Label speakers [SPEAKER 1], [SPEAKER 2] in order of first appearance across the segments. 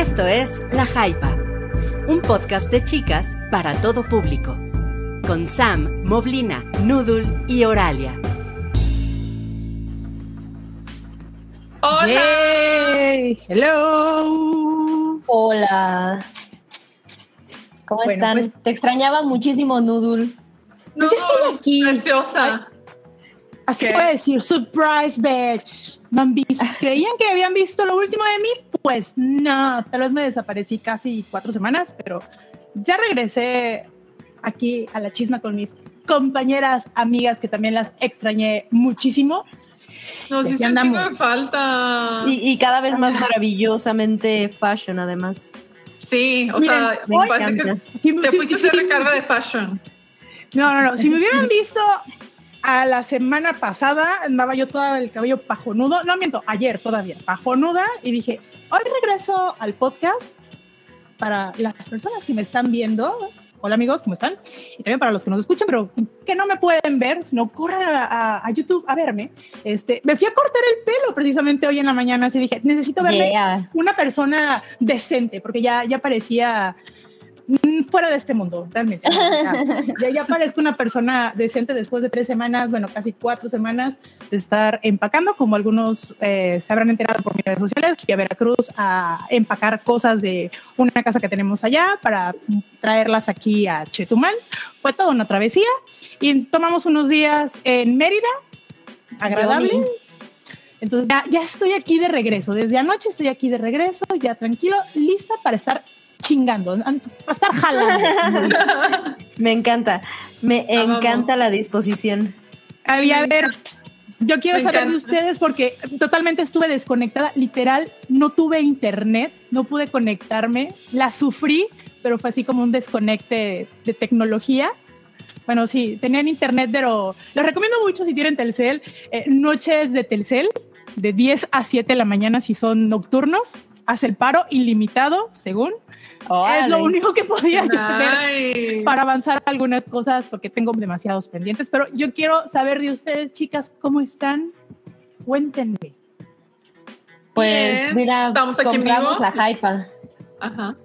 [SPEAKER 1] Esto es La Jaipa, un podcast de chicas para todo público, con Sam, Moblina, Noodle y Oralia.
[SPEAKER 2] Hola.
[SPEAKER 3] Yay. Hello.
[SPEAKER 4] Hola. ¿Cómo
[SPEAKER 3] Bueno,
[SPEAKER 4] están?
[SPEAKER 3] pues-
[SPEAKER 4] Te extrañaba muchísimo, Noodle.
[SPEAKER 2] No,
[SPEAKER 3] Pues estoy aquí.
[SPEAKER 2] Preciosa.
[SPEAKER 3] Así
[SPEAKER 2] ¿Qué?
[SPEAKER 3] puedo decir, surprise, bitch. ¿No han visto? ¿Creían que habían visto lo último de mí? Pues no, tal vez me desaparecí casi cuatro semanas, pero ya regresé aquí a la chisma con mis compañeras, amigas, que también las extrañé muchísimo.
[SPEAKER 2] Nos hiciste de
[SPEAKER 3] andamos.
[SPEAKER 2] falta.
[SPEAKER 4] Y, y cada vez más maravillosamente fashion, además.
[SPEAKER 2] sí, o
[SPEAKER 3] Miren,
[SPEAKER 2] sea,
[SPEAKER 4] me
[SPEAKER 2] parece que
[SPEAKER 4] encanta.
[SPEAKER 3] Si-
[SPEAKER 2] te
[SPEAKER 3] si-
[SPEAKER 2] fuiste
[SPEAKER 3] si-
[SPEAKER 2] hacer recarga de fashion.
[SPEAKER 3] No, no, no. Si me hubieran visto a la semana pasada, andaba yo todo el cabello pajonudo. No miento, ayer todavía, pajonuda. Y dije, hoy regreso al podcast para las personas que me están viendo. Hola amigos, ¿cómo están? Y también para los que nos escuchan, pero que no me pueden ver, sino corran a, a- a YouTube a verme. Este, me fui a cortar el pelo precisamente hoy en la mañana, así dije, necesito verme
[SPEAKER 4] Yeah.
[SPEAKER 3] una persona decente, porque ya, ya parecía fuera de este mundo, realmente. Ya, ya, parezco una persona decente después de tres semanas, bueno, casi cuatro semanas de estar empacando, como algunos eh, se habrán enterado por mis redes sociales. Fui a Veracruz a empacar cosas de una casa que tenemos allá para traerlas aquí a Chetumal. Fue toda una travesía y tomamos unos días en Mérida, agradable. Entonces ya, ya estoy aquí de regreso. Desde anoche estoy aquí de regreso, ya tranquilo, lista para estar chingando, an- para estar jalando.
[SPEAKER 4] Me encanta. Me
[SPEAKER 2] Amamos.
[SPEAKER 4] encanta la disposición.
[SPEAKER 3] Ay, a ver, yo quiero
[SPEAKER 2] Me
[SPEAKER 3] saber de
[SPEAKER 2] encanta.
[SPEAKER 3] ustedes porque totalmente estuve desconectada, literal, no tuve internet, no pude conectarme, la sufrí, pero fue así como un desconecte de tecnología. Bueno, sí, tenían internet, pero les recomiendo mucho si tienen Telcel, eh, noches de Telcel, de 10 a 7 de la mañana si son nocturnos, hace el paro ilimitado, según. Es lo único que podía yo tener para avanzar algunas cosas porque tengo demasiados pendientes, pero yo quiero saber de ustedes, chicas, ¿cómo están? Cuéntenme.
[SPEAKER 4] Pues
[SPEAKER 2] Bien.
[SPEAKER 4] mira,
[SPEAKER 2] Estamos aquí
[SPEAKER 4] compramos
[SPEAKER 2] vivo.
[SPEAKER 4] la jaipa.
[SPEAKER 2] Ajá.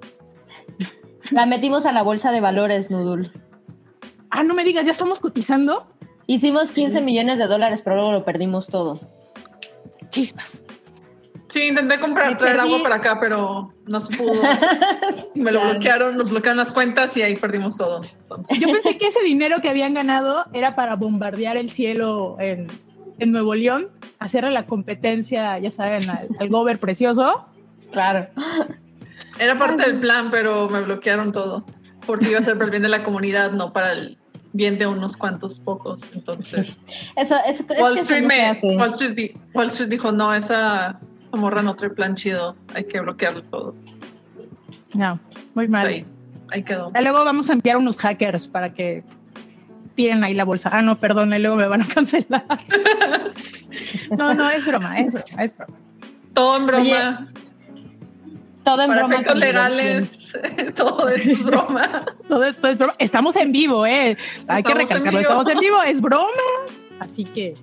[SPEAKER 4] La metimos a la bolsa de valores, Noodle.
[SPEAKER 3] Ah, no me digas, ya estamos cotizando.
[SPEAKER 4] Hicimos 15 millones de dólares, pero luego lo perdimos todo.
[SPEAKER 3] Chispas.
[SPEAKER 2] Sí, intenté comprar, traer agua para acá, pero no se pudo. Me lo bloquearon, nos bloquearon las cuentas y ahí perdimos todo. Entonces,
[SPEAKER 3] Yo pensé que ese dinero que habían ganado era para bombardear el cielo en, en Nuevo León, hacerle la competencia, ya saben, al, al gober precioso.
[SPEAKER 4] Claro.
[SPEAKER 2] era parte del plan, pero me bloquearon todo. Porque iba a ser para el bien de la comunidad, no para el bien de unos cuantos pocos. Entonces,
[SPEAKER 4] Eso, eso, es
[SPEAKER 2] Wall
[SPEAKER 4] que eso
[SPEAKER 2] Street,
[SPEAKER 4] no
[SPEAKER 2] me-. Wall, Street, Wall Street dijo, no, esa morra no trae plan chido, hay que bloquearlo todo.
[SPEAKER 3] No, muy
[SPEAKER 2] Pues
[SPEAKER 3] mal.
[SPEAKER 2] ahí, ahí quedó.
[SPEAKER 3] Y luego vamos a enviar unos hackers para que tiren ahí la bolsa. Ah, no, perdón, y luego me van a cancelar. No, no, es broma, es broma, es broma.
[SPEAKER 2] Todo en broma,
[SPEAKER 4] Todo en
[SPEAKER 2] para
[SPEAKER 4] broma.
[SPEAKER 2] efectos legales, todo esto es broma.
[SPEAKER 3] Todo esto es broma. Estamos en vivo, ¿eh? Hay que
[SPEAKER 2] Estamos
[SPEAKER 3] recalcarlo. Estamos en vivo, es broma. Así que,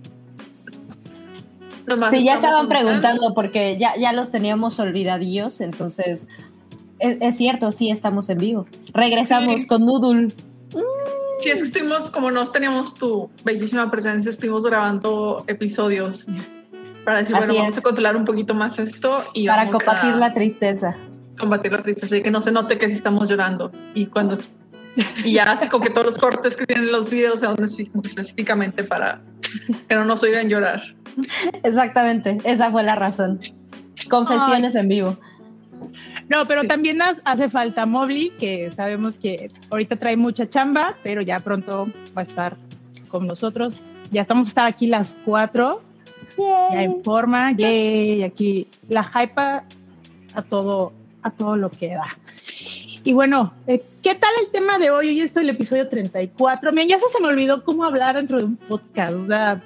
[SPEAKER 2] Nomás
[SPEAKER 4] Sí, ya estaban preguntando porque ya, ya los teníamos olvidadillos, entonces es, es cierto, sí estamos en vivo. Regresamos
[SPEAKER 2] Sí.
[SPEAKER 4] con Noodle.
[SPEAKER 2] Sí, es que estuvimos, como no teníamos tu bellísima presencia, estuvimos grabando episodios para decir,
[SPEAKER 4] Así
[SPEAKER 2] bueno, vamos
[SPEAKER 4] es.
[SPEAKER 2] a controlar un poquito más esto y
[SPEAKER 4] para
[SPEAKER 2] vamos
[SPEAKER 4] combatir
[SPEAKER 2] a
[SPEAKER 4] la tristeza.
[SPEAKER 2] combatir la tristeza y que no se note que sí estamos llorando. Y cuando y ya así como que todos los cortes que tienen los videos se específicamente para que no nos oigan llorar.
[SPEAKER 4] Exactamente, esa fue la razón. Confesiones en vivo.
[SPEAKER 3] no, pero
[SPEAKER 2] Sí.
[SPEAKER 3] también nos hace falta Mobley, que sabemos que ahorita trae mucha chamba, pero ya pronto va a estar con nosotros. Ya estamos a estar aquí las cuatro, ya en forma, yay, aquí la hype a todo, a todo lo que da. Y bueno, eh, ¿qué tal el tema de hoy? Hoy es el episodio 34. Miren, ya se, me olvidó cómo hablar dentro de un podcast. O sea,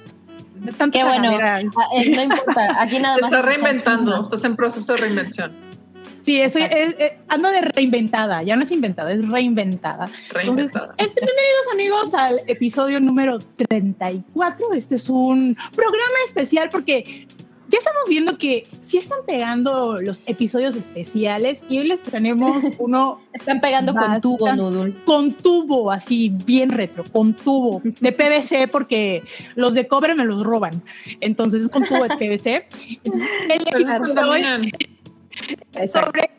[SPEAKER 4] Qué bueno. Ah, eh, no importa, aquí nada
[SPEAKER 2] Te
[SPEAKER 4] más.
[SPEAKER 2] estás reinventando, estás en proceso de reinvención.
[SPEAKER 3] Sí, es, es- ando de reinventada. Ya no es inventada, es reinventada. Entonces,
[SPEAKER 2] Reinventada.
[SPEAKER 3] este, bienvenidos amigos al episodio número 34. Este es un programa especial porque ya estamos viendo que sí están pegando los episodios especiales y hoy les tenemos uno
[SPEAKER 4] Están pegando con tubo, Nudul.
[SPEAKER 3] con tubo, así bien retro, con tubo de PVC porque los de cobre me los roban. Entonces es con tubo de PVC. Entonces, el episodio de hoy es sobre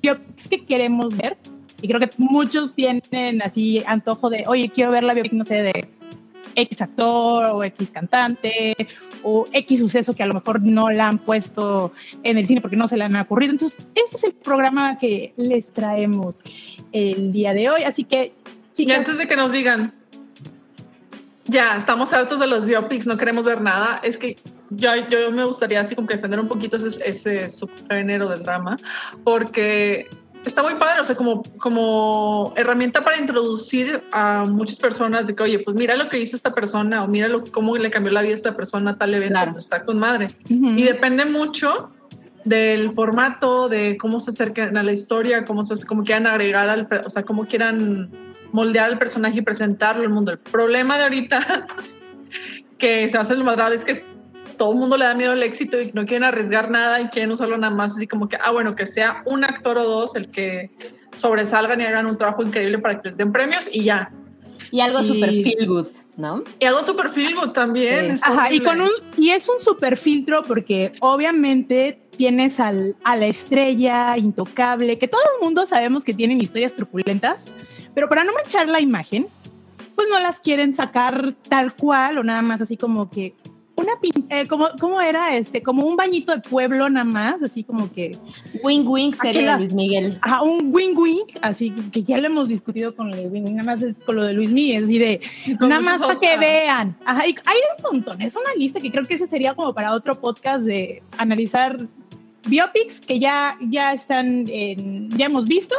[SPEAKER 3] biopics que queremos ver y creo que muchos tienen así antojo de, oye, quiero ver la biopic, no sé, de X actor o X cantante o X suceso que a lo mejor no la han puesto en el cine porque no se le han ocurrido. Entonces, este es el programa que les traemos el día de hoy. Así que,
[SPEAKER 2] Y
[SPEAKER 3] chicas,
[SPEAKER 2] antes de que nos digan, ya, estamos hartos de los biopics, no queremos ver nada, es que yo, yo me gustaría así como que defender un poquito ese, ese subgénero del drama, porque está muy padre, o sea, como, como herramienta para introducir a muchas personas de que, oye, pues mira lo que hizo esta persona o mira lo, cómo le cambió la vida a esta persona tal evento,
[SPEAKER 4] Claro.
[SPEAKER 2] pues, está con madre. Y depende mucho del formato, de cómo se acerquen a la historia, cómo, se, cómo quieran agregar al, o sea, cómo quieran moldear al personaje y presentarlo al mundo. El problema de ahorita que se hace lo más grave es que todo el mundo le da miedo al éxito y no quieren arriesgar nada y quieren usarlo nada más así como que, ah, bueno, que sea un actor o dos el que sobresalgan y hagan un trabajo increíble para que les den premios y ya.
[SPEAKER 4] Y algo
[SPEAKER 3] Y-
[SPEAKER 4] super feel good, ¿no?
[SPEAKER 2] Y algo super feel good también.
[SPEAKER 4] Sí.
[SPEAKER 3] Ajá, y con un y es un super filtro porque obviamente tienes al, a la estrella intocable, que todo el mundo sabemos que tienen historias truculentas, pero para no manchar la imagen, pues no las quieren sacar tal cual o nada más así como que una eh, como cómo era este como un bañito de pueblo nada más, así como que
[SPEAKER 4] Wing Wing serie
[SPEAKER 3] Aquella-
[SPEAKER 4] de Luis Miguel.
[SPEAKER 3] a un wing wing, así que ya lo hemos discutido con lo de wing, nada más con lo de Luis Miguel, así de
[SPEAKER 2] con
[SPEAKER 3] Nada más para que vean. Ajá, y hay un montón. Es una lista que creo que ese sería como para otro podcast de analizar biopics que ya, ya están, en- ya hemos visto,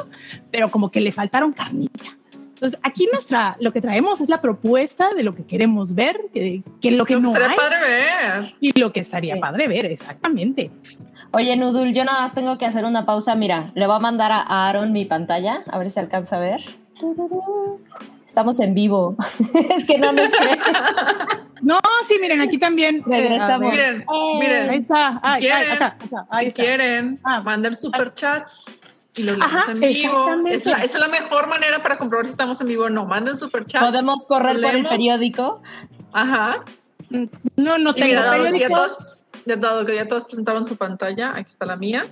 [SPEAKER 3] pero como que le faltaron carnita. Entonces, aquí nuestra, lo que traemos es la propuesta de lo que queremos ver, que, que lo que
[SPEAKER 2] Lo que
[SPEAKER 3] no
[SPEAKER 2] estaría
[SPEAKER 3] hay
[SPEAKER 2] padre ver.
[SPEAKER 3] y lo que estaría
[SPEAKER 4] Sí.
[SPEAKER 3] padre ver, exactamente.
[SPEAKER 4] Oye, Nudul, yo nada más tengo que hacer una pausa. Mira, le voy a mandar a Aaron mi pantalla, a ver si alcanza a ver. Estamos en vivo. es que no nos creen.
[SPEAKER 3] No, sí, miren, aquí también. eh,
[SPEAKER 4] Regresamos.
[SPEAKER 2] Miren, miren.
[SPEAKER 3] ahí está. Ay,
[SPEAKER 2] Si
[SPEAKER 3] ay,
[SPEAKER 2] quieren,
[SPEAKER 3] ahí
[SPEAKER 2] si
[SPEAKER 3] está.
[SPEAKER 2] quieren,
[SPEAKER 3] Ah.
[SPEAKER 2] manden superchats y los
[SPEAKER 3] Ajá,
[SPEAKER 2] leemos en vivo. Es la, es la mejor manera para comprobar si estamos en vivo o no. Manden superchats.
[SPEAKER 4] Podemos correr por el periódico.
[SPEAKER 2] Ajá.
[SPEAKER 3] No, no tengo
[SPEAKER 2] mira, que, ya
[SPEAKER 3] periódico.
[SPEAKER 2] todos, ya dado que ya todos presentaron su pantalla, aquí está la mía.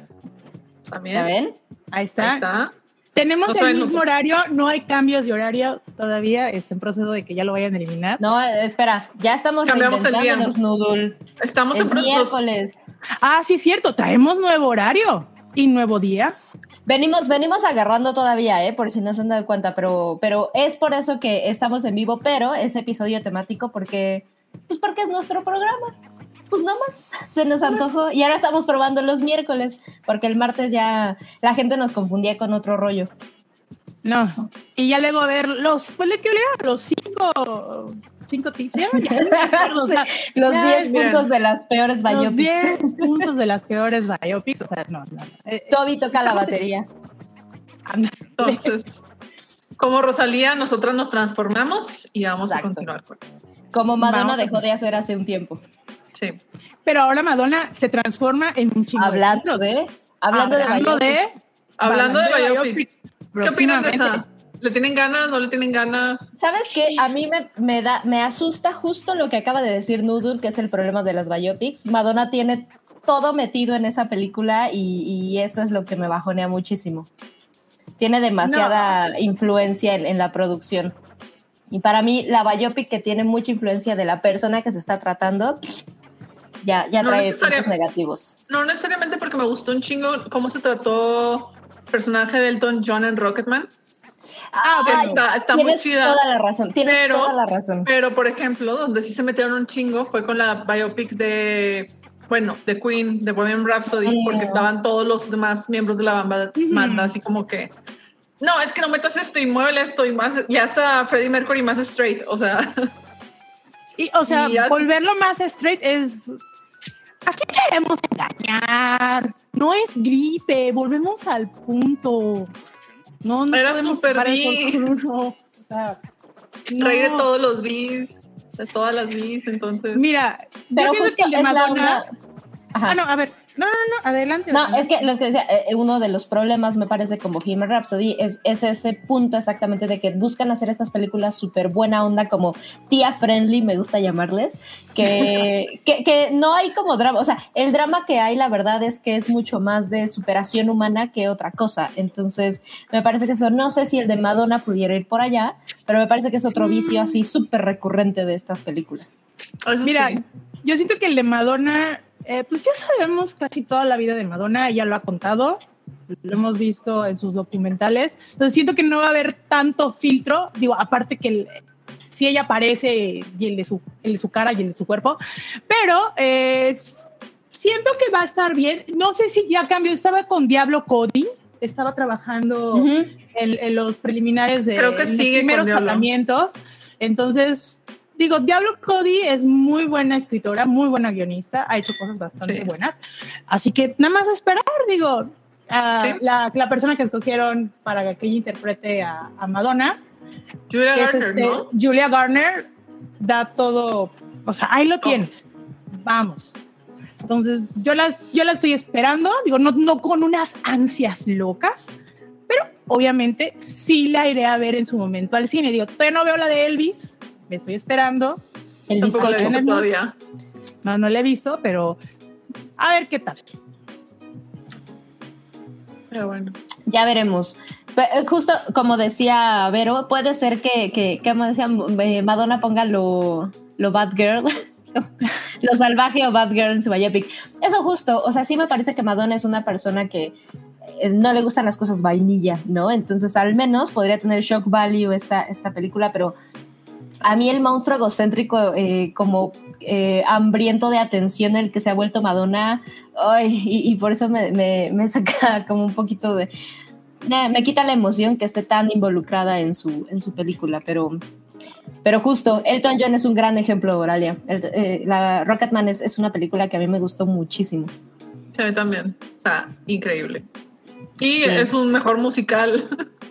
[SPEAKER 2] También.
[SPEAKER 4] ¿Ya ven?
[SPEAKER 3] Ahí
[SPEAKER 2] Ahí
[SPEAKER 3] está.
[SPEAKER 2] está.
[SPEAKER 3] Tenemos
[SPEAKER 2] No
[SPEAKER 3] el mismo
[SPEAKER 2] lo-
[SPEAKER 3] horario, no hay cambios de horario todavía, está en proceso de que ya lo vayan a eliminar.
[SPEAKER 4] No, espera, ya estamos
[SPEAKER 2] Cambiamos el día.
[SPEAKER 4] Nudul.
[SPEAKER 2] Estamos
[SPEAKER 4] Es
[SPEAKER 2] en proceso.
[SPEAKER 4] miércoles.
[SPEAKER 3] Ah, sí, cierto, traemos nuevo horario y nuevo día.
[SPEAKER 4] Venimos, venimos agarrando todavía, ¿eh? Por si no se han dado cuenta, pero, pero es por eso que estamos en vivo, pero es episodio temático porque, pues porque es nuestro programa. Pues nada más, se nos antojó. Y ahora estamos probando los miércoles, porque el martes ya la gente nos confundía con otro rollo.
[SPEAKER 3] No, y ya luego a ver los, pues de qué era, los cinco, cinco tips, ya, ya no me acuerdo, o sea,
[SPEAKER 4] Los
[SPEAKER 3] Ya,
[SPEAKER 4] 10
[SPEAKER 2] miren.
[SPEAKER 4] puntos de las peores
[SPEAKER 3] los
[SPEAKER 4] biopics.
[SPEAKER 3] 10 puntos de las peores biopics, o sea, no, no. eh,
[SPEAKER 4] Toby toca la batería.
[SPEAKER 2] Entonces, como Rosalía, nosotras nos transformamos y vamos a continuar. con-
[SPEAKER 4] Como Madonna
[SPEAKER 3] Vamos.
[SPEAKER 4] dejó de hacer hace un tiempo.
[SPEAKER 2] Sí.
[SPEAKER 3] Pero ahora Madonna se transforma en un chingo
[SPEAKER 4] Hablando de, hablando,
[SPEAKER 3] Hablando
[SPEAKER 4] de,
[SPEAKER 3] de-
[SPEAKER 4] biopics.
[SPEAKER 2] Hablando de biopics, ¿qué opinan de esa? ¿Le tienen ganas? ¿No le tienen ganas?
[SPEAKER 4] ¿Sabes qué? A mí me, me da, me asusta justo lo que acaba de decir Noodle, que es el problema de las biopics. Madonna tiene todo metido en esa película y, y eso es lo que me bajonea muchísimo. Tiene demasiada influencia en, en la producción. Y para mí, la biopic que tiene mucha influencia de la persona que se está tratando, ya, ya
[SPEAKER 2] No
[SPEAKER 4] trae puntos negativos.
[SPEAKER 2] No necesariamente porque me gustó un chingo cómo se trató el personaje de Elton John en Rocketman.
[SPEAKER 3] Ah, bueno.
[SPEAKER 2] está, está muy
[SPEAKER 4] tienes
[SPEAKER 2] chida.
[SPEAKER 4] toda la razón, tienes
[SPEAKER 2] Pero-
[SPEAKER 4] toda la razón.
[SPEAKER 2] Pero, por ejemplo, donde sí se metieron un chingo fue con la biopic de, bueno, de Queen, de Bohemian Rhapsody,
[SPEAKER 4] Mm.
[SPEAKER 2] porque estaban todos los demás miembros de la banda, banda así como que, no, es que no metas esto y muévele esto y más, ya está Freddie Mercury más straight, o sea,
[SPEAKER 3] Y, o sea,
[SPEAKER 2] Y
[SPEAKER 3] volverlo más straight es. ¿A qué queremos engañar? No es gripe, volvemos al punto. No, no
[SPEAKER 2] Era
[SPEAKER 3] con uno. O sea,
[SPEAKER 2] rey de
[SPEAKER 3] no.
[SPEAKER 2] todos los bis, de todas las bis, entonces...
[SPEAKER 3] Mira,
[SPEAKER 4] Pero
[SPEAKER 3] yo pienso
[SPEAKER 4] justo
[SPEAKER 3] que el de
[SPEAKER 4] es la
[SPEAKER 3] Madonna.
[SPEAKER 4] una-
[SPEAKER 3] Ah, no, a ver, no, no, no, adelante.
[SPEAKER 4] No, es que lo que decía, eh, uno de los problemas, me parece, como Bohemian Rhapsody, es, es ese punto exactamente de que buscan hacer estas películas súper buena onda, como tía friendly, me gusta llamarles, que, que, que, no hay como drama, o sea, el drama que hay, la verdad es que es mucho más de superación humana que otra cosa. Entonces, me parece que eso, no sé si el de Madonna pudiera ir por allá, pero me parece que es otro vicio así súper recurrente de estas películas.
[SPEAKER 3] Mira, yo siento que el de Madonna eh, pues ya sabemos casi toda la vida de Madonna, ella lo ha contado, lo hemos visto en sus documentales, entonces siento que no va a haber tanto filtro, digo, aparte que si ella aparece y el de, su, el de su cara y el de su cuerpo, pero eh, siento que va a estar bien, no sé si ya cambió, estaba con Diablo Cody, estaba trabajando en, los preliminares de
[SPEAKER 2] Creo que
[SPEAKER 3] los primeros tratamientos, entonces digo, Diablo Cody es muy buena escritora, muy buena guionista, ha hecho cosas bastante buenas. Así que nada más esperar, digo, la, la, persona que escogieron para que ella interprete a, Madonna.
[SPEAKER 2] Julia Garner, este, ¿no?
[SPEAKER 3] Julia Garner da todo, o sea, ahí lo tienes. Vamos. Entonces, yo la, yo la estoy esperando, digo, no, no con unas ansias locas, pero obviamente sí la iré a ver en su momento al cine. Digo, todavía no veo la de Elvis, me estoy esperando.
[SPEAKER 4] El disco
[SPEAKER 2] todavía.
[SPEAKER 3] No, no lo he visto, pero a ver qué tal.
[SPEAKER 2] Pero bueno.
[SPEAKER 4] Ya veremos. Eh, justo como decía Vero, puede ser que, que, como decía eh, Madonna ponga lo, lo Bad Girl, lo salvaje o Bad Girl en su biopic. Eso justo, o sea, sí me parece que Madonna es una persona que eh, no le gustan las cosas vainilla, ¿no? Entonces al menos podría tener shock value esta, esta película, pero a mí el monstruo egocéntrico eh, como eh, hambriento de atención el que se ha vuelto Madonna, ay, y, por eso me, saca como un poquito de... me quita la emoción que esté tan involucrada en su, en su película, pero, pero justo, Elton John es un gran ejemplo, Oralia. Eh, la Rocketman es, es una película que a mí me gustó muchísimo.
[SPEAKER 2] A mí también. Está increíble. Y es un mejor musical.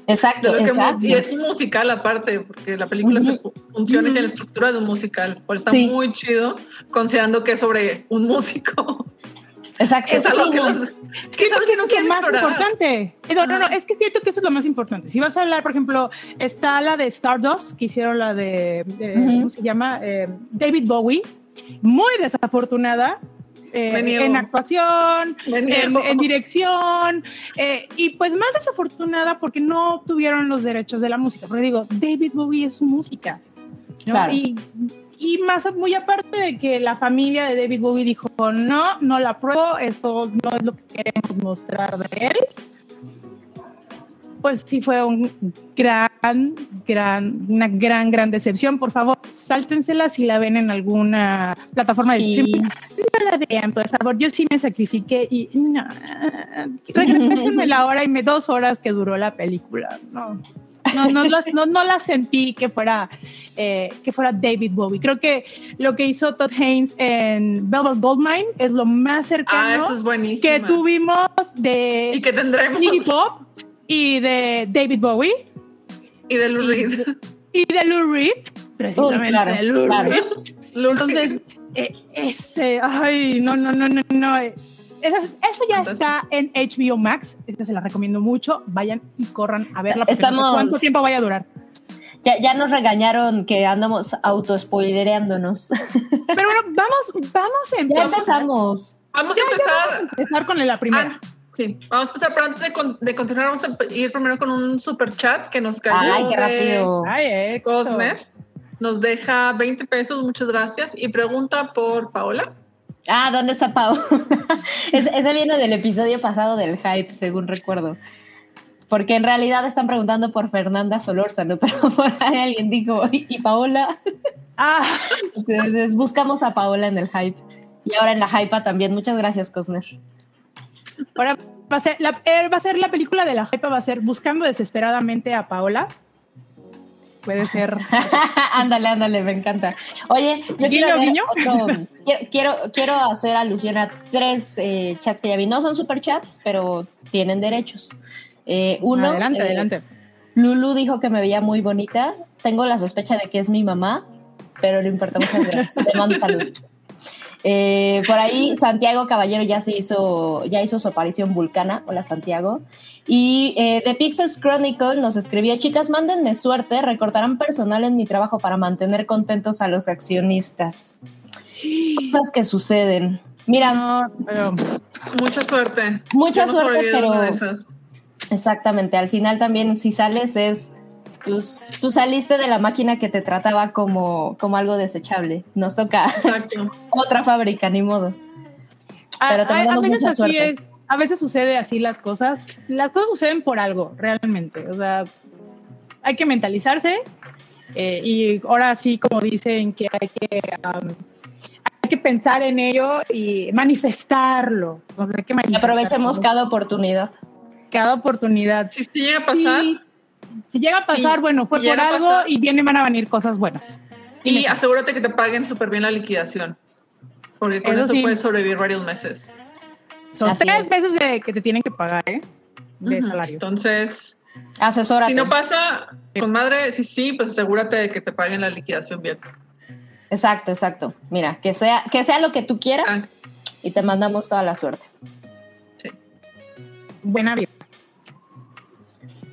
[SPEAKER 4] Exacto, exacto.
[SPEAKER 2] Y es un musical aparte, porque la película se funciona en la estructura de un musical. Por está muy chido, considerando que es sobre un músico.
[SPEAKER 4] Exacto.
[SPEAKER 3] Es algo que, que no es más importante. No, no, no, es que siento que eso es lo más importante. Si vas a hablar, por ejemplo, está la de Stardust, que hicieron la de, ¿cómo se llama? Eh, David Bowie, muy desafortunada, eh, en actuación, en, dirección, eh, y pues más desafortunada porque no tuvieron los derechos de la música. Porque digo, David Bowie es su música. Y, y, más, muy aparte de que la familia de David Bowie dijo, no, no la apruebo, esto no es lo que queremos mostrar de él pues sí fue un gran, gran, una gran, gran decepción. Por favor, sáltensela si la ven en alguna plataforma de streaming. No la vean, por favor. Yo sí me sacrifiqué y no, la hora y me dos horas que duró la película. No. No, no, no, no la sentí que fuera, eh, que fuera David Bowie. Creo que lo que hizo Todd Haynes en Velvet Goldmine es lo más cercano
[SPEAKER 2] ah,
[SPEAKER 3] que tuvimos de
[SPEAKER 2] y que tendremos
[SPEAKER 3] hip hop y de David Bowie.
[SPEAKER 2] Y de Lou Reed.
[SPEAKER 3] Y, de Lou Reed, precisamente de Lou Reed. Entonces, eh, ese, ay, no, no, no, no, no. Eh, eso, eso ya está en HBO Max. Esta se la recomiendo mucho. Vayan y corran a verla.
[SPEAKER 4] Estamos...
[SPEAKER 3] ¿Cuánto tiempo vaya a durar?
[SPEAKER 4] Ya, ya, nos regañaron que andamos autospoilereándonos.
[SPEAKER 3] Pero bueno, vamos, vamos a
[SPEAKER 4] empezar. Ya empezamos.
[SPEAKER 2] Vamos a empezar.
[SPEAKER 3] vamos a empezar con la primera.
[SPEAKER 2] Ah, Sí, vamos a empezar, pero antes de, continuar, vamos a ir primero con un super chat que nos cayó.
[SPEAKER 4] Ay, qué rápido.
[SPEAKER 3] Ay, eh,
[SPEAKER 2] Cosner. Nos deja 20 pesos, muchas gracias. Y pregunta por Paola.
[SPEAKER 4] Ah, ¿dónde está Paola? ese viene del episodio pasado del hype, según recuerdo. Porque en realidad están preguntando por Fernanda Solórzano, pero por ahí alguien dijo, ¿y Paola?
[SPEAKER 3] Ah.
[SPEAKER 4] Entonces buscamos a Paola en el hype. Y ahora en la hype también. Muchas gracias, Cosner.
[SPEAKER 3] Ahora va a ser la, eh, va a ser la película de la hype, va a ser Buscando desesperadamente a Paola. Puede ser.
[SPEAKER 4] ándale, ándale, me encanta. Oye, yo quiero, quiero, quiero, hacer alusión a tres eh, chats que ya vi. No son super chats, pero tienen derechos. Eh, uno.
[SPEAKER 3] Adelante, adelante.
[SPEAKER 4] Lulu dijo que me veía muy bonita. Tengo la sospecha de que es mi mamá, pero no importa, muchas gracias. Te mando salud. Eh, por ahí Santiago Caballero ya se hizo, ya hizo su aparición vulcana. Hola Santiago. Y eh, The Pixels Chronicle nos escribió, chicas, mándenme suerte, recortarán personal en mi trabajo para mantener contentos a los accionistas. Cosas que suceden. Mira,
[SPEAKER 3] No, pero
[SPEAKER 2] Mucha suerte.
[SPEAKER 4] Mucha suerte, pero- exactamente, al final también si sales es, pues, tú saliste de la máquina que te trataba como, como algo desechable. Nos toca
[SPEAKER 2] Exacto.
[SPEAKER 4] otra fábrica, ni modo. Pero
[SPEAKER 3] a, a- veces
[SPEAKER 4] mucha
[SPEAKER 3] así
[SPEAKER 4] suerte.
[SPEAKER 3] es, a veces sucede así las cosas. Las cosas suceden por algo, realmente. O sea, hay que mentalizarse eh, y ahora sí, como dicen, que hay que, um, hay que pensar en ello y manifestarlo. O sea, hay que
[SPEAKER 4] Y
[SPEAKER 3] manifestarlo.
[SPEAKER 4] aprovechemos cada oportunidad.
[SPEAKER 3] cada oportunidad.
[SPEAKER 2] Si sí llega a pasar,
[SPEAKER 3] Sí, si llega a pasar,
[SPEAKER 2] Sí,
[SPEAKER 3] bueno, fue
[SPEAKER 2] si
[SPEAKER 3] por algo
[SPEAKER 2] pasar.
[SPEAKER 3] y vienen, van a venir cosas buenas.
[SPEAKER 2] y asegúrate que te paguen súper bien la liquidación. Porque con
[SPEAKER 3] Eso
[SPEAKER 2] eso,
[SPEAKER 3] sí.
[SPEAKER 2] puedes sobrevivir varios meses.
[SPEAKER 3] Son
[SPEAKER 4] Así
[SPEAKER 3] tres
[SPEAKER 4] es.
[SPEAKER 3] meses de, que te tienen que pagar, ¿eh? De salario.
[SPEAKER 2] Entonces,
[SPEAKER 4] Asesórate.
[SPEAKER 2] si no pasa, con madre, sí, sí, pues asegúrate de que te paguen la liquidación bien.
[SPEAKER 4] Exacto, exacto. Mira, que sea, que sea lo que tú quieras
[SPEAKER 2] Ah.
[SPEAKER 4] y te mandamos toda la suerte.
[SPEAKER 2] Sí.
[SPEAKER 3] Buena vida.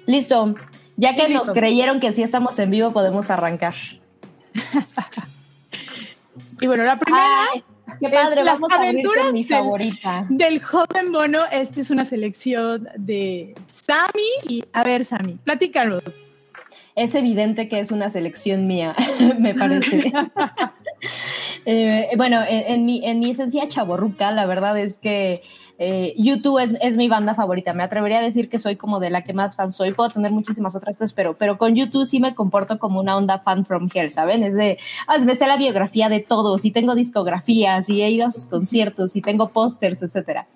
[SPEAKER 4] Listo. Ya que nos creyeron que sí estamos en vivo, podemos arrancar.
[SPEAKER 3] Y bueno, la primera
[SPEAKER 4] Ay, qué padre,
[SPEAKER 3] es las
[SPEAKER 4] vamos a abrir con mi favorita.
[SPEAKER 3] del joven bono, esta es una selección de Sammy y a ver, Sammy, platícanos.
[SPEAKER 4] Es evidente que es una selección mía, me parece. Eh, bueno, en, en mi, en mi esencia chaborruca, la verdad es que eh, YouTube es, es mi banda favorita. Me atrevería a decir que soy como de la que más fan soy. Puedo tener muchísimas otras cosas, pero, pero con YouTube sí me comporto como una onda fan from hell, ¿saben? Es de, ah, me sé la biografía de todos y tengo discografías y he ido a sus conciertos y tengo pósters, etcétera.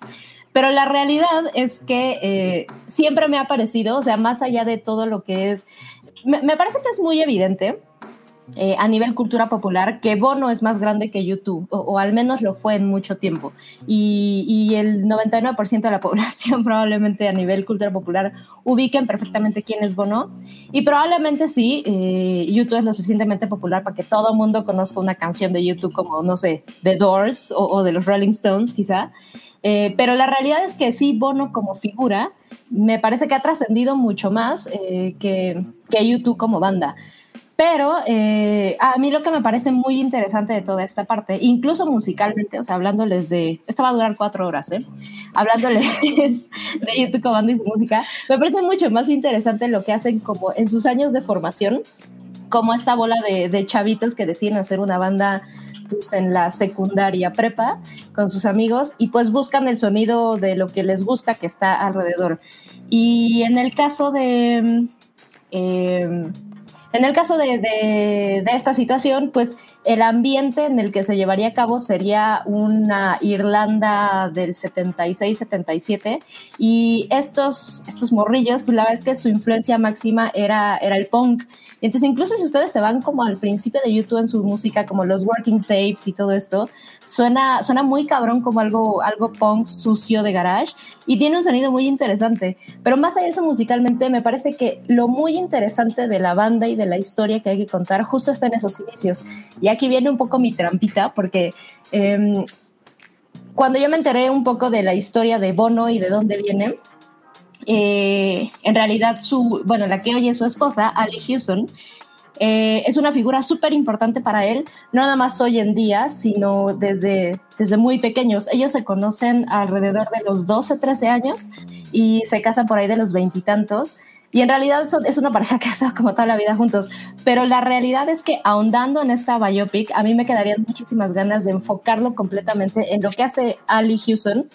[SPEAKER 4] Pero la realidad es que eh, siempre me ha parecido, o sea, más allá de todo lo que es, me, me parece que es muy evidente eh, a nivel cultura popular que Bono es más grande que YouTube, o, al menos lo fue en mucho tiempo. Y, y el 99% de la población probablemente a nivel cultura popular ubiquen perfectamente quién es Bono. Y probablemente sí, eh, YouTube es lo suficientemente popular para que todo el mundo conozca una canción de YouTube como, no sé, The Doors o, de los Rolling Stones quizá. Eh, pero la realidad es que sí, Bono como figura me parece que ha trascendido mucho más que, que YouTube como banda. Pero eh, a mí lo que me parece muy interesante de toda esta parte, incluso musicalmente, o sea, hablándoles de, esta va a durar cuatro horas, ¿eh? Hablándoles de YouTube como banda y su música, me parece mucho más interesante lo que hacen como en sus años de formación, como esta bola de, de chavitos que deciden hacer una banda pues, en la secundaria prepa con sus amigos y pues buscan el sonido de lo que les gusta que está alrededor. Y en el caso de... eh, en el caso de, de, esta situación, pues el ambiente en el que se llevaría a cabo sería una Irlanda del 76-77 y estos, estos morrillos, pues la verdad es que su influencia máxima era, era el punk. Y entonces incluso si ustedes se van como al principio de YouTube en su música, como los working tapes y todo esto, suena, suena muy cabrón como algo, algo punk sucio de garage y tiene un sonido muy interesante. Pero más allá de eso musicalmente, me parece que lo muy interesante de la banda y de la historia que hay que contar justo está en esos inicios. Y aquí viene un poco mi trampita, porque eh, cuando yo me enteré un poco de la historia de Bono y de dónde viene, eh, en realidad su, bueno, la que hoy es su esposa, Ali Houston, eh, es una figura súper importante para él, no nada más hoy en día, sino desde, desde muy pequeños. Ellos se conocen alrededor de los 12, 13 años y se casan por ahí de los veintitantos. Y, en realidad son, es una pareja que ha estado como toda la vida juntos. Pero la realidad es que ahondando en esta biopic, a mí me quedarían muchísimas ganas de enfocarlo completamente en lo que hace Ali Houston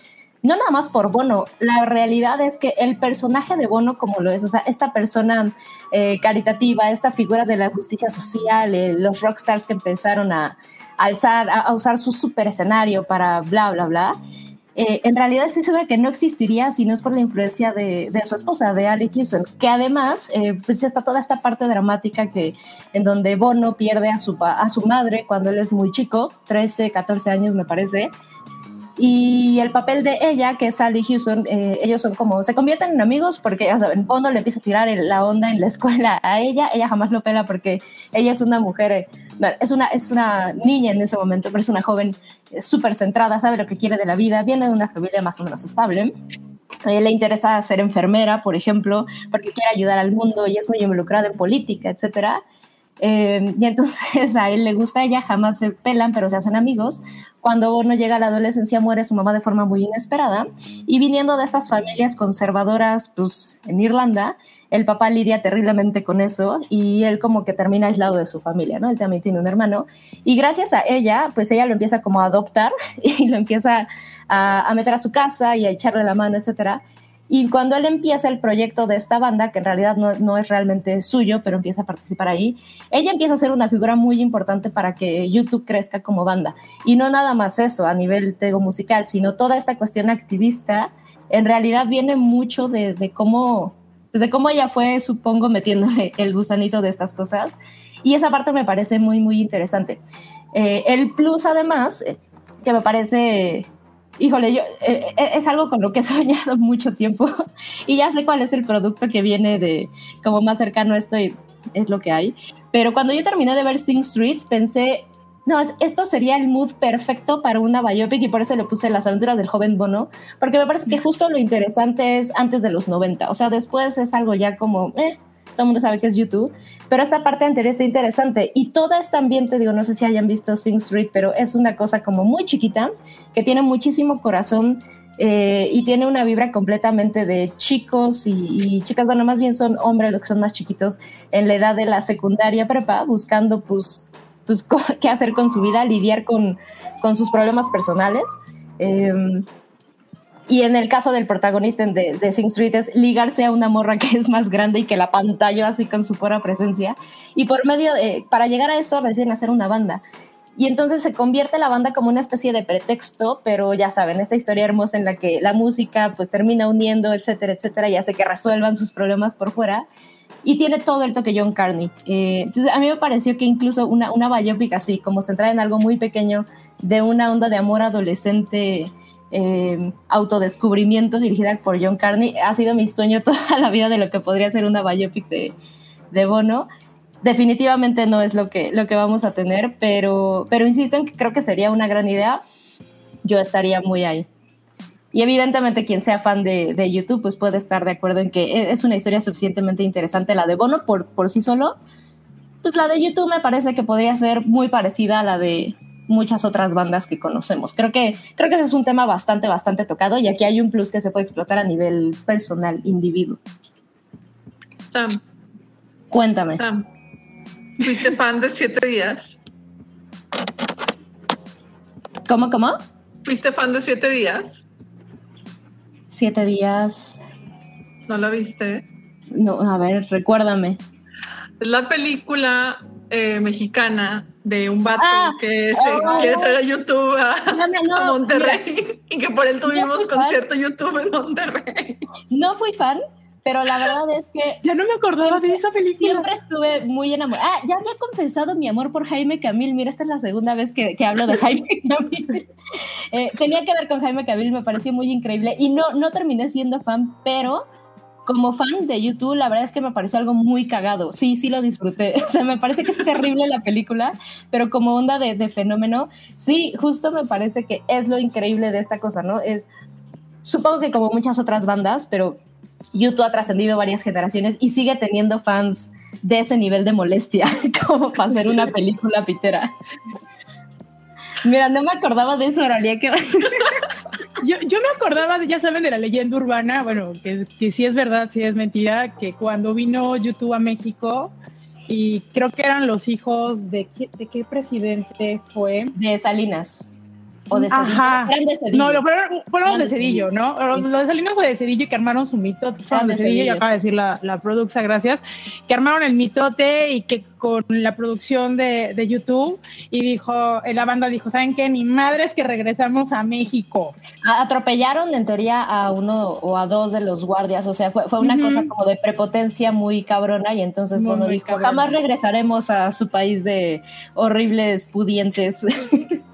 [SPEAKER 4] no nada más por Bono, la realidad es que el personaje de Bono como lo es, o sea, esta persona eh, caritativa, esta figura de la justicia social, eh, los rockstars que empezaron a, alzar, a, usar su super escenario para bla, bla, bla, eh, en realidad estoy segura que no existiría si no es por la influencia de, su esposa, de Ali Houston, que además, eh, pues está toda esta parte dramática que, en donde Bono pierde a su, a su madre cuando él es muy chico, 13, 14 años me parece, Y el papel de ella, que es Sally Houston, eh, ellos son como, se convierten en amigos porque, ya saben, Bono le empieza a tirar la onda en la escuela a ella, ella jamás lo pela porque ella es una mujer, eh, es, una, es una niña en ese momento, pero es una joven eh, súper centrada, sabe lo que quiere de la vida, viene de una familia más o menos estable. Le interesa ser enfermera, por ejemplo, porque quiere ayudar al mundo y es muy involucrada en política, etcétera. Eh, y entonces a él le gusta ella, jamás se pelan, pero se hacen amigos. Cuando Bono llega a la adolescencia, muere su mamá de forma muy inesperada. Y viniendo de estas familias conservadoras, pues en Irlanda, el papá lidia terriblemente con eso y él como que termina aislado de su familia, ¿no? Él también tiene un hermano. Y gracias a ella, pues ella lo empieza como a adoptar y lo empieza a, a meter a su casa y a echarle la mano, etcétera. Y cuando él empieza el proyecto de esta banda, que en realidad no, no, es realmente suyo, pero empieza a participar ahí, ella empieza a ser una figura muy importante para que YouTube crezca como banda. Y no nada más eso a nivel tego musical, sino toda esta cuestión activista, en realidad viene mucho de, de cómo, pues de cómo ella fue, supongo, metiéndole el gusanito de estas cosas. Y esa parte me parece muy, muy interesante. Eh, el plus, además, eh, que me parece híjole, yo, eh, eh, es algo con lo que he soñado mucho tiempo y ya sé cuál es el producto que viene de como más cercano a esto y es lo que hay. Pero cuando yo terminé de ver Sing Street, pensé, no, esto sería el mood perfecto para una biopic y por eso le puse las aventuras del joven Bono, porque me parece que justo lo interesante es antes de los 90, o sea, después es algo ya como, eh, todo el mundo sabe que es YouTube, pero esta parte anterior está interesante y todo este ambiente, digo, no sé si hayan visto Sing Street, pero es una cosa como muy chiquita, que tiene muchísimo corazón eh, y tiene una vibra completamente de chicos y, y, chicas, bueno, más bien son hombres los que son más chiquitos en la edad de la secundaria prepa, buscando pues, pues qué hacer con su vida, lidiar con, con sus problemas personales. Eh, y en el caso del protagonista de, de Sing Street es ligarse a una morra que es más grande y que la pantalla así con su pura presencia. Y por medio de, para llegar a eso deciden hacer una banda. Y entonces se convierte la banda como una especie de pretexto, pero ya saben, esta historia hermosa en la que la música pues termina uniendo, etcétera, etcétera, y hace que resuelvan sus problemas por fuera. Y tiene todo el toque John Carney. Eh, entonces a mí me pareció que incluso una, una biopic así, como centrada en algo muy pequeño, de una onda de amor adolescente eh, autodescubrimiento dirigida por John Carney. Ha sido mi sueño toda la vida de lo que podría ser una biopic de, de Bono. Definitivamente no es lo que, lo que vamos a tener, pero, pero insisto en que creo que sería una gran idea. Yo estaría muy ahí. Y evidentemente quien sea fan de, de, YouTube pues puede estar de acuerdo en que es una historia suficientemente interesante la de Bono por, por sí solo. Pues la de YouTube me parece que podría ser muy parecida a la de, muchas otras bandas que conocemos. Creo que, creo que ese es un tema bastante, bastante tocado y aquí hay un plus que se puede explotar a nivel personal, individuo.
[SPEAKER 2] Sam.
[SPEAKER 4] Cuéntame.
[SPEAKER 2] Sam. ¿Fuiste fan de Siete Días?
[SPEAKER 4] ¿Cómo, cómo?
[SPEAKER 2] ¿Fuiste fan de Siete Días?
[SPEAKER 4] Siete Días.
[SPEAKER 2] ¿No la viste?
[SPEAKER 4] No, a ver, recuérdame.
[SPEAKER 2] La película eh, mexicana de un vato ah, que se oh, quiere traer a YouTube a, no, no, a Monterrey mira, y que por él tuvimos no concierto fan. YouTube en Monterrey.
[SPEAKER 4] No fui fan, pero la verdad es que...
[SPEAKER 3] Ya no me acordaba
[SPEAKER 4] siempre,
[SPEAKER 3] de esa película.
[SPEAKER 4] Siempre estuve muy enamorada. Ah, ya había confesado mi amor por Jaime Camil. Mira, esta es la segunda vez que, que hablo de Jaime Camil. eh, tenía que ver con Jaime Camil, me pareció muy increíble. Y no, no terminé siendo fan, pero como fan de YouTube, la verdad es que me pareció algo muy cagado. Sí, sí lo disfruté. O sea, me parece que es terrible la película, pero como onda de, fenómeno, sí, justo me parece que es lo increíble de esta cosa, ¿no? Es, supongo que como muchas otras bandas, pero YouTube ha trascendido varias generaciones y sigue teniendo fans de ese nivel de molestia, como para hacer una película pitera. Mira, no me acordaba de eso, Aralia. Que...
[SPEAKER 3] yo, yo, me acordaba, ya saben, de la leyenda urbana, bueno, que, que sí es verdad, sí es mentira, que cuando vino YouTube a México, y creo que eran los hijos de, ¿de qué presidente fue?
[SPEAKER 4] De Salinas. O de Cedillo.
[SPEAKER 3] Ajá. Eran de Cedillo. No, lo fueron, fueron de Cedillo, ¿no? Los, los, de Salinas o de Cedillo que armaron su mitote. Fueron de, de Cedillo, y acaba de decir la, la produxa, gracias. Que armaron el mitote y que con la producción de, de, YouTube y dijo, la banda dijo, ¿saben qué? Ni madres que regresamos a México.
[SPEAKER 4] Atropellaron en teoría a uno o a dos de los guardias, o sea, fue, fue una uh -huh. cosa como de prepotencia muy cabrona y entonces, muy, bueno, dijo, cabrona. jamás regresaremos a su país de horribles pudientes.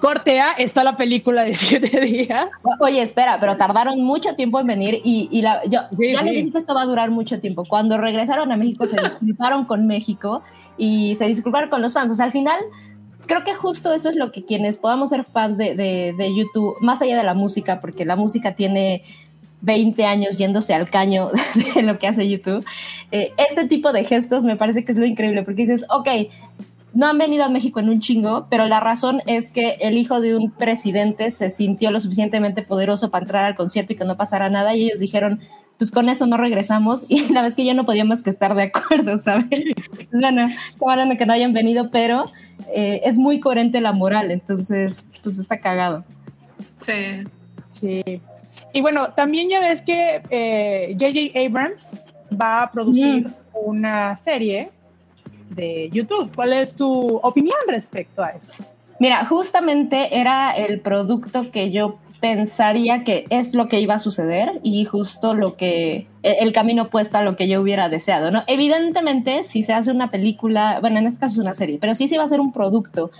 [SPEAKER 3] Cortea, está la película de siete días.
[SPEAKER 4] Oye, espera, pero tardaron mucho tiempo en venir y, y la, yo
[SPEAKER 3] Sí,
[SPEAKER 4] ya les
[SPEAKER 3] sí.
[SPEAKER 4] dije que esto va a durar mucho tiempo. Cuando regresaron a México se disculparon con México y se disculparon con los fans. O sea, al final creo que justo eso es lo que quienes podamos ser fans de, de, de YouTube, más allá de la música, porque la música tiene 20 años yéndose al caño de lo que hace YouTube, eh, este tipo de gestos me parece que es lo increíble, porque dices, ok, no han venido a México en un chingo, pero la razón es que el hijo de un presidente se sintió lo suficientemente poderoso para entrar al concierto y que no pasara nada, y ellos dijeron, pues con eso no regresamos, y la vez que yo no podía más que estar de acuerdo, ¿sabes? Bueno, bueno que no hayan venido, pero eh, es muy coherente la moral, entonces, pues está cagado.
[SPEAKER 2] Sí.
[SPEAKER 3] Sí. Y bueno, también ya ves que eh, J.J. Abrams va a producir una serie de YouTube. ¿Cuál es tu opinión respecto a eso?
[SPEAKER 4] Mira, justamente era el producto que yo pensaría que es lo que iba a suceder y justo lo que e- el camino opuesto a lo que yo hubiera deseado, ¿no? Evidentemente, si se hace una película, bueno, en este caso es una serie, pero si se va a hacer un producto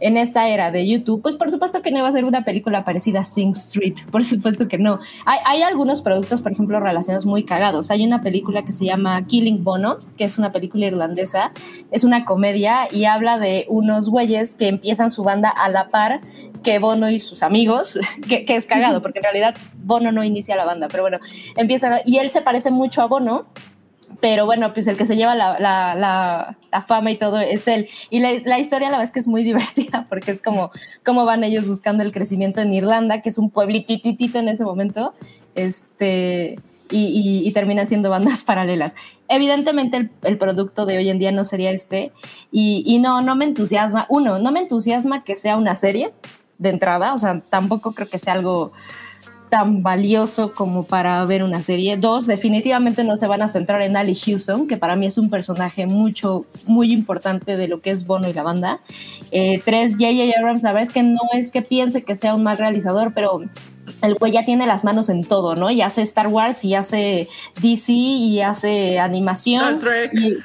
[SPEAKER 4] en esta era de YouTube, pues por supuesto que no va a ser una película parecida a Sing Street, por supuesto que no. Hay, hay algunos productos, por ejemplo, relacionados muy cagados. Hay una película que se llama Killing Bono, que es una película irlandesa, es una comedia y habla de unos güeyes que empiezan su banda a la par que Bono y sus amigos, que, que es cagado, porque en realidad Bono no inicia la banda, pero bueno, empiezan, y él se parece mucho a Bono, pero bueno, pues el que se lleva la, la, la, fama y todo es él. Y la, historia la vez que es muy divertida, porque es como cómo van ellos buscando el crecimiento en Irlanda, que es un pueblititito en ese momento, este, y termina siendo bandas paralelas. Evidentemente el, el, producto de hoy en día no sería este, y, y no, no me entusiasma, uno, no me entusiasma que sea una serie de entrada, o sea, tampoco creo que sea algo tan valioso como para ver una serie. Dos, definitivamente no se van a centrar en Ali Houston, que para mí es un personaje mucho, muy importante de lo que es Bono y la banda. Eh, tres, J.J. Abrams, la verdad es que no es que piense que sea un mal realizador, pero el güey ya tiene las manos en todo, ¿no? Y hace Star Wars, y hace DC, y hace animación.
[SPEAKER 2] Star Trek.
[SPEAKER 4] Y,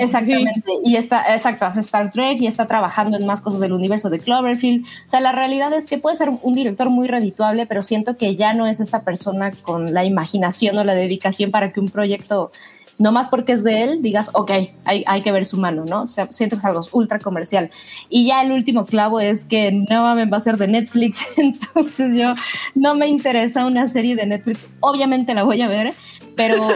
[SPEAKER 4] exactamente. Y está, exacto, hace Star Trek y está trabajando en más cosas del universo de Cloverfield. O sea, la realidad es que puede ser un director muy redituable, pero siento que ya no es esta persona con la imaginación o la dedicación para que un proyecto no más porque es de él, digas, ok, hay, hay, que ver su mano, ¿no? Siento que es algo ultra comercial. Y ya el último clavo es que no va a ser de Netflix, entonces yo no me interesa una serie de Netflix. Obviamente la voy a ver, pero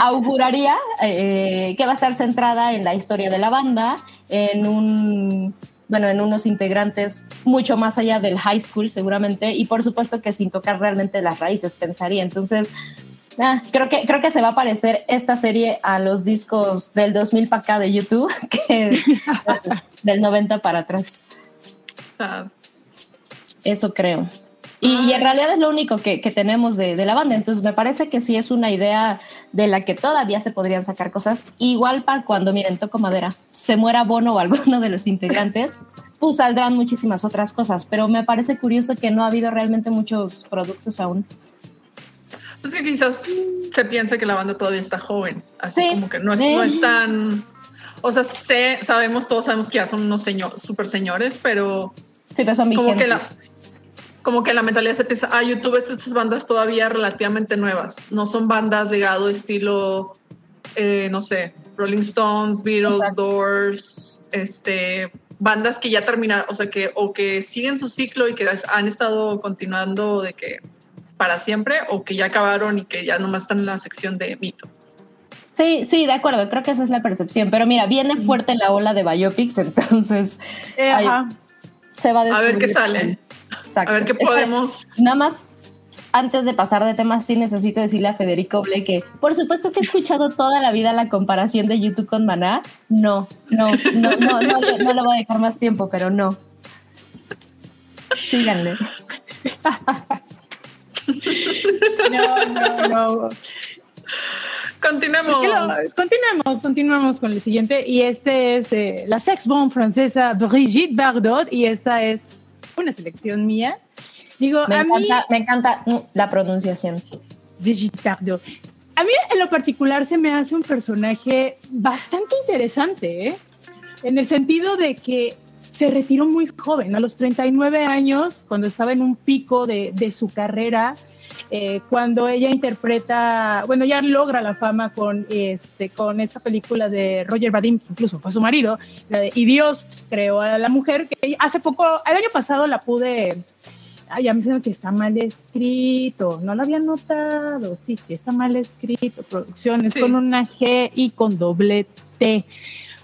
[SPEAKER 4] auguraría eh, que va a estar centrada en la historia de la banda, en un bueno, en unos integrantes mucho más allá del high school seguramente y por supuesto que sin tocar realmente las raíces pensaría. Entonces, Ah, creo, que, creo que se va a parecer esta serie a los discos del 2000 para acá de YouTube, que del 90 para atrás.
[SPEAKER 2] Ah.
[SPEAKER 4] Eso creo. Y, y, en realidad es lo único que, que tenemos de, de, la banda. Entonces me parece que sí es una idea de la que todavía se podrían sacar cosas. Igual para cuando, miren, toco madera, se muera Bono o alguno de los integrantes, pues saldrán muchísimas otras cosas. Pero me parece curioso que no ha habido realmente muchos productos aún.
[SPEAKER 2] Es que quizás se piensa que la banda todavía está joven, así
[SPEAKER 4] sí.
[SPEAKER 2] como que no es, no es tan... O sea, sé, sabemos, todos sabemos que ya son unos señor, super señores, pero...
[SPEAKER 4] Sí, pero son
[SPEAKER 2] como que la Como que la mentalidad se piensa, ah, YouTube, estas bandas todavía relativamente nuevas, no son bandas legado estilo, eh, no sé, Rolling Stones, Beatles, Exacto. Doors, este, bandas que ya terminaron, o sea, que o que siguen su ciclo y que han estado continuando de que para siempre o que ya acabaron y que ya nomás están en la sección de mito.
[SPEAKER 4] Sí, sí, de acuerdo, creo que esa es la percepción, pero mira, viene fuerte la ola de biopics, entonces
[SPEAKER 3] eh,
[SPEAKER 4] ay, se va
[SPEAKER 2] a, a ver qué sale.
[SPEAKER 4] Exacto.
[SPEAKER 2] A ver qué podemos.
[SPEAKER 4] Nada más, antes de pasar de temas, sí necesito decirle a Federico Ble que, por supuesto que he escuchado toda la vida la comparación de YouTube con Maná. No, no, no, no, no, no, no le voy a dejar más tiempo, pero no. Síganle.
[SPEAKER 3] No, no, no.
[SPEAKER 2] Continuemos.
[SPEAKER 3] Continuamos, continuamos con el siguiente. Y este es eh, la sex bomb francesa Brigitte Bardot. Y esta es una selección mía. Digo,
[SPEAKER 4] me
[SPEAKER 3] a
[SPEAKER 4] encanta,
[SPEAKER 3] mí.
[SPEAKER 4] Me encanta la pronunciación.
[SPEAKER 3] Brigitte Bardot. A mí, en lo particular, se me hace un personaje bastante interesante, ¿eh? En el sentido de que se retiró muy joven, a los 39 años, cuando estaba en un pico de, de su carrera, eh, cuando ella interpreta, bueno, ya logra la fama con, este, con esta película de Roger Vadim, que incluso fue su marido, la de Y Dios creó a la mujer, que hace poco, el año pasado la pude, ay, ya me dicen que está mal escrito, no lo había notado, sí, sí, está mal escrito, producciones
[SPEAKER 2] Sí.
[SPEAKER 3] con una G y con doble T.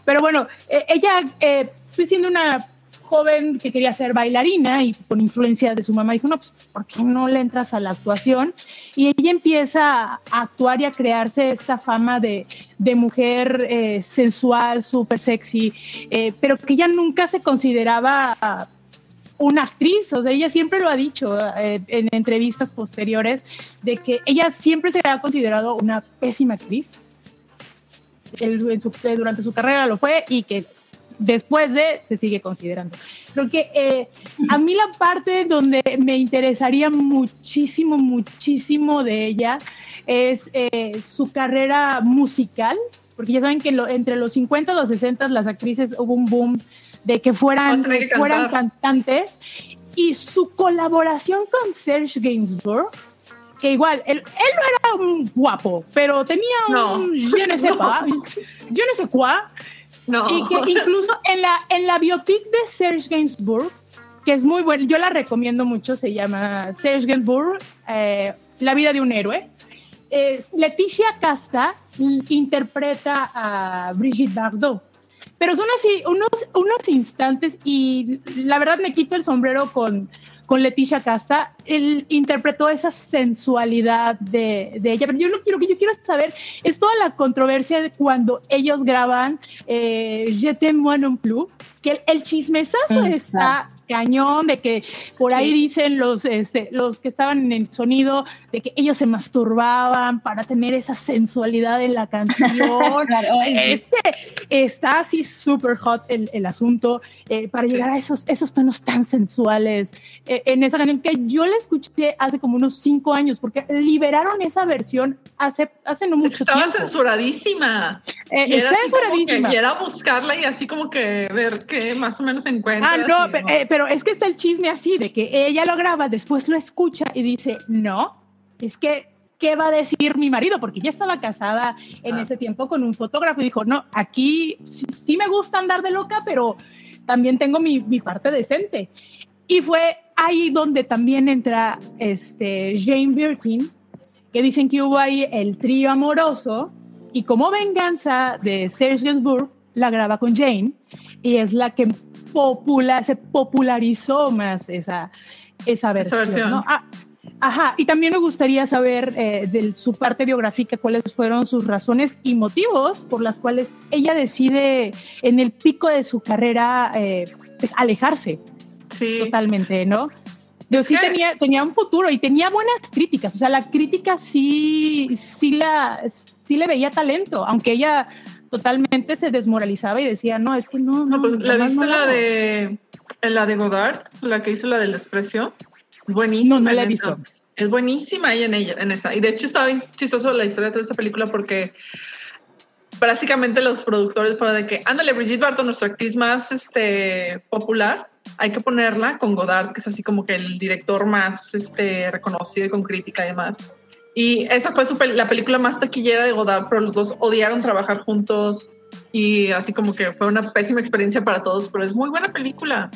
[SPEAKER 3] Pero bueno, eh, ella, eh, siendo una joven que quería ser bailarina y con influencia de su mamá dijo, no, pues, ¿por qué no le entras a la actuación? Y ella empieza a actuar y a crearse esta fama de, de mujer eh, sensual, súper sexy, eh, pero que ella nunca se consideraba una actriz, o sea, ella siempre lo ha dicho eh, en entrevistas posteriores, de que ella siempre se ha considerado una pésima actriz. Durante su carrera lo fue y que después de se sigue considerando. Creo que eh, a mí la parte donde me interesaría muchísimo, muchísimo de ella es eh, su carrera musical, porque ya saben que lo- entre los 50 y los 60 las actrices hubo un boom de que fueran,
[SPEAKER 2] que
[SPEAKER 3] fueran cantantes y su colaboración con Serge Gainsbourg que igual, él, él no era un guapo, pero tenía
[SPEAKER 2] No.
[SPEAKER 3] un je ne sais
[SPEAKER 2] No.
[SPEAKER 3] je ne sais quoi,
[SPEAKER 2] No.
[SPEAKER 3] y que incluso en la, en la biopic de Serge Gainsbourg, que es muy buena, yo la recomiendo mucho, se llama Serge Gainsbourg, eh, La vida de un héroe. Eh, Leticia Casta interpreta a Brigitte Bardot. Pero son así unos, unos instantes y la verdad me quito el sombrero con, con Leticia Casta. Él interpretó esa sensualidad de, de ella. Pero yo lo quiero que yo quiero saber es toda la controversia de cuando ellos graban eh, Je t'aime moi non plus, que el, el chismesazo está cañón de que por ahí
[SPEAKER 2] Sí.
[SPEAKER 3] dicen los, este, los que estaban en el sonido de que ellos se masturbaban para tener esa sensualidad en la canción.
[SPEAKER 4] Claro.
[SPEAKER 3] Este está así súper hot el, el asunto eh, para
[SPEAKER 2] Sí.
[SPEAKER 3] llegar a esos, esos tonos tan sensuales eh, en esa canción que yo la escuché hace como unos cinco años porque liberaron esa versión hace, hace no mucho
[SPEAKER 2] estaba
[SPEAKER 3] tiempo.
[SPEAKER 2] censuradísima.
[SPEAKER 3] Eh,
[SPEAKER 2] Y era como que-
[SPEAKER 3] censuradísima.
[SPEAKER 2] Y era buscarla y así como que ver qué más o menos encuentra.
[SPEAKER 3] Ah, no, pero, eh, pero es que está el chisme así, de que ella lo graba, después lo escucha y dice, no, es que, ¿qué va a decir mi marido? Porque ya estaba casada en
[SPEAKER 2] Ah.
[SPEAKER 3] ese tiempo con un fotógrafo y dijo, no, aquí sí, sí me gusta andar de loca, pero también tengo mi, mi parte decente. Y fue ahí donde también entra este, Jane Birkin, que dicen que hubo ahí el trío amoroso y como venganza de Serge Gainsbourg, la graba con Jane y es la que popula- se popularizó más esa, esa versión.
[SPEAKER 2] versión.
[SPEAKER 3] ¿no? Ah, ajá, y también me gustaría saber eh, de su parte biográfica cuáles fueron sus razones y motivos por las cuales ella decide en el pico de su carrera eh, pues, alejarse
[SPEAKER 2] sí.
[SPEAKER 3] totalmente, ¿no? Yo
[SPEAKER 2] Es
[SPEAKER 3] sí
[SPEAKER 2] que-
[SPEAKER 3] tenía, tenía un futuro y tenía buenas críticas, o sea, la crítica sí, sí, la, sí le veía talento, aunque ella totalmente se desmoralizaba y decía, no, es que no,
[SPEAKER 2] No,
[SPEAKER 3] no,
[SPEAKER 2] pues, ¿La viste
[SPEAKER 3] no
[SPEAKER 2] la
[SPEAKER 3] hago".
[SPEAKER 2] de la de Godard? La que hizo la del desprecio. Buenísima.
[SPEAKER 3] No, no la he
[SPEAKER 2] esa.
[SPEAKER 3] visto.
[SPEAKER 2] Es buenísima ella en ella, en esa. Y de hecho estaba bien chistoso la historia de esta película porque básicamente los productores fueron de que, ándale, Brigitte Bardot, nuestra actriz más este, popular, hay que ponerla con Godard, que es así como que el director más este, reconocido y con crítica y demás. Y esa fue su pel- la película más taquillera de Godard, pero los dos odiaron trabajar juntos y así como que fue una pésima experiencia para todos, pero es muy buena película.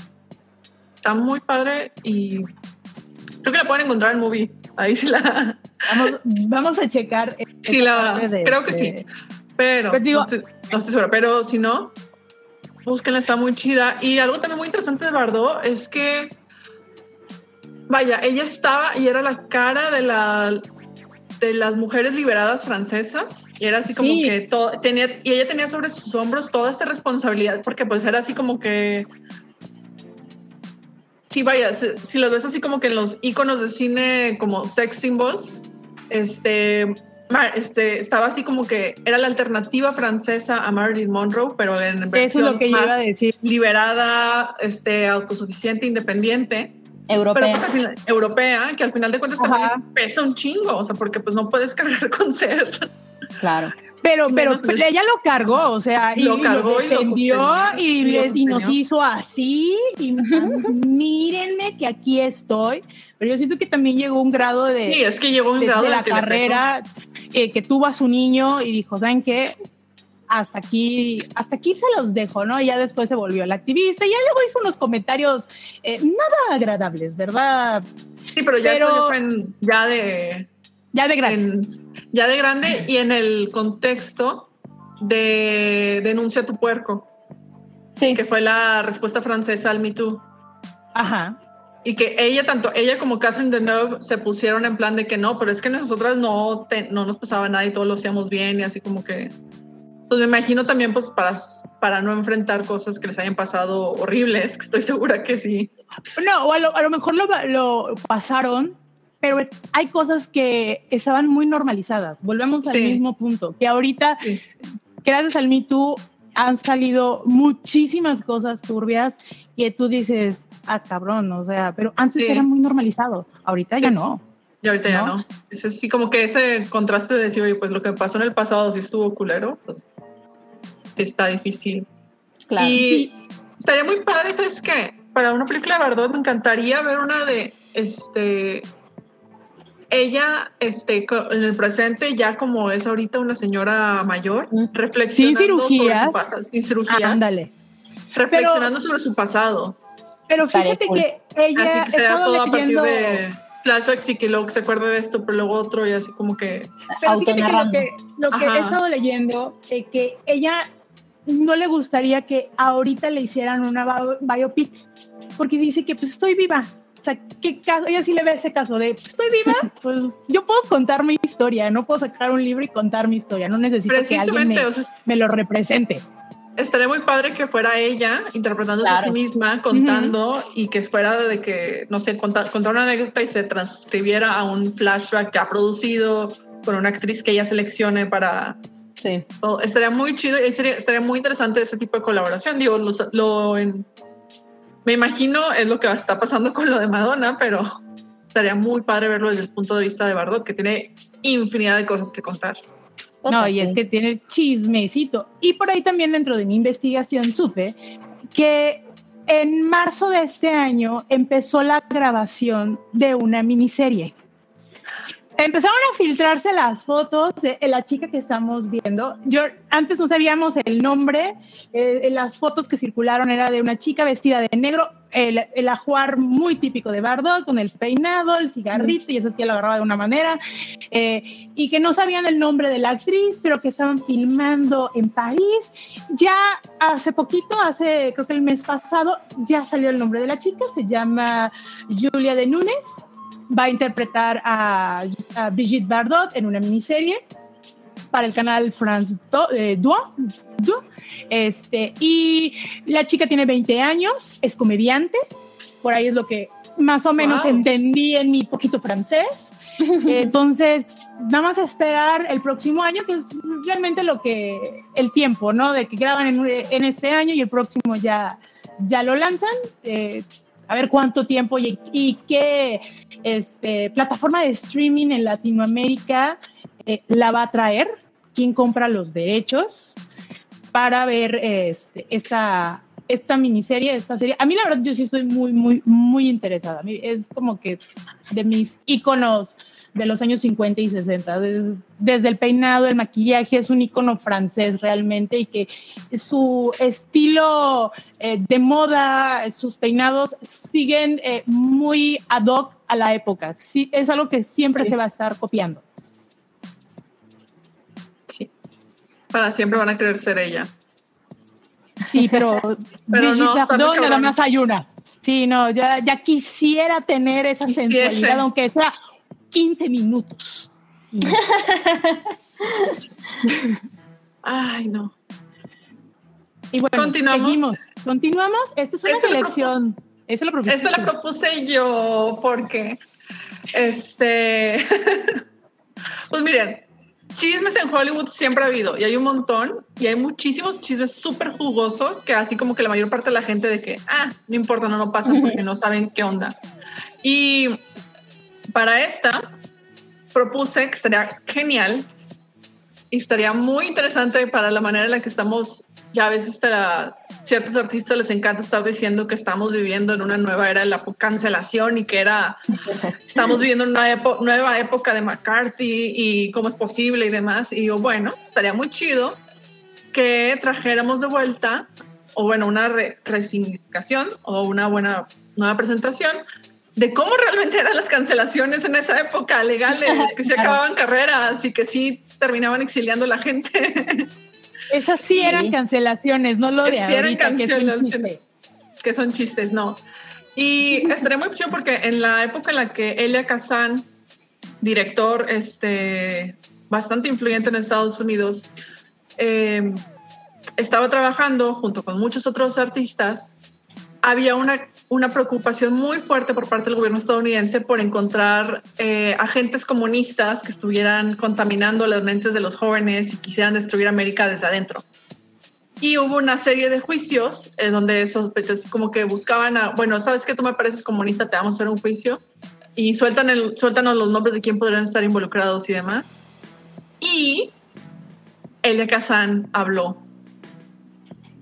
[SPEAKER 2] Está muy padre y creo que la pueden encontrar en movie. Ahí sí la,
[SPEAKER 3] Vamos, vamos a checar.
[SPEAKER 2] sí la,
[SPEAKER 3] de-
[SPEAKER 2] creo que
[SPEAKER 3] de-
[SPEAKER 2] sí, pero
[SPEAKER 3] Pues digo-
[SPEAKER 2] no, estoy, no estoy segura, pero si no, búsquenla, está muy chida. Y algo también muy interesante de Bardot es que, vaya, ella estaba y era la cara de la de las mujeres liberadas francesas y era así como
[SPEAKER 3] Sí.
[SPEAKER 2] que todo tenía y ella tenía sobre sus hombros toda esta responsabilidad porque pues era así como que sí vaya si, si los ves así como que en los iconos de cine como sex symbols este este estaba así como que era la alternativa francesa a Marilyn Monroe pero en
[SPEAKER 3] Eso es
[SPEAKER 2] versión
[SPEAKER 3] lo que yo iba a
[SPEAKER 2] más
[SPEAKER 3] decir.
[SPEAKER 2] liberada este autosuficiente independiente pero
[SPEAKER 4] Europea.
[SPEAKER 2] pues, final- europea, que al final de cuentas
[SPEAKER 3] Ajá.
[SPEAKER 2] también pesa un chingo, o sea, porque pues no puedes cargar con ser.
[SPEAKER 4] Claro.
[SPEAKER 3] Pero, pero, pero ella lo cargó, o sea, y
[SPEAKER 2] Lo cargó y lo
[SPEAKER 3] defendió
[SPEAKER 2] sostenió,
[SPEAKER 3] y,
[SPEAKER 2] y lo
[SPEAKER 3] les- y nos hizo así y mírenme que aquí estoy. Pero yo siento que también llegó un grado de,
[SPEAKER 2] Sí, es que llegó un
[SPEAKER 3] de,
[SPEAKER 2] grado
[SPEAKER 3] de
[SPEAKER 2] en
[SPEAKER 3] la carrera eh, que tuvo a su niño y dijo, ¿saben qué? Hasta aquí, hasta aquí se los dejo, ¿no? Ya después se volvió el activista y ya luego hizo unos comentarios eh, nada agradables, ¿verdad?
[SPEAKER 2] Sí, pero ya
[SPEAKER 3] pero-
[SPEAKER 2] eso en- ya de
[SPEAKER 3] Ya de grande.
[SPEAKER 2] en- ya de grande y en el contexto de denuncia tu puerco,
[SPEAKER 4] Sí.
[SPEAKER 2] que fue la respuesta francesa al Me Too.
[SPEAKER 3] Ajá.
[SPEAKER 2] Y que ella, tanto ella como Catherine Deneuve, se pusieron en plan de que no, pero es que nosotras no, te- no nos pasaba nada y todo lo hacíamos bien y así como que... Pues me imagino también pues para, para no enfrentar cosas que les hayan pasado horribles, que estoy segura que sí.
[SPEAKER 3] No, o a lo, a lo mejor lo, lo pasaron, pero hay cosas que estaban muy normalizadas. Volvemos al
[SPEAKER 2] Sí.
[SPEAKER 3] mismo punto, que ahorita,
[SPEAKER 2] Sí.
[SPEAKER 3] gracias al Me Too, han salido muchísimas cosas turbias que tú dices, ah, cabrón, o sea, pero antes
[SPEAKER 2] Sí.
[SPEAKER 3] era muy normalizado, ahorita ya no.
[SPEAKER 2] Y ahorita ya
[SPEAKER 3] ¿No?
[SPEAKER 2] Es así como que ese contraste de decir, oye, pues lo que pasó en el pasado sí estuvo culero, pues está difícil.
[SPEAKER 4] Claro.
[SPEAKER 2] Y estaría muy padre, ¿sabes qué? Para una película de Bardot me encantaría ver una de, este, ella, este, en el presente, ya como es ahorita una señora mayor, reflexionando
[SPEAKER 3] Sin
[SPEAKER 2] sobre
[SPEAKER 3] cirugías.
[SPEAKER 2] su pasado, sin cirugías,
[SPEAKER 3] Ándale.
[SPEAKER 2] reflexionando sobre su pasado.
[SPEAKER 3] Pero fíjate
[SPEAKER 4] cool.
[SPEAKER 3] que ella
[SPEAKER 2] Así que será
[SPEAKER 3] estaba
[SPEAKER 2] todo a partir de flashbacks y que luego se acuerde de esto, pero luego otro y así como que...
[SPEAKER 3] Pero que lo que, lo que he estado leyendo, eh, que ella no le gustaría que ahorita le hicieran una bio- biopic, porque dice que pues estoy viva. O sea, ¿qué caso? Ella sí le ve ese caso de, pues, estoy viva, pues yo puedo contar mi historia, no puedo sacar un libro y contar mi historia, no necesito que alguien me,
[SPEAKER 2] o sea,
[SPEAKER 3] me lo represente.
[SPEAKER 2] Estaría muy padre que fuera ella interpretándose a sí misma, contando y que fuera de que, no sé, contar, contar una anécdota y se transcribiera a un flashback ya producido con una actriz que ella seleccione para
[SPEAKER 4] Sí.
[SPEAKER 2] todo. Estaría muy chido y sería, estaría muy interesante ese tipo de colaboración. Digo, lo, lo en- me imagino es lo que está pasando con lo de Madonna, pero estaría muy padre verlo desde el punto de vista de Bardot, que tiene infinidad de cosas que contar.
[SPEAKER 3] No, y es que tiene chismecito. Y por ahí también dentro de mi investigación supe que en marzo de este año empezó la grabación de una miniserie. Empezaron a filtrarse las fotos de la chica que estamos viendo. Yo antes no sabíamos el nombre. eh, las fotos que circularon era de una chica vestida de negro, el, ajuar muy típico de Bardot, con el peinado, el cigarrito, y eso es que la agarraba de una manera eh, y que no sabían el nombre de la actriz, pero que estaban filmando en París. Ya hace poquito, hace creo que el mes pasado, ya salió el nombre de la chica, se llama Julia de Núñez, va a interpretar a, a Brigitte Bardot en una miniserie para el canal France Do- eh, Deux. Este, y la chica tiene 20 años, es comediante, por ahí es lo que más o menos
[SPEAKER 2] Wow.
[SPEAKER 3] entendí en mi poquito francés. Entonces, nada más esperar el próximo año, que es realmente lo que, el tiempo, ¿no? De que graban en, en este año y el próximo ya, ya lo lanzan. Eh, a ver cuánto tiempo y, qué este, plataforma de streaming en Latinoamérica eh, la va a traer, quién compra los derechos para ver este, esta, esta miniserie, esta serie. A mí la verdad yo sí estoy muy, muy, muy interesada. Es como que de mis íconos de los años 50 y 60. Des- desde el peinado, el maquillaje, es un ícono francés realmente y que su estilo eh, de moda, sus peinados siguen eh, muy ad hoc a la época. Sí, es algo que siempre
[SPEAKER 2] Sí.
[SPEAKER 3] se va a estar copiando.
[SPEAKER 2] Sí. Para siempre van a querer ser ella.
[SPEAKER 3] Sí, pero,
[SPEAKER 2] Pero no,
[SPEAKER 3] nada más hay una. Sí, no, ya, ya quisiera tener esa
[SPEAKER 2] Quisiese.
[SPEAKER 3] sensualidad, aunque sea 15 minutos.
[SPEAKER 2] Ay, no.
[SPEAKER 3] Y bueno,
[SPEAKER 2] Continuamos.
[SPEAKER 3] seguimos. Continuamos. Esta es una
[SPEAKER 2] Esta la
[SPEAKER 3] selección. Esta la propusiste
[SPEAKER 2] Esta la
[SPEAKER 3] tú.
[SPEAKER 2] propuse yo porque, este, pues miren, chismes en Hollywood siempre ha habido y hay un montón y hay muchísimos chismes súper jugosos que así como que la mayor parte de la gente de que, ah, no importa, no, no pasan porque no saben qué onda. Y para esta propuse que estaría genial y estaría muy interesante para la manera en la que estamos, ya a veces a ciertos artistas les encanta estar diciendo que estamos viviendo en una nueva era de la cancelación y que era, estamos viviendo una nueva época de McCarthy y cómo es posible y demás. Y yo, bueno, estaría muy chido que trajéramos de vuelta, o bueno, una resignificación o una buena nueva presentación de cómo realmente eran las cancelaciones en esa época legales, que se acababan carreras y que sí terminaban exiliando a la gente.
[SPEAKER 3] Esas sí, eran cancelaciones, no lo de ahorita, que son chistes.
[SPEAKER 2] Que son chistes, no. Y estaría muy chido porque en la época en la que Elia Kazan, director este, bastante influyente en Estados Unidos, eh, estaba trabajando junto con muchos otros artistas, había una una preocupación muy fuerte por parte del gobierno estadounidense por encontrar eh, agentes comunistas que estuvieran contaminando las mentes de los jóvenes y quisieran destruir América desde adentro. Y hubo una serie de juicios en donde sospechas como que buscaban a, bueno, sabes que tú me pareces comunista, te vamos a hacer un juicio y sueltan el, sueltan los nombres de quién podrían estar involucrados y demás. Y Elia Kazan habló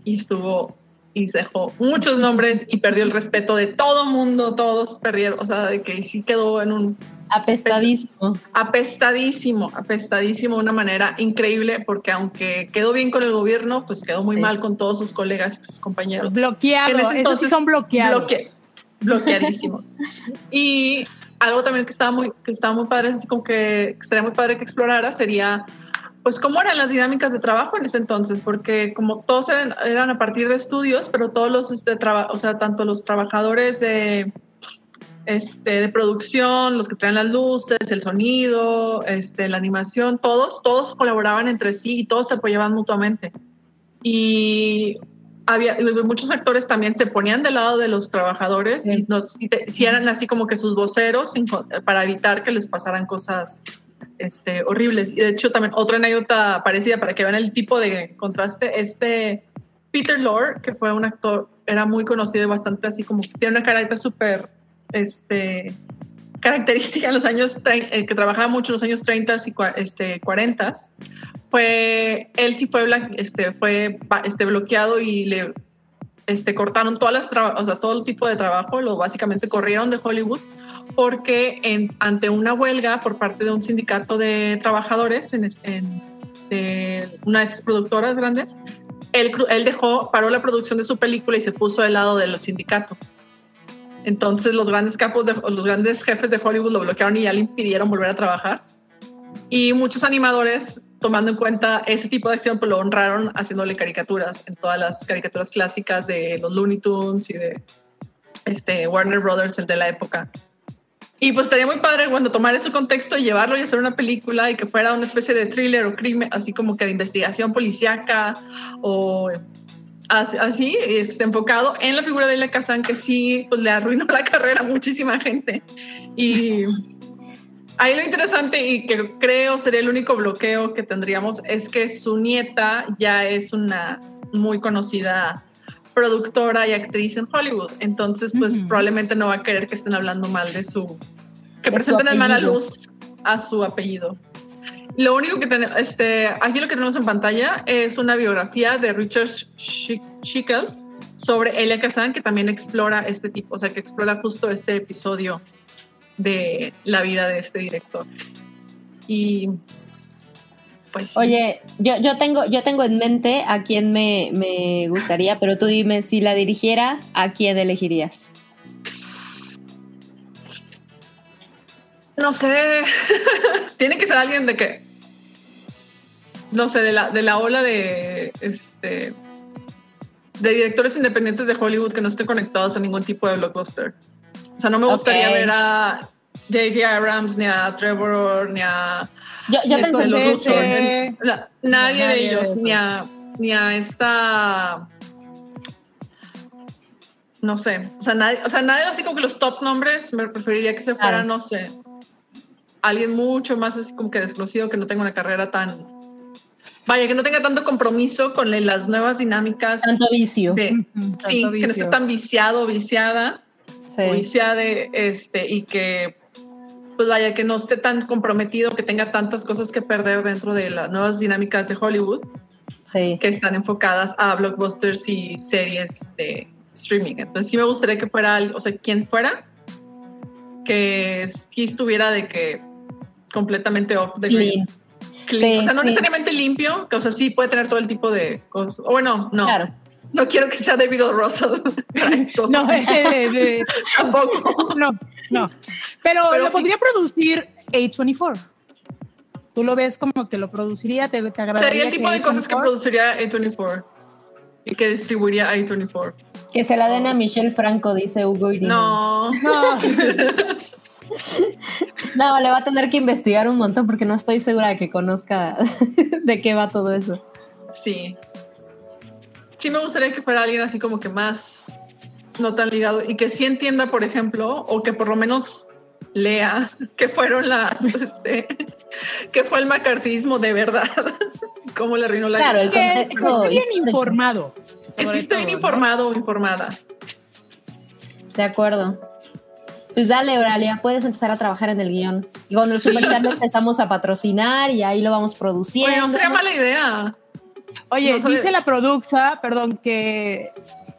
[SPEAKER 2] y estuvo y se dejó muchos nombres y perdió el respeto de todo mundo, todos perdieron, o sea, de que sí quedó en un...
[SPEAKER 4] Apestadísimo.
[SPEAKER 2] Apestadísimo, apestadísimo de una manera increíble, porque aunque quedó bien con el gobierno, pues quedó muy mal con todos sus colegas y sus compañeros.
[SPEAKER 3] Bloqueados, entonces son bloqueados.
[SPEAKER 2] bloqueadísimos. y algo también que estaba muy, que estaba muy padre, así como que sería muy padre que explorara, sería pues cómo eran las dinámicas de trabajo en ese entonces, porque como todos eran, a partir de estudios, pero todos los, este, o sea, tanto los trabajadores de, este, de producción, los que traen las luces, el sonido, este, la animación, todos, todos colaboraban entre sí y todos se apoyaban mutuamente. Y había muchos actores también se ponían del lado de los trabajadores y, nos, si eran así como que sus voceros para evitar que les pasaran cosas este, horribles. Y de hecho, también otra anécdota parecida para que vean el tipo de contraste. Este Peter Lorre, que fue un actor, era muy conocido y bastante así como tiene una carita súper este, característica en los años, eh, que trabajaba mucho en los años 30 y este, 40. Fue, él sí fue, este, fue este, bloqueado y le este, cortaron todas las, o sea, todo el tipo de trabajo, lo básicamente corrieron de Hollywood porque en, ante una huelga por parte de un sindicato de trabajadores en, de una de estas productoras grandes, él, él, dejó, paró la producción de su película y se puso del lado del sindicato. Entonces los grandes capos, de, los grandes jefes de Hollywood lo bloquearon y ya le impidieron volver a trabajar. Y muchos animadores, tomando en cuenta ese tipo de acción, pues lo honraron haciéndole caricaturas en todas las caricaturas clásicas de los Looney Tunes y de este, Warner Brothers, el de la época. Y pues estaría muy padre cuando tomar ese contexto y llevarlo y hacer una película y que fuera una especie de thriller o crimen, así como que de investigación policíaca o así, este, enfocado en la figura de la Kazan que sí pues, le arruinó la carrera a muchísima gente. Y ahí lo interesante y que creo sería el único bloqueo que tendríamos es que su nieta ya es una muy conocida productora y actriz en Hollywood. Entonces, pues probablemente no va a querer que estén hablando mal de su. que presenten en mala luz a su apellido. Lo único que tenemos, este, aquí lo que tenemos en pantalla es una biografía de Richard Schickel sobre Elia Kazan, que también explora este tipo, o sea, que explora justo este episodio de la vida de este director. Y pues
[SPEAKER 4] Oye, yo, yo, tengo, yo tengo en mente a quién me, gustaría, pero tú dime, si la dirigiera, ¿a quién elegirías?
[SPEAKER 2] No sé, tiene que ser alguien de que, no sé, de la, de la ola de, este, de directores independientes de Hollywood que no estén conectados a ningún tipo de blockbuster. O sea, no me gustaría ver a J.J. Abrams, ni a Trevor, ni a
[SPEAKER 4] yo, yo pensé
[SPEAKER 2] nadie, de ellos, ni a, ni a esta no sé, o sea, nadie, o sea, nadie así como que los top nombres, me preferiría que se fuera, no sé, alguien mucho más así como que desconocido, que no tenga una carrera tan, vaya, que no tenga tanto compromiso con las nuevas dinámicas.
[SPEAKER 4] Tanto vicio.
[SPEAKER 2] sí, que no esté tan viciado, viciada, sí. viciada, este, y que pues vaya, que no esté tan comprometido, que tenga tantas cosas que perder dentro de las nuevas dinámicas de Hollywood,
[SPEAKER 4] Sí.
[SPEAKER 2] que están enfocadas a blockbusters y series de streaming. Entonces sí me gustaría que fuera, o sea, quien fuera, que sí estuviera de que completamente off the grid.
[SPEAKER 4] Clean.
[SPEAKER 2] Clean.
[SPEAKER 4] Sí,
[SPEAKER 2] o sea, no
[SPEAKER 4] sí.
[SPEAKER 2] necesariamente limpio, que o sea, sí puede tener todo el tipo de cosas. O bueno, no.
[SPEAKER 4] Claro.
[SPEAKER 2] No quiero que sea David O. Russell para esto.
[SPEAKER 3] No, ese de, de-
[SPEAKER 2] tampoco.
[SPEAKER 3] no, no. Pero,
[SPEAKER 2] Pero
[SPEAKER 3] lo
[SPEAKER 2] sí.
[SPEAKER 3] podría producir A24. Tú lo ves como que lo produciría, te, te agradaría.
[SPEAKER 2] Sería el tipo de cosas que
[SPEAKER 3] A24?
[SPEAKER 2] produciría A24 y que distribuiría A24.
[SPEAKER 4] Que se la den a Michelle Franco, dice Hugo Irino.
[SPEAKER 2] No.
[SPEAKER 3] No,
[SPEAKER 4] No, le va a tener que investigar un montón porque no estoy segura de que conozca de qué va todo eso.
[SPEAKER 2] Sí. Sí me gustaría que fuera alguien así como que más no tan ligado y que sí entienda, por ejemplo, o que por lo menos lea que fueron las, este, que fue el macartismo de verdad, cómo le arruinó la
[SPEAKER 4] Claro, el
[SPEAKER 3] que
[SPEAKER 4] contexto
[SPEAKER 3] esté bien informado.
[SPEAKER 2] que sí esté bien informado o informada.
[SPEAKER 4] De acuerdo. Pues dale, Oralia, puedes empezar a trabajar en el guion. Y con el Superchat lo empezamos a patrocinar y ahí lo vamos produciendo.
[SPEAKER 2] Oye, no sería mala idea.
[SPEAKER 3] Oye,
[SPEAKER 2] No
[SPEAKER 3] dice la produxa, perdón, que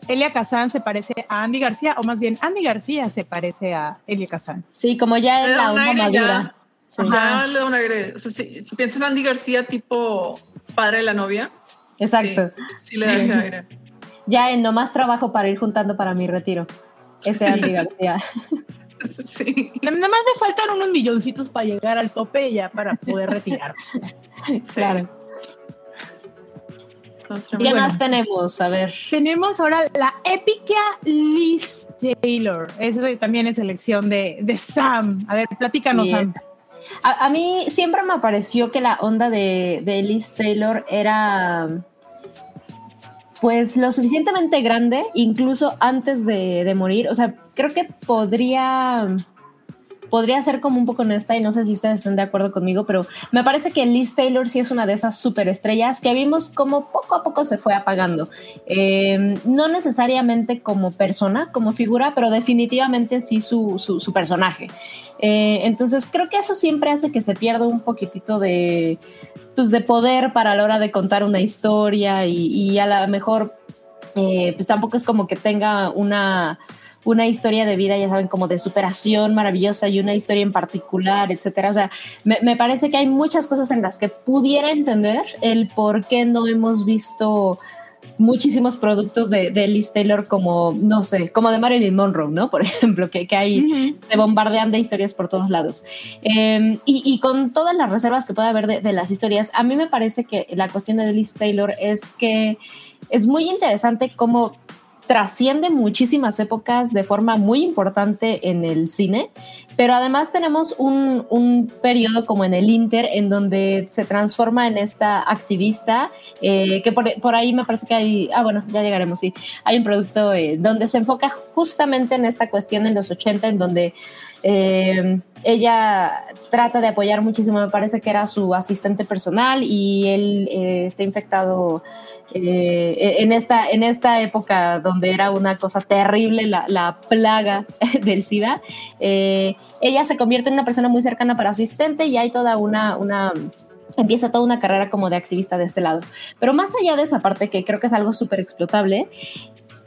[SPEAKER 3] Elia Kazan se parece a Andy García, o más bien Andy García se parece a Elia Kazan.
[SPEAKER 4] Sí, como ya
[SPEAKER 2] da
[SPEAKER 4] la
[SPEAKER 2] un
[SPEAKER 4] onda
[SPEAKER 2] aire
[SPEAKER 4] madura. Sí,
[SPEAKER 2] Ya le da un aire. O sea, si, si piensas en Andy García, tipo padre de la novia,
[SPEAKER 4] Exacto.
[SPEAKER 2] sí, sí le da ese aire.
[SPEAKER 4] Ya en nomás trabajo para ir juntando para mi retiro. Ese Andy García.
[SPEAKER 2] Sí.
[SPEAKER 3] Nada más me faltan unos milloncitos para llegar al tope ya para poder retirar.
[SPEAKER 4] Claro. ¿Qué
[SPEAKER 3] bueno.
[SPEAKER 4] más tenemos? A ver.
[SPEAKER 3] Tenemos ahora la épica Liz Taylor. Esa también es elección de, de Sam. A ver, platícanos,
[SPEAKER 4] Sí,
[SPEAKER 3] Sam.
[SPEAKER 4] A, a mí siempre me pareció que la onda de, de Liz Taylor era pues lo suficientemente grande, incluso antes de, de morir. O sea, creo que podría podría ser como un poco honesta y no sé si ustedes están de acuerdo conmigo, pero me parece que Liz Taylor sí es una de esas superestrellas que vimos como poco a poco se fue apagando. Eh, no necesariamente como persona, como figura, pero definitivamente sí su, su, personaje. Eh, entonces creo que eso siempre hace que se pierda un poquitito de, pues, de poder para la hora de contar una historia y, y a lo mejor eh, pues tampoco es como que tenga una una historia de vida, ya saben, como de superación maravillosa y una historia en particular, etcétera. O sea, me, me, parece que hay muchas cosas en las que pudiera entender el por qué no hemos visto muchísimos productos de, de Liz Taylor como, no sé, como de Marilyn Monroe, ¿no? Por ejemplo, que, que uh -huh. se bombardean de historias por todos lados. Eh, y, y, con todas las reservas que puede haber de, de las historias, a mí me parece que la cuestión de Liz Taylor es que es muy interesante cómo trasciende muchísimas épocas de forma muy importante en el cine, pero además tenemos un, un periodo como en el Inter en donde se transforma en esta activista, eh, que por, por, ahí me parece que hay, ah bueno, ya llegaremos, sí, hay un producto eh, donde se enfoca justamente en esta cuestión en los 80, en donde eh, ella trata de apoyar muchísimo, me parece que era su asistente personal y él eh, está infectado eh, en, esta, en esta época donde era una cosa terrible la, la plaga del SIDA, eh, ella se convierte en una persona muy cercana para su asistente y hay toda una, una empieza toda una carrera como de activista de este lado. Pero más allá de esa parte, que creo que es algo súper explotable,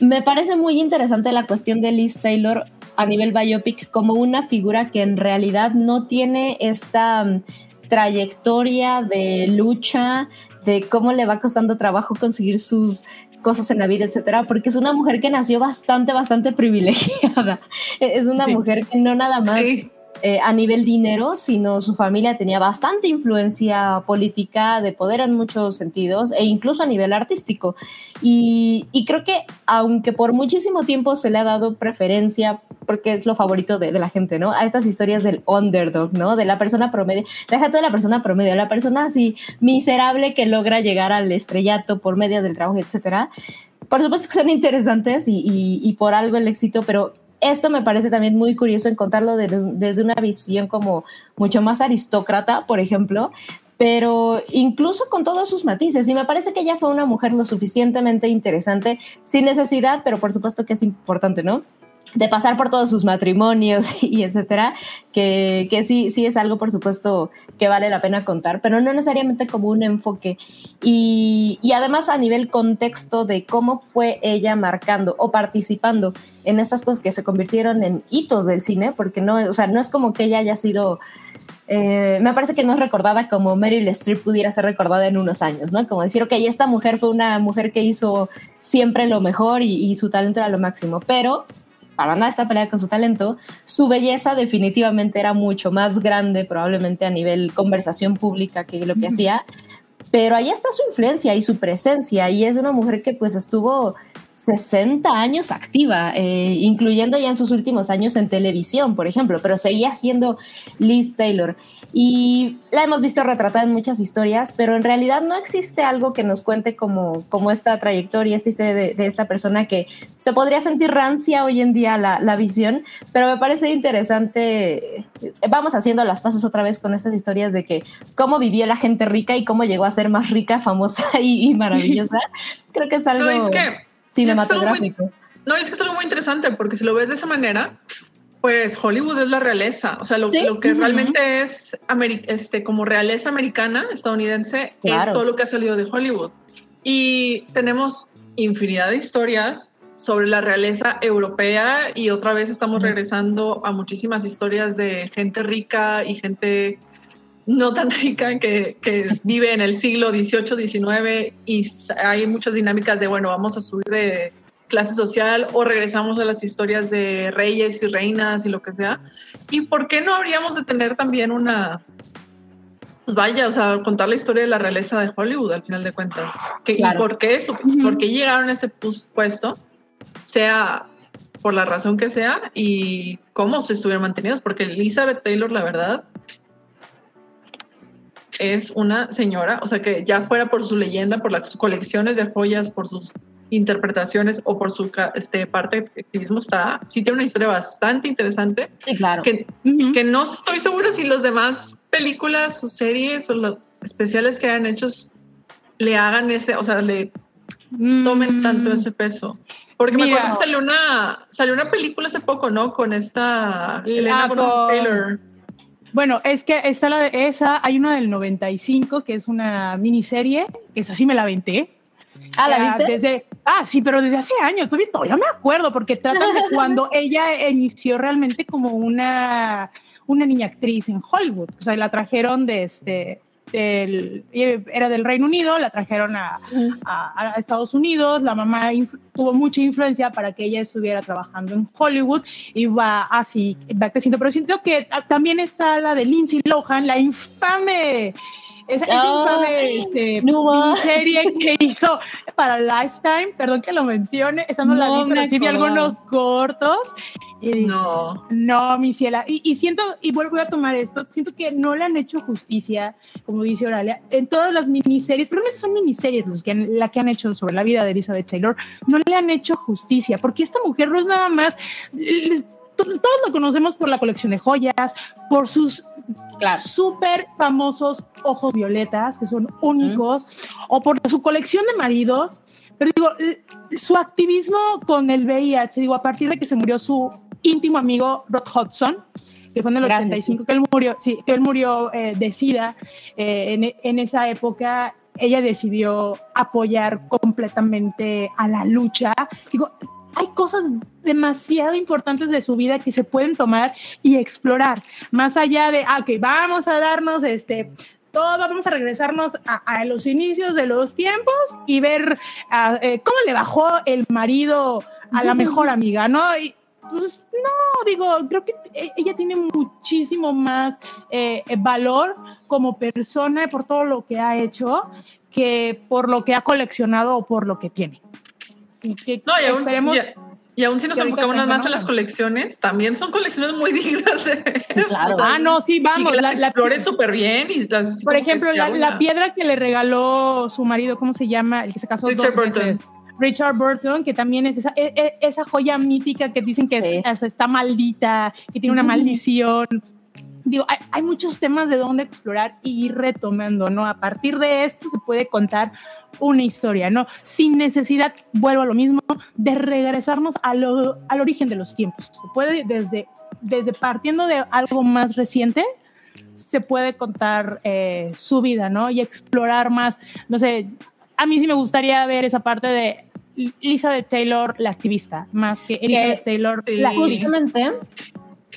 [SPEAKER 4] me parece muy interesante la cuestión de Liz Taylor a nivel biopic como una figura que en realidad no tiene esta um, trayectoria de lucha, de cómo le va costando trabajo conseguir sus cosas en la vida, etcétera, porque es una mujer que nació bastante, bastante privilegiada. Es una sí. mujer que no nada más sí. Eh, a nivel dinero, sino su familia tenía bastante influencia política, de poder en muchos sentidos, e incluso a nivel artístico. Y, creo que, aunque por muchísimo tiempo se le ha dado preferencia, porque es lo favorito de, de, la gente, ¿no? A estas historias del underdog, ¿no? De la persona promedio, deja toda la persona promedio, la persona así miserable que logra llegar al estrellato por medio del trabajo, etcétera. Por supuesto que son interesantes y por algo el éxito, pero esto me parece también muy curioso encontrarlo de, desde una visión como mucho más aristócrata, por ejemplo, pero incluso con todos sus matices. Y me parece que ella fue una mujer lo suficientemente interesante, sin necesidad, pero por supuesto que es importante, ¿no? de pasar por todos sus matrimonios y etcétera, que, que, sí, sí es algo, por supuesto, que vale la pena contar, pero no necesariamente como un enfoque. Y, y además a nivel contexto de cómo fue ella marcando o participando en estas cosas que se convirtieron en hitos del cine, porque no, o sea, no es como que ella haya sido eh, me parece que no es recordada como Meryl Streep pudiera ser recordada en unos años, ¿no? Como decir, ok, esta mujer fue una mujer que hizo siempre lo mejor y, y su talento era lo máximo, pero para nada está peleada con su talento, su belleza definitivamente era mucho más grande, probablemente a nivel conversación pública que lo que hacía, pero ahí está su influencia y su presencia, y es una mujer que pues estuvo 60 años activa, eh, incluyendo ya en sus últimos años en televisión, por ejemplo, pero seguía siendo Liz Taylor. Y la hemos visto retratada en muchas historias, pero en realidad no existe algo que nos cuente como, como esta trayectoria, esta historia de, de esta persona que se podría sentir rancia hoy en día la, la, visión, pero me parece interesante. Vamos haciendo las pasos otra vez con estas historias de que cómo vivió la gente rica y cómo llegó a ser más rica, famosa y, y maravillosa. Creo que es algo...
[SPEAKER 2] No, es que
[SPEAKER 4] cinematográfico.
[SPEAKER 2] Es muy, no, es que es algo muy interesante porque si lo ves de esa manera, pues Hollywood es la realeza, o sea, lo, ¿Sí? lo que uh -huh. realmente es este, como realeza americana, estadounidense, claro. es todo lo que ha salido de Hollywood. Y tenemos infinidad de historias sobre la realeza europea y otra vez estamos regresando a muchísimas historias de gente rica y gente no tan rica que, que, vive en el siglo XVIII, XIX y hay muchas dinámicas de, bueno, vamos a subir de clase social o regresamos a las historias de reyes y reinas y lo que sea. ¿Y por qué no habríamos de tener también una, pues vaya, o sea, contar la historia de la realeza de Hollywood al final de cuentas? ¿Qué, claro. ¿Y por qué, eso, por qué llegaron a ese puesto? Sea por la razón que sea y cómo se estuvieron mantenidos, porque Elizabeth Taylor, la verdad, es una señora, o sea, que ya fuera por su leyenda, por las colecciones de joyas, por sus interpretaciones o por su este, parte de activismo, está, sí tiene una historia bastante interesante.
[SPEAKER 4] Sí, claro.
[SPEAKER 2] Que, uh -huh. que no estoy segura si las demás películas o series o los especiales que hayan hecho le hagan ese, o sea, le tomen mm. tanto ese peso. Porque Mira. me acuerdo que salió una, salió una película hace poco, ¿no? Con esta Elena Taylor.
[SPEAKER 3] Bueno, es que está la de esa, hay una del 95 que es una miniserie, que esa sí me la aventé.
[SPEAKER 4] Ah, ¿la viste?
[SPEAKER 3] Desde, ah, sí, pero desde hace años, todavía, todavía me acuerdo, porque trata de cuando ella inició realmente como una, una niña actriz en Hollywood. O sea, la trajeron de este, del, era del Reino Unido, la trajeron a, a, a Estados Unidos, la mamá tuvo mucha influencia para que ella estuviera trabajando en Hollywood y va así, va creciendo, pero siento que también está la de Lindsay Lohan, la infame esa, esa oh, infame este, no. serie que hizo para Lifetime, perdón que lo mencione, esa no, no la vi, pero sí vi algunos cortos. Y dices, no, no, mi ciela. Y, y, siento, y vuelvo a tomar esto, siento que no le han hecho justicia, como dice Oralia, en todas las miniseries, pero no son miniseries los que han, la que han hecho sobre la vida de Elizabeth Taylor, no le han hecho justicia, porque esta mujer no es nada más todos lo conocemos por la colección de joyas, por sus claro. súper famosos ojos violetas, que son únicos, mm. o por su colección de maridos. Pero digo, su activismo con el VIH, digo, a partir de que se murió su íntimo amigo Rod Hudson, que fue en el Gracias, 85, sí. que él murió, sí, que él murió eh, de SIDA eh, en, en esa época, ella decidió apoyar completamente a la lucha. Digo, hay cosas demasiado importantes de su vida que se pueden tomar y explorar, más allá de, ah, ok, vamos a darnos este, todo, vamos a regresarnos a, a los inicios de los tiempos y ver uh, eh, cómo le bajó el marido a la mejor amiga, ¿no? Y, pues, no, digo, creo que e, ella tiene muchísimo más eh, valor como persona por todo lo que ha hecho que por lo que ha coleccionado o por lo que tiene.
[SPEAKER 2] Así que no, y aún, esperemos. Y, y aún si nos enfocamos nada más en las colecciones, también son colecciones muy dignas de
[SPEAKER 3] claro. o sea, ah, no, sí, vamos.
[SPEAKER 2] la, la flores súper bien. Y las,
[SPEAKER 3] por ejemplo, la, la, piedra que le regaló su marido, ¿cómo se llama? El que se casó
[SPEAKER 2] Richard
[SPEAKER 3] dos
[SPEAKER 2] Burton.
[SPEAKER 3] Veces. Richard Burton, que también es esa, e, e, esa joya mítica que dicen que sí. está maldita, que tiene una maldición. Digo, hay, hay, muchos temas de dónde explorar y ir retomando, ¿no? A partir de esto se puede contar una historia, ¿no? Sin necesidad, vuelvo a lo mismo, de regresarnos a lo, al origen de los tiempos. Se puede desde, desde partiendo de algo más reciente, se puede contar eh, su vida, ¿no? Y explorar más, no sé, a mí sí me gustaría ver esa parte de Elizabeth Taylor, la activista, más que Elizabeth Taylor,
[SPEAKER 4] sí. la Justamente,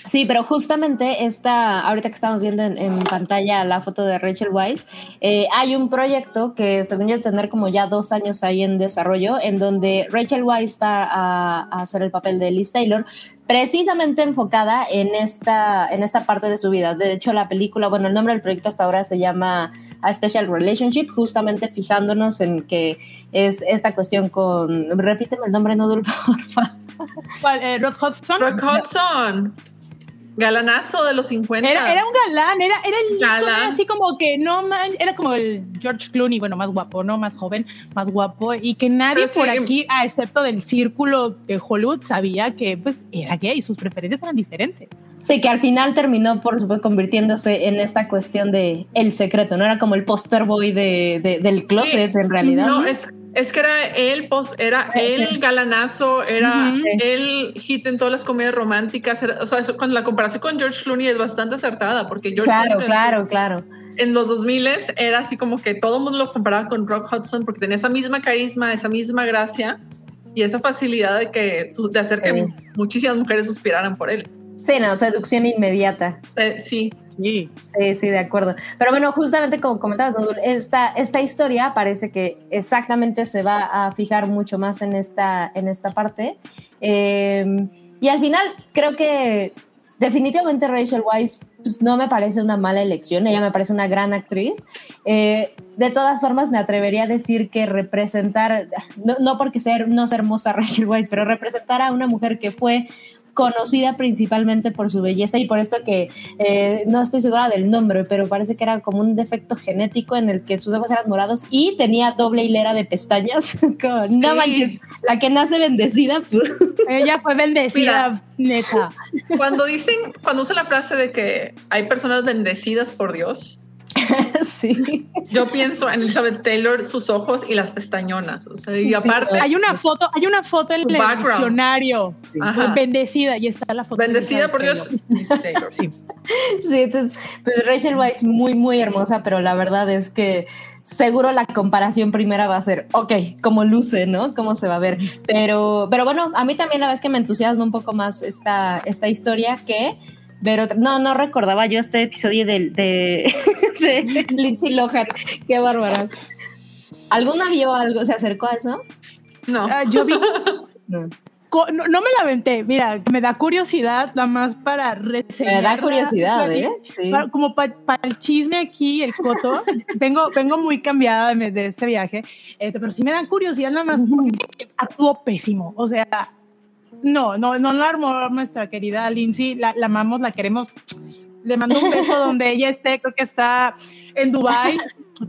[SPEAKER 4] Sí, pero justamente esta, ahorita que estamos viendo en, en pantalla la foto de Rachel Weisz, eh, hay un proyecto que según yo tener como ya dos años ahí en desarrollo, en donde Rachel Weisz va a, a, hacer el papel de Liz Taylor, precisamente enfocada en esta, en esta parte de su vida. De hecho, la película, bueno, el nombre del proyecto hasta ahora se llama A Special Relationship, justamente fijándonos en que es esta cuestión con, repíteme el nombre, no porfa.
[SPEAKER 3] ¿Cuál? Eh, Rod Hudson.
[SPEAKER 2] Rod Hudson. Galanazo de los 50.
[SPEAKER 3] Era, era un galán, era, era el galán. así como que no man, era como el George Clooney, bueno, más guapo, ¿no? Más joven, más guapo, y que nadie sí, por aquí, a excepto del círculo de Hollywood, sabía que pues era gay y sus preferencias eran diferentes.
[SPEAKER 4] Sí, que al final terminó, por supuesto, convirtiéndose en esta cuestión de el secreto, ¿no? Era como el poster boy de, de, del closet, sí, en realidad.
[SPEAKER 2] No, ¿no? es es que era él, post, era el galanazo, era uh -huh. el hit en todas las comedias románticas. Era, o sea, eso, cuando la comparación con George Clooney es bastante acertada, porque George
[SPEAKER 4] claro,
[SPEAKER 2] Clooney
[SPEAKER 4] claro, claro.
[SPEAKER 2] En los 2000 era así como que todo el mundo lo comparaba con Rock Hudson porque tenía esa misma carisma, esa misma gracia y esa facilidad de que de hacer sí. que muchísimas mujeres suspiraran por él.
[SPEAKER 4] Sí, no, seducción inmediata.
[SPEAKER 2] Eh, sí.
[SPEAKER 4] Sí. sí, sí, de acuerdo. Pero bueno, justamente como comentabas, esta, esta historia parece que exactamente se va a fijar mucho más en esta, en esta parte. Eh, y al final creo que definitivamente Rachel Weisz pues, no me parece una mala elección, ella me parece una gran actriz. Eh, de todas formas, me atrevería a decir que representar, no, no porque ser, no ser hermosa Rachel Weisz, pero representar a una mujer que fue conocida principalmente por su belleza y por esto que eh, no estoy segura del nombre, pero parece que era como un defecto genético en el que sus ojos eran morados y tenía doble hilera de pestañas. como, sí. No manches, la que nace bendecida. Pues.
[SPEAKER 3] Ella fue bendecida, Mira, neta.
[SPEAKER 2] Cuando dicen, cuando usa la frase de que hay personas bendecidas por Dios,
[SPEAKER 4] sí.
[SPEAKER 2] Yo pienso en Elizabeth Taylor, sus ojos y las pestañonas. O sea, y aparte.
[SPEAKER 3] Sí, hay una foto, hay una foto en el background. diccionario. Sí. Bendecida, y está la foto.
[SPEAKER 2] Bendecida por Dios.
[SPEAKER 3] Taylor. sí.
[SPEAKER 4] sí, entonces, pues Rachel Weisz muy, muy hermosa, pero la verdad es que seguro la comparación primera va a ser, ok, cómo luce, ¿no? Cómo se va a ver. Pero, pero bueno, a mí también la vez que me entusiasma un poco más esta, esta historia que pero no, no recordaba yo este episodio de, de, de Lindsay Lohan. Qué bárbara. ¿Alguna vio algo? ¿Se acercó a eso?
[SPEAKER 2] No.
[SPEAKER 3] Uh, yo vi. no. No, no, me la aventé, mira, me da curiosidad nada más para reseñar.
[SPEAKER 4] Me da curiosidad, ¿eh?
[SPEAKER 3] Sí. Para, como para pa el chisme aquí, el coto. vengo, vengo muy cambiada de, de este viaje, este, pero sí me da curiosidad nada más porque actuó pésimo. O sea, no, no, no la armó nuestra querida Lindsay, la, la amamos, la queremos. Le mando un beso donde ella esté, creo que está en Dubai.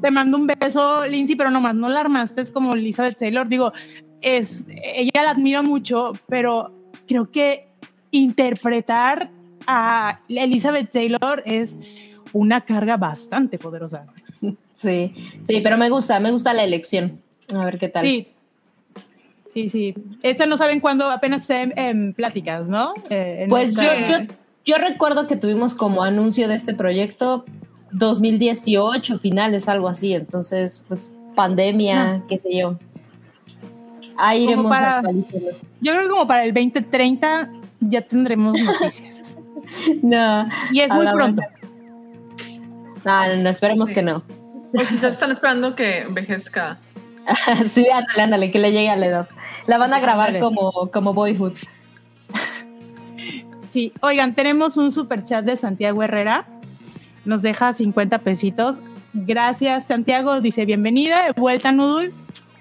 [SPEAKER 3] Te mando un beso, Lindsay, pero nomás no la armaste, es como Elizabeth Taylor. Digo, es, ella la admiro mucho, pero creo que interpretar a Elizabeth Taylor es una carga bastante poderosa.
[SPEAKER 4] Sí, sí, pero me gusta, me gusta la elección. A ver qué tal.
[SPEAKER 3] Sí, Sí, sí. Esta no saben cuándo, apenas en, en pláticas, ¿no?
[SPEAKER 4] Eh, pues yo, yo, yo, recuerdo que tuvimos como anuncio de este proyecto 2018, finales, algo así. Entonces, pues pandemia, no. qué sé yo. Ahí iremos
[SPEAKER 3] para, actualizando. Yo creo que como para el 2030 ya tendremos noticias.
[SPEAKER 4] no.
[SPEAKER 3] Y es muy pronto.
[SPEAKER 4] No, no, no, esperemos sí. que no.
[SPEAKER 2] O quizás están esperando que envejezca
[SPEAKER 4] sí, ándale, ándale, que le llegue a la edad. La van a grabar como, como Boyhood.
[SPEAKER 3] Sí, oigan, tenemos un super chat de Santiago Herrera. Nos deja 50 pesitos. Gracias, Santiago. Dice, bienvenida, de vuelta, Nudul.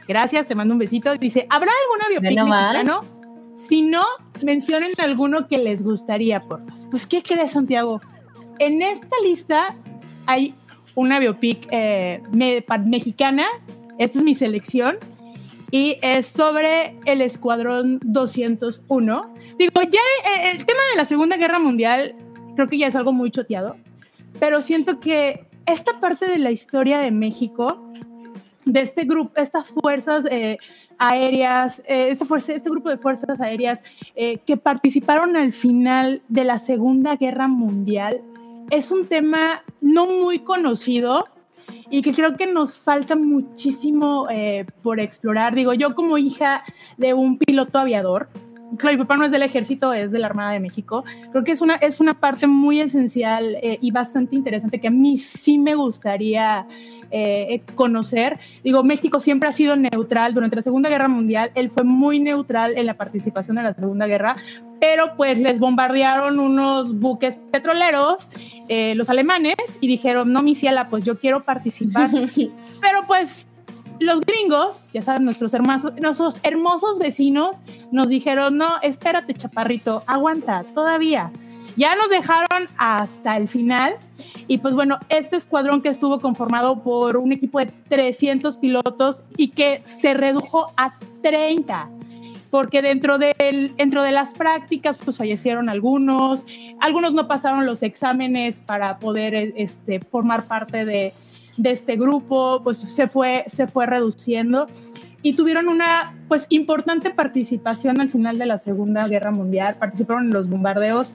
[SPEAKER 3] Gracias, te mando un besito. Dice, ¿habrá alguna biopic
[SPEAKER 4] no
[SPEAKER 3] mexicano? Si no, mencionen alguno que les gustaría, por favor. Pues, ¿qué crees, Santiago? En esta lista hay una biopic eh, me, mexicana esta es mi selección y es sobre el Escuadrón 201. Digo, ya eh, el tema de la Segunda Guerra Mundial creo que ya es algo muy choteado, pero siento que esta parte de la historia de México, de este grupo, estas fuerzas eh, aéreas, eh, este, fuerza, este grupo de fuerzas aéreas eh, que participaron al final de la Segunda Guerra Mundial, es un tema no muy conocido y que creo que nos falta muchísimo eh, por explorar. Digo, yo como hija de un piloto aviador, claro, mi papá no es del ejército, es de la Armada de México. Creo que es una, es una parte muy esencial eh, y bastante interesante que a mí sí me gustaría eh, conocer. Digo, México siempre ha sido neutral durante la Segunda Guerra Mundial. Él fue muy neutral en la participación de la Segunda Guerra, pero pues les bombardearon unos buques petroleros, eh, los alemanes, y dijeron, no, mi ciela, pues yo quiero participar. pero pues los gringos, ya saben, nuestros hermosos, nuestros hermosos vecinos, nos dijeron, no, espérate, chaparrito, aguanta, todavía. Ya nos dejaron hasta el final. Y pues bueno, este escuadrón que estuvo conformado por un equipo de 300 pilotos y que se redujo a 30 porque dentro, del, dentro de las prácticas pues fallecieron algunos, algunos no pasaron los exámenes para poder este, formar parte de, de este grupo, pues se fue, se fue reduciendo y tuvieron una pues importante participación al final de la Segunda Guerra Mundial, participaron en los bombardeos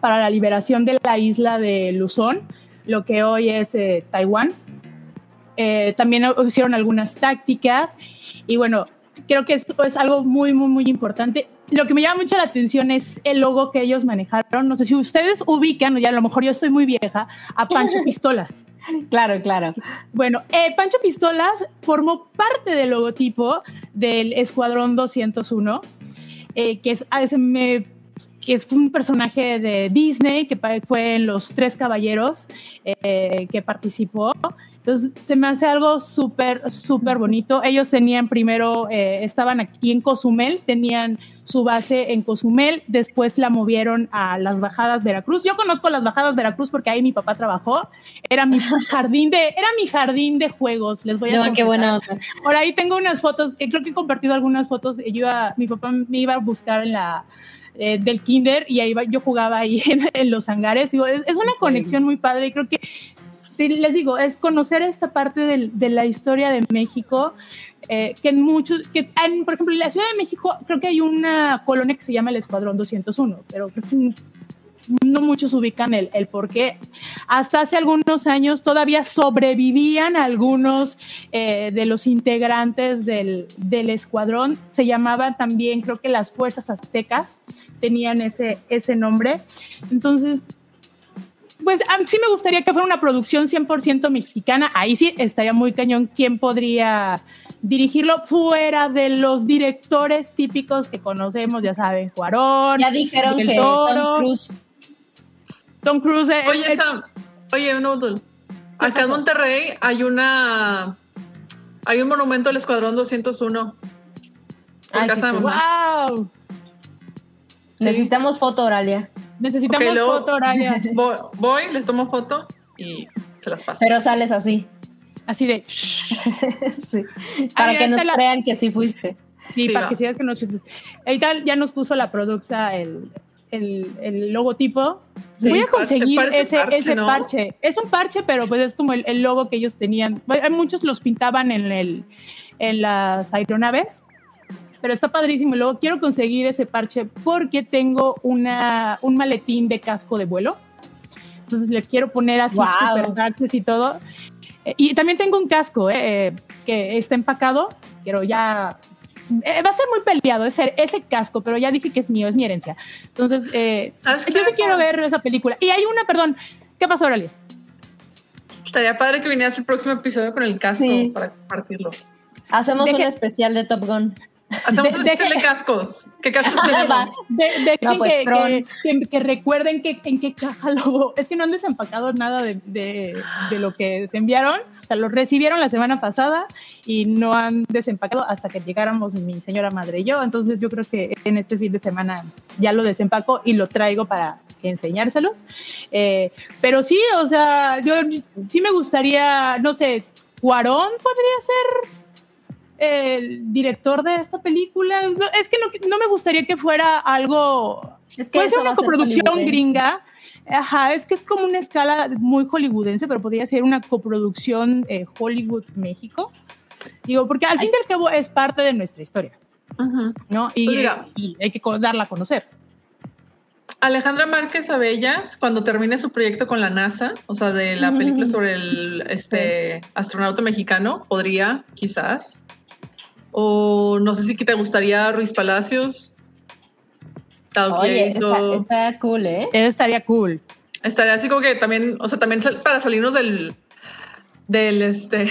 [SPEAKER 3] para la liberación de la isla de Luzón, lo que hoy es eh, Taiwán. Eh, también hicieron algunas tácticas y bueno, creo que esto es algo muy, muy, muy importante. Lo que me llama mucho la atención es el logo que ellos manejaron. No sé si ustedes ubican, ya a lo mejor yo estoy muy vieja, a Pancho Pistolas.
[SPEAKER 4] Claro, claro.
[SPEAKER 3] Bueno, eh, Pancho Pistolas formó parte del logotipo del Escuadrón 201, eh, que es, me que es un personaje de Disney, que fue en Los Tres Caballeros, eh, que participó. Entonces, se me hace algo súper, súper bonito. Ellos tenían primero, eh, estaban aquí en Cozumel, tenían su base en Cozumel, después la movieron a las Bajadas Veracruz. Yo conozco las Bajadas Veracruz porque ahí mi papá trabajó. Era mi jardín de, era mi jardín de juegos. Les voy a
[SPEAKER 4] no, qué bueno.
[SPEAKER 3] Por ahí tengo unas fotos, eh, creo que he compartido algunas fotos. Yo mi papá me iba a buscar en la eh, del kinder y ahí yo jugaba ahí en, los hangares. Digo, es, es, una conexión muy padre y creo que les digo, es conocer esta parte de, la historia de México, eh, que en muchos, que por ejemplo, en la Ciudad de México creo que hay una colonia que se llama el Escuadrón 201, pero que no muchos ubican el, el por qué. Hasta hace algunos años todavía sobrevivían algunos eh, de los integrantes del, del, escuadrón. Se llamaban también, creo que las Fuerzas Aztecas tenían ese, ese nombre. Entonces, pues a mí sí me gustaría que fuera una producción 100% mexicana. Ahí sí estaría muy cañón quién podría dirigirlo fuera de los directores típicos que conocemos, ya saben, Cuarón.
[SPEAKER 4] Ya dijeron que Tom Cruise.
[SPEAKER 3] Tom Cruise.
[SPEAKER 2] Eh, oye, Sam, oye, no, acá en Monterrey hay una hay un monumento al Escuadrón 201. En
[SPEAKER 4] Ay,
[SPEAKER 2] casa de mamá.
[SPEAKER 3] ¡Wow!
[SPEAKER 4] Necesitamos foto, Oralia.
[SPEAKER 3] Necesitamos okay, luego, foto, Oralia.
[SPEAKER 2] Voy, voy, les tomo foto y se las paso.
[SPEAKER 4] Pero sales así.
[SPEAKER 3] Así de.
[SPEAKER 4] sí. Para Ay, que nos la... crean que sí fuiste.
[SPEAKER 3] Sí, sí para va. que sigas que nos Ahorita ya nos puso la producta el, el, el logotipo. Sí, Voy a conseguir parche, ese, parche, ese ¿no? parche. Es un parche, pero pues es como el, el, logo que ellos tenían. Muchos los pintaban en, el, en las aeronaves pero está padrísimo. Y luego quiero conseguir ese parche porque tengo una, un maletín de casco de vuelo. Entonces le quiero poner así
[SPEAKER 4] wow.
[SPEAKER 3] super parches y todo. Eh, y también tengo un casco eh, que está empacado, pero ya eh, va a ser muy peleado ese, ese, casco, pero ya dije que es mío, es mi herencia. Entonces, eh, yo sí quiero ver esa película. Y hay una, perdón, ¿qué pasó, Aurelia?
[SPEAKER 2] Estaría padre que vinieras el próximo episodio con el casco sí. para compartirlo.
[SPEAKER 4] Hacemos Deje... un especial de Top Gun.
[SPEAKER 2] Hacemos de, un especial de cascos. ¿Qué cascos tenemos?
[SPEAKER 3] De, de no, pues, que, que, que, que, recuerden que, en qué caja lo... Es que no han desempacado nada de, lo que se enviaron. O sea, lo recibieron la semana pasada y no han desempacado hasta que llegáramos mi señora madre y yo. Entonces yo creo que en este fin de semana ya lo desempaco y lo traigo para enseñárselos. Eh, pero sí, o sea, yo sí me gustaría, no sé, Cuarón podría ser el director de esta película. Es que no, no me gustaría que fuera algo.
[SPEAKER 4] Es que
[SPEAKER 3] puede ser una coproducción gringa. Ajá, es que es como una escala muy hollywoodense, pero podría ser una coproducción eh, Hollywood-México. Digo, porque al fin y al cabo es parte de nuestra historia. ¿no? Y,
[SPEAKER 2] Pues mira.
[SPEAKER 3] y hay que darla a conocer.
[SPEAKER 2] Alejandra Márquez Abella, cuando termine su proyecto con la NASA, o sea, de la película sobre el este, astronauta mexicano, podría, quizás. O no sé si te gustaría Ruiz Palacios.
[SPEAKER 4] Oye,
[SPEAKER 2] hizo-
[SPEAKER 4] está, está cool, ¿eh?
[SPEAKER 3] Eso estaría cool.
[SPEAKER 2] Estaría así como que también, o sea, también para salirnos del, del este,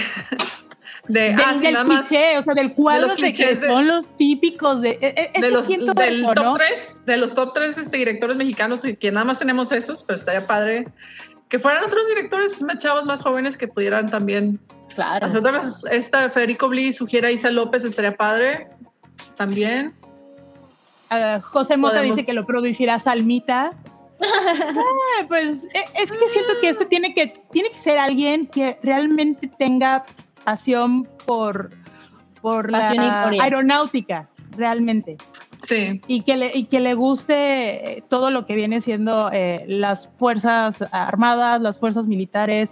[SPEAKER 2] de,
[SPEAKER 3] Del,
[SPEAKER 2] ah, sí,
[SPEAKER 3] del
[SPEAKER 2] nada más,
[SPEAKER 3] o sea, del cuadro
[SPEAKER 2] los
[SPEAKER 3] de, que
[SPEAKER 2] clichés de-
[SPEAKER 3] son los típicos de... e- e- es
[SPEAKER 2] de
[SPEAKER 3] que
[SPEAKER 2] los,
[SPEAKER 3] siento
[SPEAKER 2] del
[SPEAKER 3] eso,
[SPEAKER 2] top
[SPEAKER 3] ¿no?
[SPEAKER 2] 3, de los top 3 este, directores mexicanos, y que nada más tenemos esos, pero estaría padre que fueran otros directores más chavos, más jóvenes, que pudieran también
[SPEAKER 4] Claro.
[SPEAKER 2] hacer. Esta Federico Bli sugiere a Isa López, estaría padre también.
[SPEAKER 3] José Mota
[SPEAKER 2] Podemos-
[SPEAKER 3] dice que lo producirá Salmita. Ah, pues e- es que siento que esto tiene que, tiene que ser alguien que realmente tenga pasión por, por
[SPEAKER 4] Pasión
[SPEAKER 3] la
[SPEAKER 4] historia.
[SPEAKER 3] aeronáutica, realmente.
[SPEAKER 2] Sí,
[SPEAKER 3] Y que, le, y que le guste eh, todo lo que viene siendo eh, las fuerzas armadas, las fuerzas militares,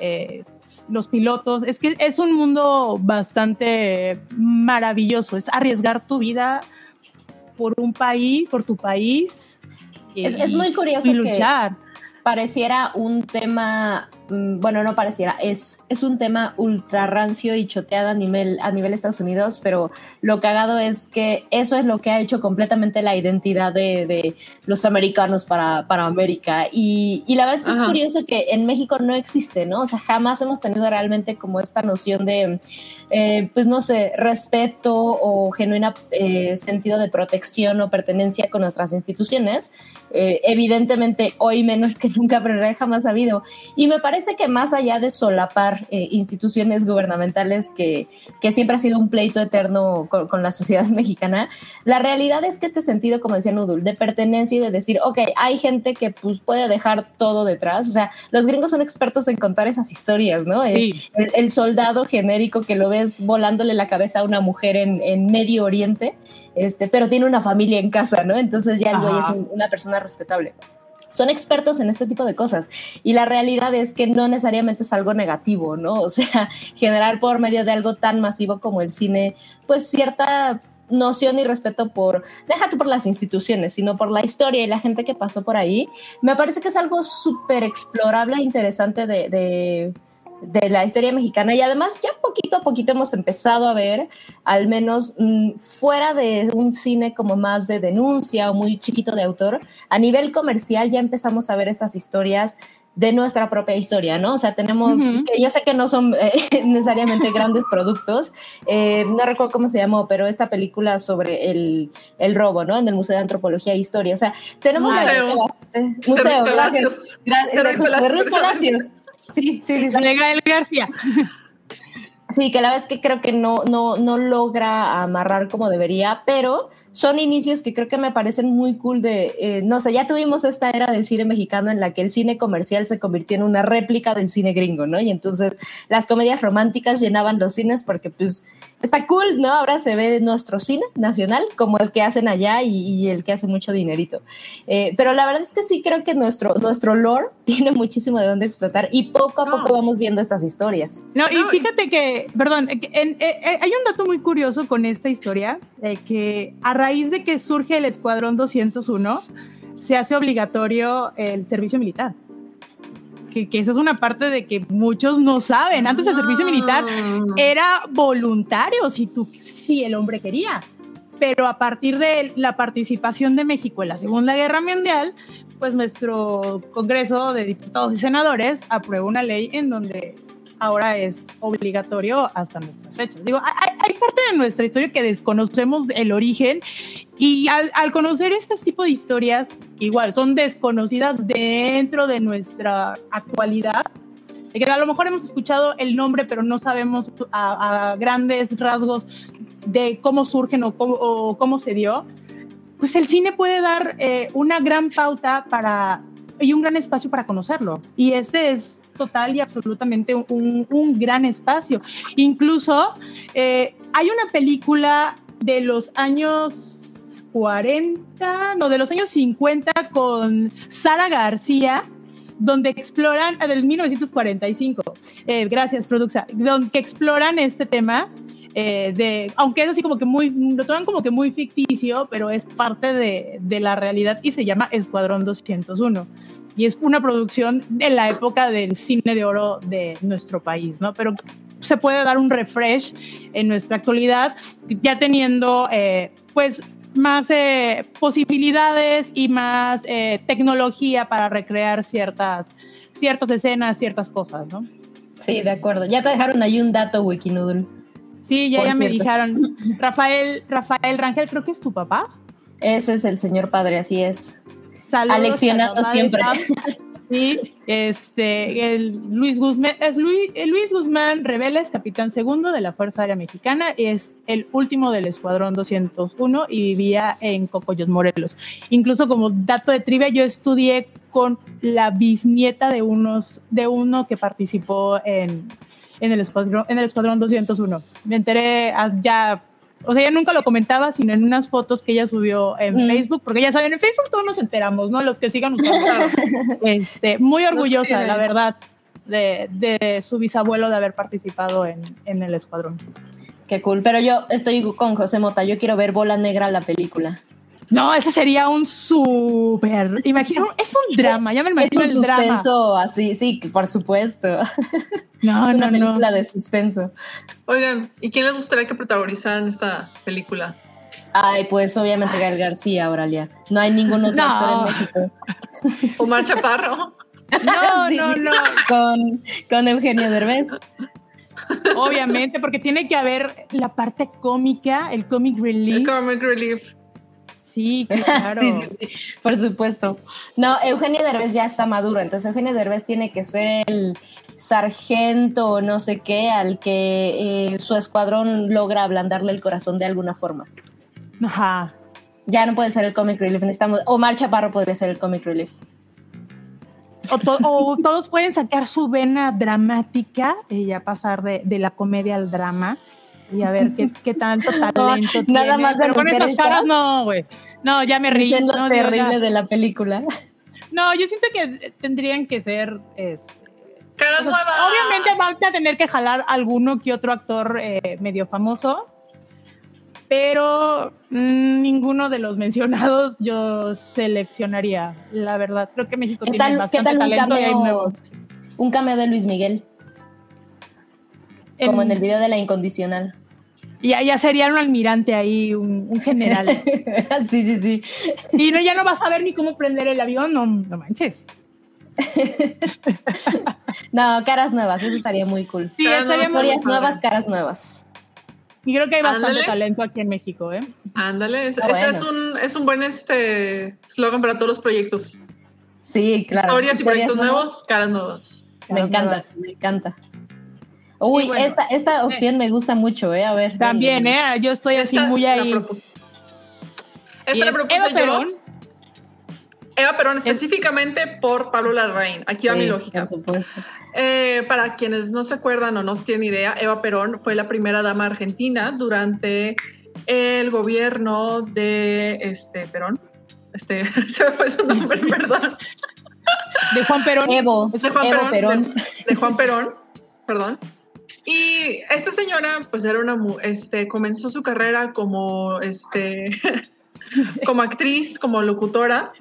[SPEAKER 3] eh, los pilotos. Es que es un mundo bastante maravilloso. Es arriesgar tu vida por un país, por tu país. y-
[SPEAKER 4] Es, es muy curioso
[SPEAKER 3] y
[SPEAKER 4] que pareciera un tema, bueno, no pareciera, es, es un tema ultra rancio y choteado a nivel, a nivel Estados Unidos, pero lo cagado es que eso es lo que ha hecho completamente la identidad de, de los americanos para, para América. Y, y la verdad es que
[SPEAKER 2] Ajá.
[SPEAKER 4] es curioso que en México no existe, ¿no? O sea, jamás hemos tenido realmente como esta noción de, eh, pues no sé, respeto o genuina eh, sentido de protección o pertenencia con nuestras instituciones. Eh, evidentemente, hoy menos que nunca, pero jamás ha habido. Y me parece que más allá de solapar eh, instituciones gubernamentales, que, que siempre ha sido un pleito eterno con, con la sociedad mexicana, la realidad es que este sentido, como decía Nudul, de pertenencia y de decir, ok, hay gente que pues, puede dejar todo detrás. O sea, los gringos son expertos en contar esas historias, ¿no?
[SPEAKER 3] Sí.
[SPEAKER 4] el, el soldado genérico que lo ves volándole la cabeza a una mujer en, en Medio Oriente, este, pero tiene una familia en casa, ¿no? Entonces ya el güey es un- una persona respetable. Son expertos en este tipo de cosas y la realidad es que no necesariamente es algo negativo, ¿no? O sea, generar por medio de algo tan masivo como el cine, pues cierta noción y respeto por, deja tú por las instituciones, sino por la historia y la gente que pasó por ahí, me parece que es algo súper explorable e interesante de, de, de la historia mexicana y además ya poquito a poquito hemos empezado a ver, al menos mm, fuera de un cine como más de denuncia o muy chiquito de autor, a nivel comercial ya empezamos a ver estas historias de nuestra propia historia, ¿no? O sea, tenemos,
[SPEAKER 3] Ujú.
[SPEAKER 4] que yo sé que no son eh, necesariamente grandes productos, eh, no recuerdo cómo se llamó, pero esta película sobre el, el robo, ¿no? En el Museo de Antropología e Historia. O sea, tenemos
[SPEAKER 2] Museo.
[SPEAKER 4] gracias.
[SPEAKER 2] Palacios.
[SPEAKER 4] Gra-
[SPEAKER 2] De
[SPEAKER 4] Sí, sí, sí. sí.
[SPEAKER 3] De Gael García.
[SPEAKER 4] Sí, que la verdad es que creo que no, no, no logra amarrar como debería, pero son inicios que creo que me parecen muy cool de, eh, no sé, ya tuvimos esta era del cine mexicano en la que el cine comercial se convirtió en una réplica del cine gringo, ¿no? Y entonces las comedias románticas llenaban los cines porque pues está cool, ¿no? Ahora se ve nuestro cine nacional como el que hacen allá y, y el que hace mucho dinerito. Eh, pero la verdad es que sí creo que nuestro, nuestro lore tiene muchísimo de dónde explotar y poco a
[SPEAKER 2] No.
[SPEAKER 4] poco vamos viendo estas historias.
[SPEAKER 3] No, y fíjate que, perdón, que en- eh, eh, hay un dato muy curioso con esta historia, de que a raíz de que surge el Escuadrón 201, se hace obligatorio el servicio militar. Que, que esa es una parte de que muchos no saben. Antes el servicio militar
[SPEAKER 2] Ah.
[SPEAKER 3] era voluntario si, tú, si el hombre quería. Pero a partir de la participación de México en la Segunda Guerra Mundial, pues nuestro Congreso de Diputados y Senadores aprueba una ley en donde ahora es obligatorio hasta nuestras fechas. Digo, hay, hay parte de nuestra historia que desconocemos el origen y al, al conocer este tipo de historias, igual son desconocidas dentro de nuestra actualidad, que a lo mejor hemos escuchado el nombre, pero no sabemos a, a grandes rasgos de cómo surgen o cómo, o cómo se dio, pues el cine puede dar eh, una gran pauta para y un gran espacio para conocerlo. Y este es total y absolutamente un, un gran espacio. Incluso eh, hay una película de los años 40, no, de los años 50 con Sara García, donde exploran, del 1945, eh, gracias, Produxa, donde exploran este tema. Eh, de, aunque es así como que muy, lo toman como que muy ficticio, pero es parte de, de la realidad y se llama Escuadrón 201 y es una producción de la época del cine de oro de nuestro país, ¿no? Pero se puede dar un refresh en nuestra actualidad, ya teniendo, eh, pues, más eh, posibilidades y más eh, tecnología para recrear ciertas, ciertas escenas, ciertas cosas, ¿no?
[SPEAKER 4] Sí, de acuerdo. Ya te dejaron ahí un dato, Wikinoodle.
[SPEAKER 3] Sí, ya, ya me dijeron. Rafael, Rafael Rangel, creo que es tu papá.
[SPEAKER 4] Ese es el señor padre, así es. Aleccionando siempre.
[SPEAKER 3] Sí, este, el Luis Guzmán, es Luis, Luis Guzmán Reveles, capitán segundo de la Fuerza Aérea Mexicana, es el último del Escuadrón 201 y vivía en Cocoyos, Morelos. Incluso como dato de trivia, yo estudié con la bisnieta de unos, de uno que participó en, en el Escuadrón, en el Escuadrón 201. Me enteré ya o sea, ella nunca lo comentaba, sino en unas fotos que ella subió en mm. Facebook, porque ya saben, en Facebook todos nos enteramos, ¿no? Los que sigan usando. este, muy orgullosa, la verdad, de, de, su bisabuelo de haber participado en, en, el escuadrón.
[SPEAKER 4] Qué cool, pero yo estoy con José Mota, yo quiero ver Bola Negra la película.
[SPEAKER 3] No, ese sería un súper. Imagino, es un drama, ya me imagino
[SPEAKER 4] es un suspenso así, sí, por supuesto.
[SPEAKER 3] No, es una no,
[SPEAKER 4] película de suspenso.
[SPEAKER 2] Oigan, ¿y quién les gustaría que protagonizaran esta película?
[SPEAKER 4] Ay, pues obviamente Gael García, Auralia. No hay ningún otro actor en
[SPEAKER 2] México. Omar Chaparro.
[SPEAKER 3] No, no, no.
[SPEAKER 4] Con, con Eugenio Derbez.
[SPEAKER 3] Obviamente, porque tiene que haber la parte cómica, el comic relief.
[SPEAKER 2] El comic relief.
[SPEAKER 3] Sí, claro.
[SPEAKER 4] sí, sí, sí, por supuesto. No, Eugenio Derbez ya está maduro, entonces Eugenio Derbez tiene que ser el sargento o no sé qué al que eh, su escuadrón logra ablandarle el corazón de alguna forma.
[SPEAKER 3] Ajá.
[SPEAKER 4] Ya no puede ser el comic relief, necesitamos. Omar Chaparro podría ser el comic relief.
[SPEAKER 3] O, todos pueden sacar su vena dramática y ya pasar de, de la comedia al drama y a ver qué, qué tanto talento
[SPEAKER 4] no, Nada más
[SPEAKER 3] Pero con estas caras no, güey. No, ya me río.
[SPEAKER 4] No, terrible de la película.
[SPEAKER 3] No, yo siento que tendrían que ser... Es,
[SPEAKER 2] caras nuevas.
[SPEAKER 3] Obviamente vamos a tener que jalar alguno que otro actor eh, medio famoso, pero mmm, ninguno de los mencionados yo seleccionaría, la verdad. Creo que México tiene
[SPEAKER 4] tal,
[SPEAKER 3] bastante
[SPEAKER 4] ¿qué tal
[SPEAKER 3] talento
[SPEAKER 4] un cameo,
[SPEAKER 3] y hay nuevos.
[SPEAKER 4] Un cameo de Luis Miguel. Como en el video de la incondicional.
[SPEAKER 3] Y ya sería un almirante ahí, un, un general.
[SPEAKER 4] sí, sí, sí.
[SPEAKER 3] Y no, ya no vas a ver ni cómo prender el avión, no, no manches.
[SPEAKER 4] no, caras nuevas, eso estaría muy cool.
[SPEAKER 3] Sí,
[SPEAKER 2] Caras
[SPEAKER 3] estaría muy
[SPEAKER 4] Historias nuevas, caras nuevas.
[SPEAKER 3] Y creo que hay bastante
[SPEAKER 2] Ándale.
[SPEAKER 3] talento aquí en México, ¿eh?
[SPEAKER 2] Ándale, es-
[SPEAKER 4] Ah,
[SPEAKER 2] ese es un, es un buen este eslogan para todos los proyectos.
[SPEAKER 4] Sí, claro.
[SPEAKER 2] Historias y proyectos nuevos, caras nuevas.
[SPEAKER 4] Me encanta,
[SPEAKER 3] nuevas.
[SPEAKER 4] me encanta. Uy,
[SPEAKER 3] bueno,
[SPEAKER 4] esta, esta opción me gusta mucho, ¿eh? A ver.
[SPEAKER 3] También. ¿eh? Yo estoy así muy
[SPEAKER 2] la
[SPEAKER 3] ahí. Y
[SPEAKER 2] Esta la
[SPEAKER 3] es
[SPEAKER 2] propuse
[SPEAKER 3] Eva
[SPEAKER 2] yo.
[SPEAKER 3] Perón.
[SPEAKER 2] Eva Perón, específicamente por Pablo Larraín. Aquí va mi lógica.
[SPEAKER 4] Por supuesto.
[SPEAKER 2] Eh, para quienes no se acuerdan o no tienen idea, Eva Perón fue la primera dama argentina durante el gobierno de este Perón. Este, se me fue su nombre, perdón.
[SPEAKER 3] De Juan Perón.
[SPEAKER 4] Evo,
[SPEAKER 2] de Juan
[SPEAKER 4] Evo
[SPEAKER 2] Perón,
[SPEAKER 4] Perón.
[SPEAKER 2] De, de Juan Perón, perdón. Y esta señora, pues era una, este, comenzó su carrera como, este, como actriz, como locutora.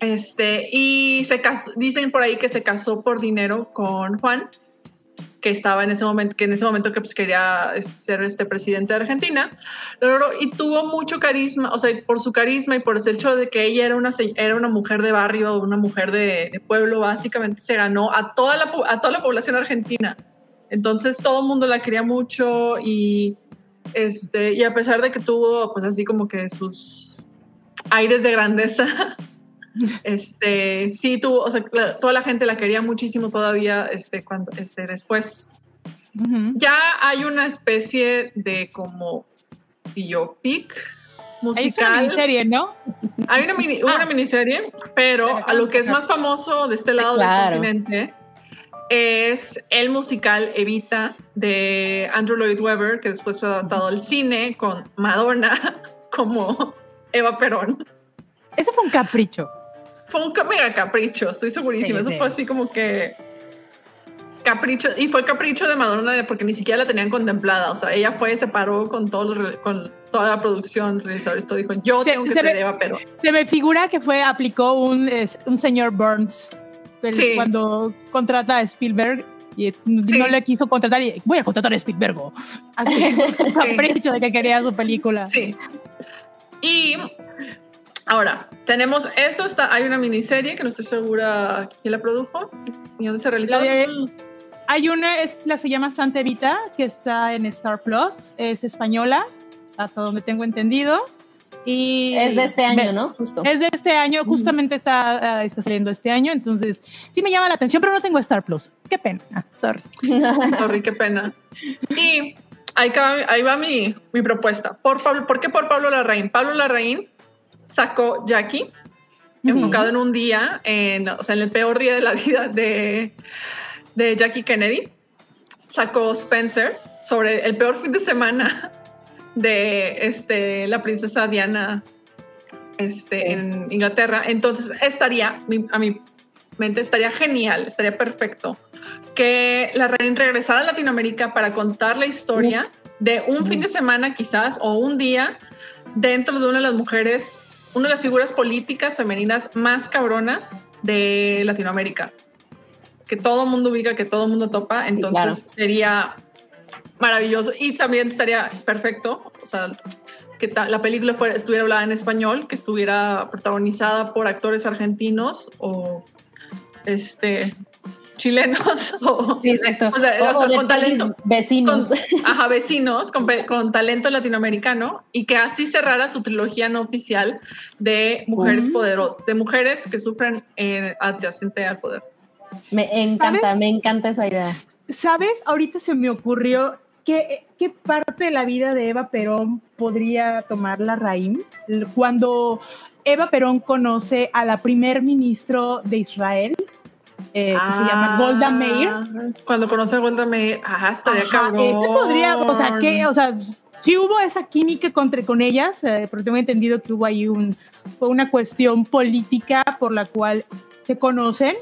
[SPEAKER 2] Este, y se casó, dicen por ahí que se casó por dinero con Juan, que estaba en ese momento, que en ese momento que pues quería este, ser este presidente de Argentina, y tuvo mucho carisma, o sea, por su carisma y por el hecho de que ella era una, era una mujer de barrio, una mujer de, de pueblo, básicamente se ganó a toda, la, a toda la población argentina. Entonces todo el mundo la quería mucho y, este, y a pesar de que tuvo pues así como que sus aires de grandeza, este, sí tuvo, o sea, la- toda la gente la quería muchísimo todavía este, cuando, este, después ya hay una especie de como biopic
[SPEAKER 3] Ahí es una
[SPEAKER 2] musical.
[SPEAKER 3] miniserie, ¿no?
[SPEAKER 2] Hay una, mini- hubo
[SPEAKER 3] Ah.
[SPEAKER 2] una miniserie, pero a lo que es más famoso de este
[SPEAKER 4] Sí,
[SPEAKER 2] lado
[SPEAKER 4] claro.
[SPEAKER 2] del continente es el musical Evita de Andrew Lloyd Webber, que después fue adaptado al cine con Madonna como Eva Perón.
[SPEAKER 3] Eso fue un capricho.
[SPEAKER 2] Fue un mega capricho, estoy segurísima.
[SPEAKER 3] Sí,
[SPEAKER 2] Eso
[SPEAKER 3] sí.
[SPEAKER 2] fue así como que capricho y fue capricho de Madonna porque ni siquiera la tenían contemplada. O sea, ella fue, se paró con re- con toda la producción, realizadores, todo dijo, yo
[SPEAKER 3] Se-
[SPEAKER 2] tengo que
[SPEAKER 3] se
[SPEAKER 2] ser
[SPEAKER 3] ve-
[SPEAKER 2] Eva Perón.
[SPEAKER 3] Se me figura que fue, aplicó un, un señor Burns el-
[SPEAKER 2] Sí.
[SPEAKER 3] cuando contrata a Spielberg y no le quiso contratar y voy a contratar a Spielberg. Así su capricho de que quería su película.
[SPEAKER 2] Sí. Y ahora, tenemos eso, está, hay una miniserie que no estoy segura quién la produjo y dónde se realizó.
[SPEAKER 3] Hay una, es, la se llama Santa Evita, que está en Star Plus, es española, hasta donde tengo entendido. Y
[SPEAKER 4] Es de este año,
[SPEAKER 3] Ve-
[SPEAKER 4] ¿no? Justo.
[SPEAKER 3] Es de este año, justamente está, ah, está saliendo este año, entonces sí me llama la atención, pero no tengo Star Plus. Qué pena, Ah, sorry.
[SPEAKER 2] Sorry, qué pena. Y ahí, ca- ahí va mi, mi propuesta. Por, Pablo, ¿Por qué por Pablo Larraín? Pablo Larraín sacó Jackie, enfocado en un día, en, o sea, en el peor día de la vida de, de Jackie Kennedy. Sacó Spencer sobre el peor fin de semana de este, la princesa Diana este, en Inglaterra. Entonces estaría, a mi mente, estaría genial, estaría perfecto que la reina regresara a Latinoamérica para contar la historia de un fin de semana quizás o un día dentro de una de las mujeres, una de las figuras políticas femeninas más cabronas de Latinoamérica. Que todo el mundo ubica, que todo el mundo topa, entonces
[SPEAKER 4] claro.
[SPEAKER 2] sería maravilloso y también estaría perfecto, o sea, que la película fuera, estuviera hablada en español, que estuviera protagonizada por actores argentinos o este chilenos o,
[SPEAKER 4] Sí, exacto.
[SPEAKER 2] O sea, o sea,
[SPEAKER 4] de
[SPEAKER 2] con talento.
[SPEAKER 4] Vecinos.
[SPEAKER 2] con, ajá, vecinos con, pe- con talento latinoamericano y que así cerrara su trilogía no oficial de mujeres
[SPEAKER 3] Ujú.
[SPEAKER 2] poderosas, de mujeres que sufren eh, adyacente al poder.
[SPEAKER 4] Me encanta,
[SPEAKER 3] ¿Sabes?
[SPEAKER 4] me encanta esa idea.
[SPEAKER 3] ¿Sabes? Ahorita se me ocurrió que qué parte de la vida de Eva Perón podría tomar la raíz cuando Eva Perón conoce a la primer ministro de Israel, eh, que se llama Golda Meir.
[SPEAKER 2] Ah, Cuando conoce a Golda Meir, ajá, estaría cabrón.
[SPEAKER 3] ese podría, o sea, que, o sea, sí hubo esa química contra, con ellas, eh, porque tengo entendido que hubo ahí un, fue una cuestión política por la cual se conocen,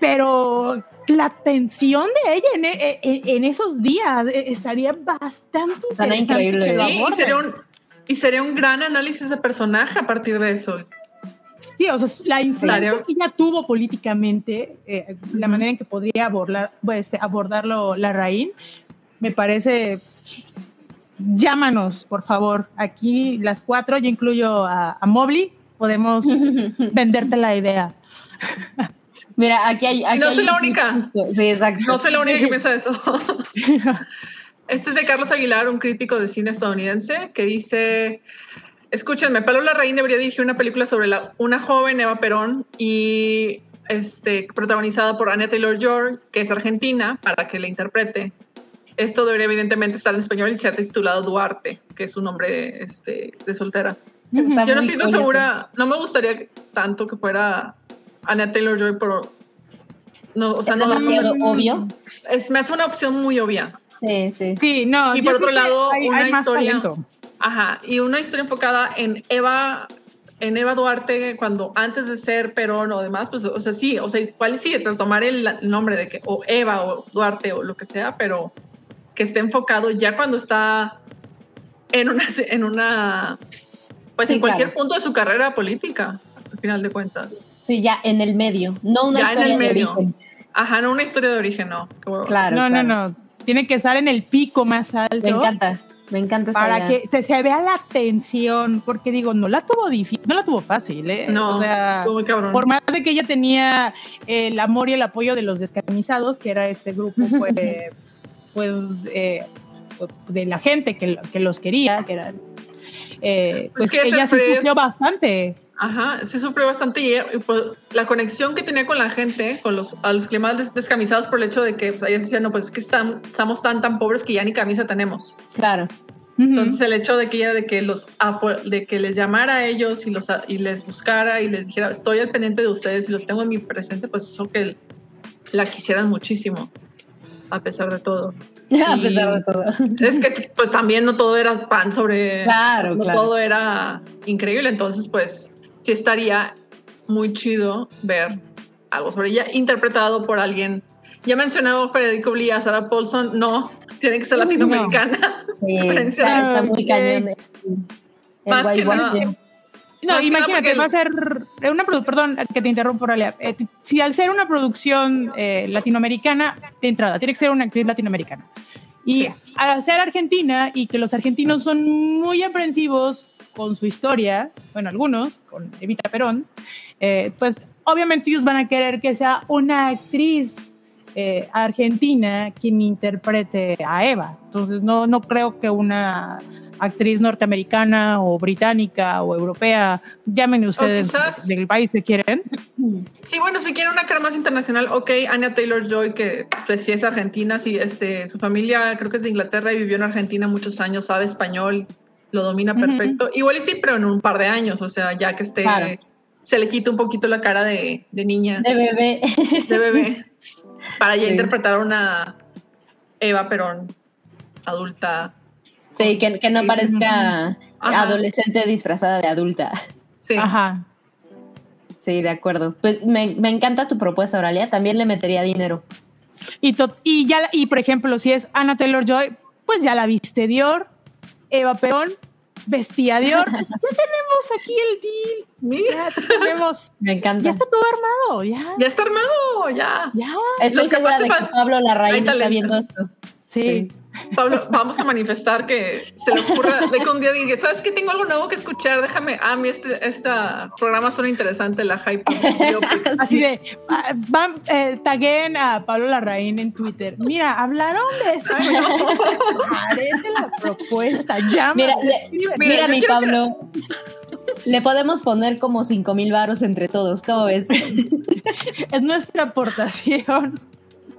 [SPEAKER 3] pero la tensión de ella en, e- en- en esos días eh, estaría bastante
[SPEAKER 4] increíble.
[SPEAKER 2] Sí, y sería, un, y sería un gran análisis de personaje a partir de eso.
[SPEAKER 3] Sí, o sea, la influencia
[SPEAKER 2] Claro.
[SPEAKER 3] que ella tuvo políticamente, eh, la manera en que podría abordar, pues, este, abordarlo la raíz, me parece. Llámanos, por favor. Aquí las cuatro, yo incluyo a, a Mobley, podemos venderte la idea.
[SPEAKER 4] Mira, aquí hay. aquí
[SPEAKER 2] no
[SPEAKER 4] hay
[SPEAKER 2] soy la
[SPEAKER 4] un-
[SPEAKER 2] única.
[SPEAKER 4] justo, Sí, exacto.
[SPEAKER 2] No soy la única que piensa eso. Este es de Carlos Aguilar, un crítico de cine estadounidense, que dice, escúchenme, Pablo Larraín debería dirigir una película sobre la, una joven Eva Perón y este, protagonizada por Anya Taylor-Joy, que es argentina, para que la interprete. Esto debería evidentemente estar en español y ser titulado Duarte, que es un nombre este, de soltera.
[SPEAKER 4] Está
[SPEAKER 2] Yo no estoy tan segura, no me gustaría tanto que fuera Anya Taylor-Joy, pero... No, o sea,
[SPEAKER 4] Es
[SPEAKER 2] no,
[SPEAKER 4] demasiado obvio.
[SPEAKER 2] es, me hace una opción muy obvia.
[SPEAKER 4] Sí, sí.
[SPEAKER 3] Sí, no.
[SPEAKER 2] Y por otro lado,
[SPEAKER 3] hay,
[SPEAKER 2] una
[SPEAKER 3] hay más
[SPEAKER 2] historia-
[SPEAKER 3] talento.
[SPEAKER 2] Ajá, y una historia enfocada en Eva, en Eva Duarte cuando antes de ser Perón o demás, pues, o sea, sí, o sea, igual sí, retomar el nombre de que, o Eva o Duarte o lo que sea, pero que esté enfocado ya cuando está en una, en una, pues
[SPEAKER 4] Sí,
[SPEAKER 2] en cualquier
[SPEAKER 4] claro.
[SPEAKER 2] punto de su carrera política, al final de cuentas.
[SPEAKER 4] Sí, ya en el medio. No una
[SPEAKER 2] Ya en
[SPEAKER 4] historia de origen.
[SPEAKER 2] Ajá, no una historia de origen, no.
[SPEAKER 4] Claro.
[SPEAKER 3] No,
[SPEAKER 4] claro.
[SPEAKER 3] no, no. Tiene que estar en el pico más alto.
[SPEAKER 4] Me encanta. Me encanta esa
[SPEAKER 3] para
[SPEAKER 4] idea.
[SPEAKER 3] que se, se vea la tensión, porque digo, no la tuvo difícil, no la tuvo fácil, ¿eh?
[SPEAKER 2] No,
[SPEAKER 3] o sea,
[SPEAKER 2] muy cabrón.
[SPEAKER 3] por más de que ella tenía el amor y el apoyo de los descamisados, que era este grupo, pues, pues eh, de la gente que, que los quería, que eran, eh,
[SPEAKER 2] Pues
[SPEAKER 3] pues
[SPEAKER 2] que
[SPEAKER 3] ella
[SPEAKER 2] fue-
[SPEAKER 3] sufrió bastante.
[SPEAKER 2] Ajá, sí sufrió bastante y, pues, la conexión que tenía con la gente, con los, a los climas des- descamisados por el hecho de que pues, ellas decían, no, pues es que están, estamos tan, tan pobres que ya ni camisa tenemos.
[SPEAKER 4] Claro.
[SPEAKER 2] Entonces el hecho de que ella, de que los, apo- de que les llamara a ellos y, los, a- y les buscara y les dijera, estoy al pendiente de ustedes y los tengo en mi presente, pues eso que la quisieran muchísimo, a pesar de todo.
[SPEAKER 4] a pesar de todo.
[SPEAKER 2] Es que pues también no todo era pan sobre...
[SPEAKER 4] Claro,
[SPEAKER 2] no
[SPEAKER 4] claro.
[SPEAKER 2] todo era increíble, entonces pues sí estaría muy chido ver algo sobre ella interpretado por alguien. Ya mencionaba Federico Blee a Sarah Paulson, no, tiene que ser
[SPEAKER 3] No.
[SPEAKER 2] latinoamericana.
[SPEAKER 4] Sí,
[SPEAKER 2] Diferencia
[SPEAKER 4] está, está muy cañón. el
[SPEAKER 2] Más que
[SPEAKER 4] guay
[SPEAKER 2] nada.
[SPEAKER 4] guay.
[SPEAKER 3] No,
[SPEAKER 2] Más que
[SPEAKER 3] imagínate,
[SPEAKER 2] nada
[SPEAKER 3] va a ser eh, una produ- perdón que te interrumpo, Aurelia. Eh, si al ser una producción eh, latinoamericana, de entrada, tiene que ser una actriz latinoamericana. Y
[SPEAKER 2] Sí.
[SPEAKER 3] al ser argentina y que los argentinos son muy aprensivos con su historia, bueno, algunos, con Evita Perón, eh, pues obviamente ellos van a querer que sea una actriz eh, argentina quien interprete a Eva. Entonces no, no creo que una actriz norteamericana o británica o europea, llamen ustedes
[SPEAKER 2] quizás-
[SPEAKER 3] del país que quieren.
[SPEAKER 2] Sí, bueno, si quiere una cara más internacional, ok, Anya Taylor-Joy, que pues sí es argentina, sí, este, su familia creo que es de Inglaterra y vivió en Argentina muchos años, sabe español, lo domina perfecto. Igual y sí, pero en un par de años, o sea, ya que esté,
[SPEAKER 4] Claro.
[SPEAKER 2] se le quita un poquito la cara de, de niña,
[SPEAKER 4] De bebé.
[SPEAKER 2] de bebé, para ya
[SPEAKER 4] Sí.
[SPEAKER 2] interpretar a una Eva Perón adulta.
[SPEAKER 4] Sí, que, que no parezca
[SPEAKER 2] Ajá.
[SPEAKER 4] adolescente disfrazada de adulta.
[SPEAKER 2] Sí.
[SPEAKER 3] Ajá.
[SPEAKER 4] Sí, de acuerdo. Pues me, me encanta tu propuesta, Auralia. También le metería dinero.
[SPEAKER 3] Y, to- y ya, y por ejemplo, si es Anna Taylor Joy, pues ya la viste Dior, Eva Perón, vestía Dior. Pues ya tenemos aquí el deal.
[SPEAKER 2] Mira,
[SPEAKER 3] Ya tenemos.
[SPEAKER 4] Me encanta.
[SPEAKER 3] Ya está todo armado. Ya.
[SPEAKER 2] ya está armado, ya.
[SPEAKER 3] Ya.
[SPEAKER 4] Estoy
[SPEAKER 2] Lo que
[SPEAKER 4] segura de que Pablo Larraín está viendo esto.
[SPEAKER 3] Sí.
[SPEAKER 2] Pablo, vamos a manifestar que se le ocurra de que un día diga, ¿sabes qué? Tengo algo nuevo que escuchar, déjame, ah, a mí este, este programa suena interesante, la hype. biopics".
[SPEAKER 3] Así de, ah, van, eh, taguen a Pablo Larraín en Twitter. Mira, hablaron de esto.
[SPEAKER 2] Ay, no.
[SPEAKER 3] Parece la propuesta. Llama.
[SPEAKER 4] Mira, le-.
[SPEAKER 2] Mira,
[SPEAKER 4] Mira, mi Pablo. Le podemos poner como cinco mil varos entre todos, ¿cómo ves?
[SPEAKER 3] Es nuestra aportación.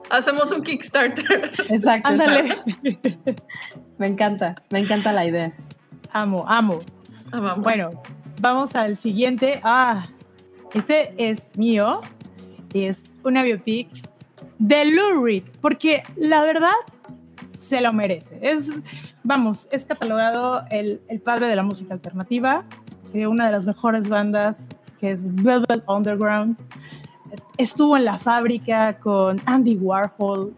[SPEAKER 2] Hacemos un Kickstarter.
[SPEAKER 4] Exacto.
[SPEAKER 3] Ándale.
[SPEAKER 4] Me encanta, me encanta la idea.
[SPEAKER 3] Amo, amo.
[SPEAKER 2] Vamos.
[SPEAKER 3] Bueno, vamos al siguiente. Ah, este es mío. Y es una biopic de Lou Reed. Porque la verdad se lo merece. Es, vamos, es catalogado el, el padre de la música alternativa, de una de las mejores bandas que es Velvet Underground. Estuvo en la fábrica con Andy Warhol.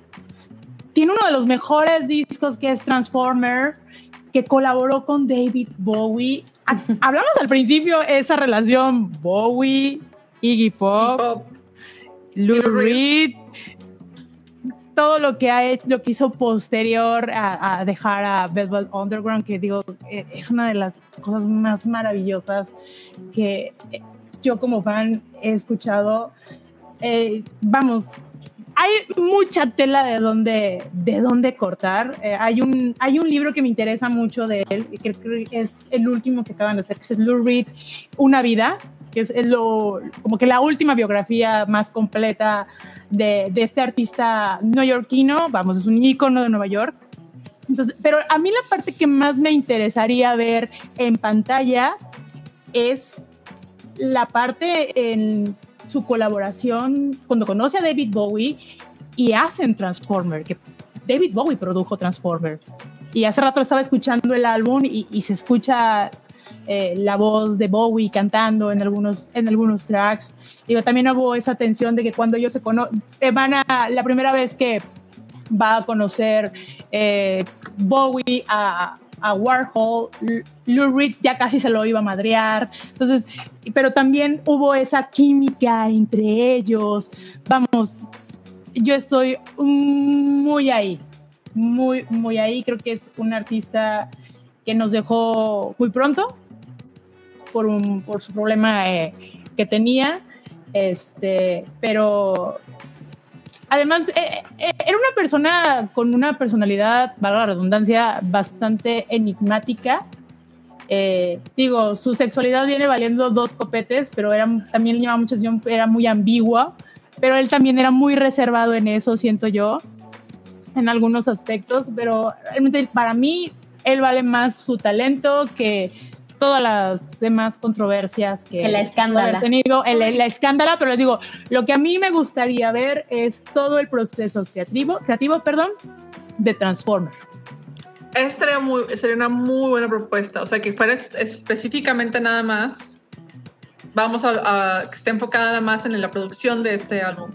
[SPEAKER 3] Tiene uno de los mejores discos que es Transformer, que colaboró con David Bowie. Ha- Hablamos al principio esa relación Bowie, Iggy Pop,
[SPEAKER 2] Pop.
[SPEAKER 3] Lou
[SPEAKER 2] Reed.
[SPEAKER 3] Todo lo que ha hecho, lo que hizo posterior a, a dejar a Velvet Underground, que digo, eh, es una de las cosas más maravillosas que eh, yo como fan he escuchado. Eh, vamos, hay mucha tela de dónde, de dónde cortar. Eh, hay, un, hay un libro que me interesa mucho de él, que es el último que acaban de hacer, que es Lou Reed, Una vida, que es lo, como que la última biografía más completa de, de este artista neoyorquino, vamos, es un ícono de Nueva York. Entonces, pero a mí la parte que más me interesaría ver en pantalla es la parte en su colaboración cuando conoce a David Bowie y hacen Transformer, que David Bowie produjo Transformer. Y hace rato estaba escuchando el álbum y, se escucha eh, la voz de Bowie cantando en algunos, en algunos tracks. Digo, también hubo esa tensión de que cuando ellos se conocen, van a, la primera vez que va a conocer eh, Bowie a, a Warhol, Lou Reed ya casi se lo iba a madrear. Entonces, pero también hubo esa química entre ellos. Vamos, yo estoy muy ahí, muy, muy ahí. Creo que es un artista que nos dejó muy pronto por, un, por su problema eh, que tenía. Este, pero además eh, eh, era una persona con una personalidad, valga la redundancia, bastante enigmática. Eh, digo, su sexualidad viene valiendo dos copetes, pero era, también llevaba mucha atención, era muy ambigua, pero él también era muy reservado en eso, siento yo, en algunos aspectos, pero realmente para mí él vale más su talento que todas las demás controversias que,
[SPEAKER 4] Que la escándala.
[SPEAKER 3] ha tenido, el, la escándala, pero les digo, lo que a mí me gustaría ver es todo el proceso creativo, creativo perdón, de Transformer.
[SPEAKER 2] Esa sería, muy, sería una muy buena propuesta. O sea, que fuera es- específicamente nada más. Vamos a, a que esté enfocada nada más en la producción de este álbum.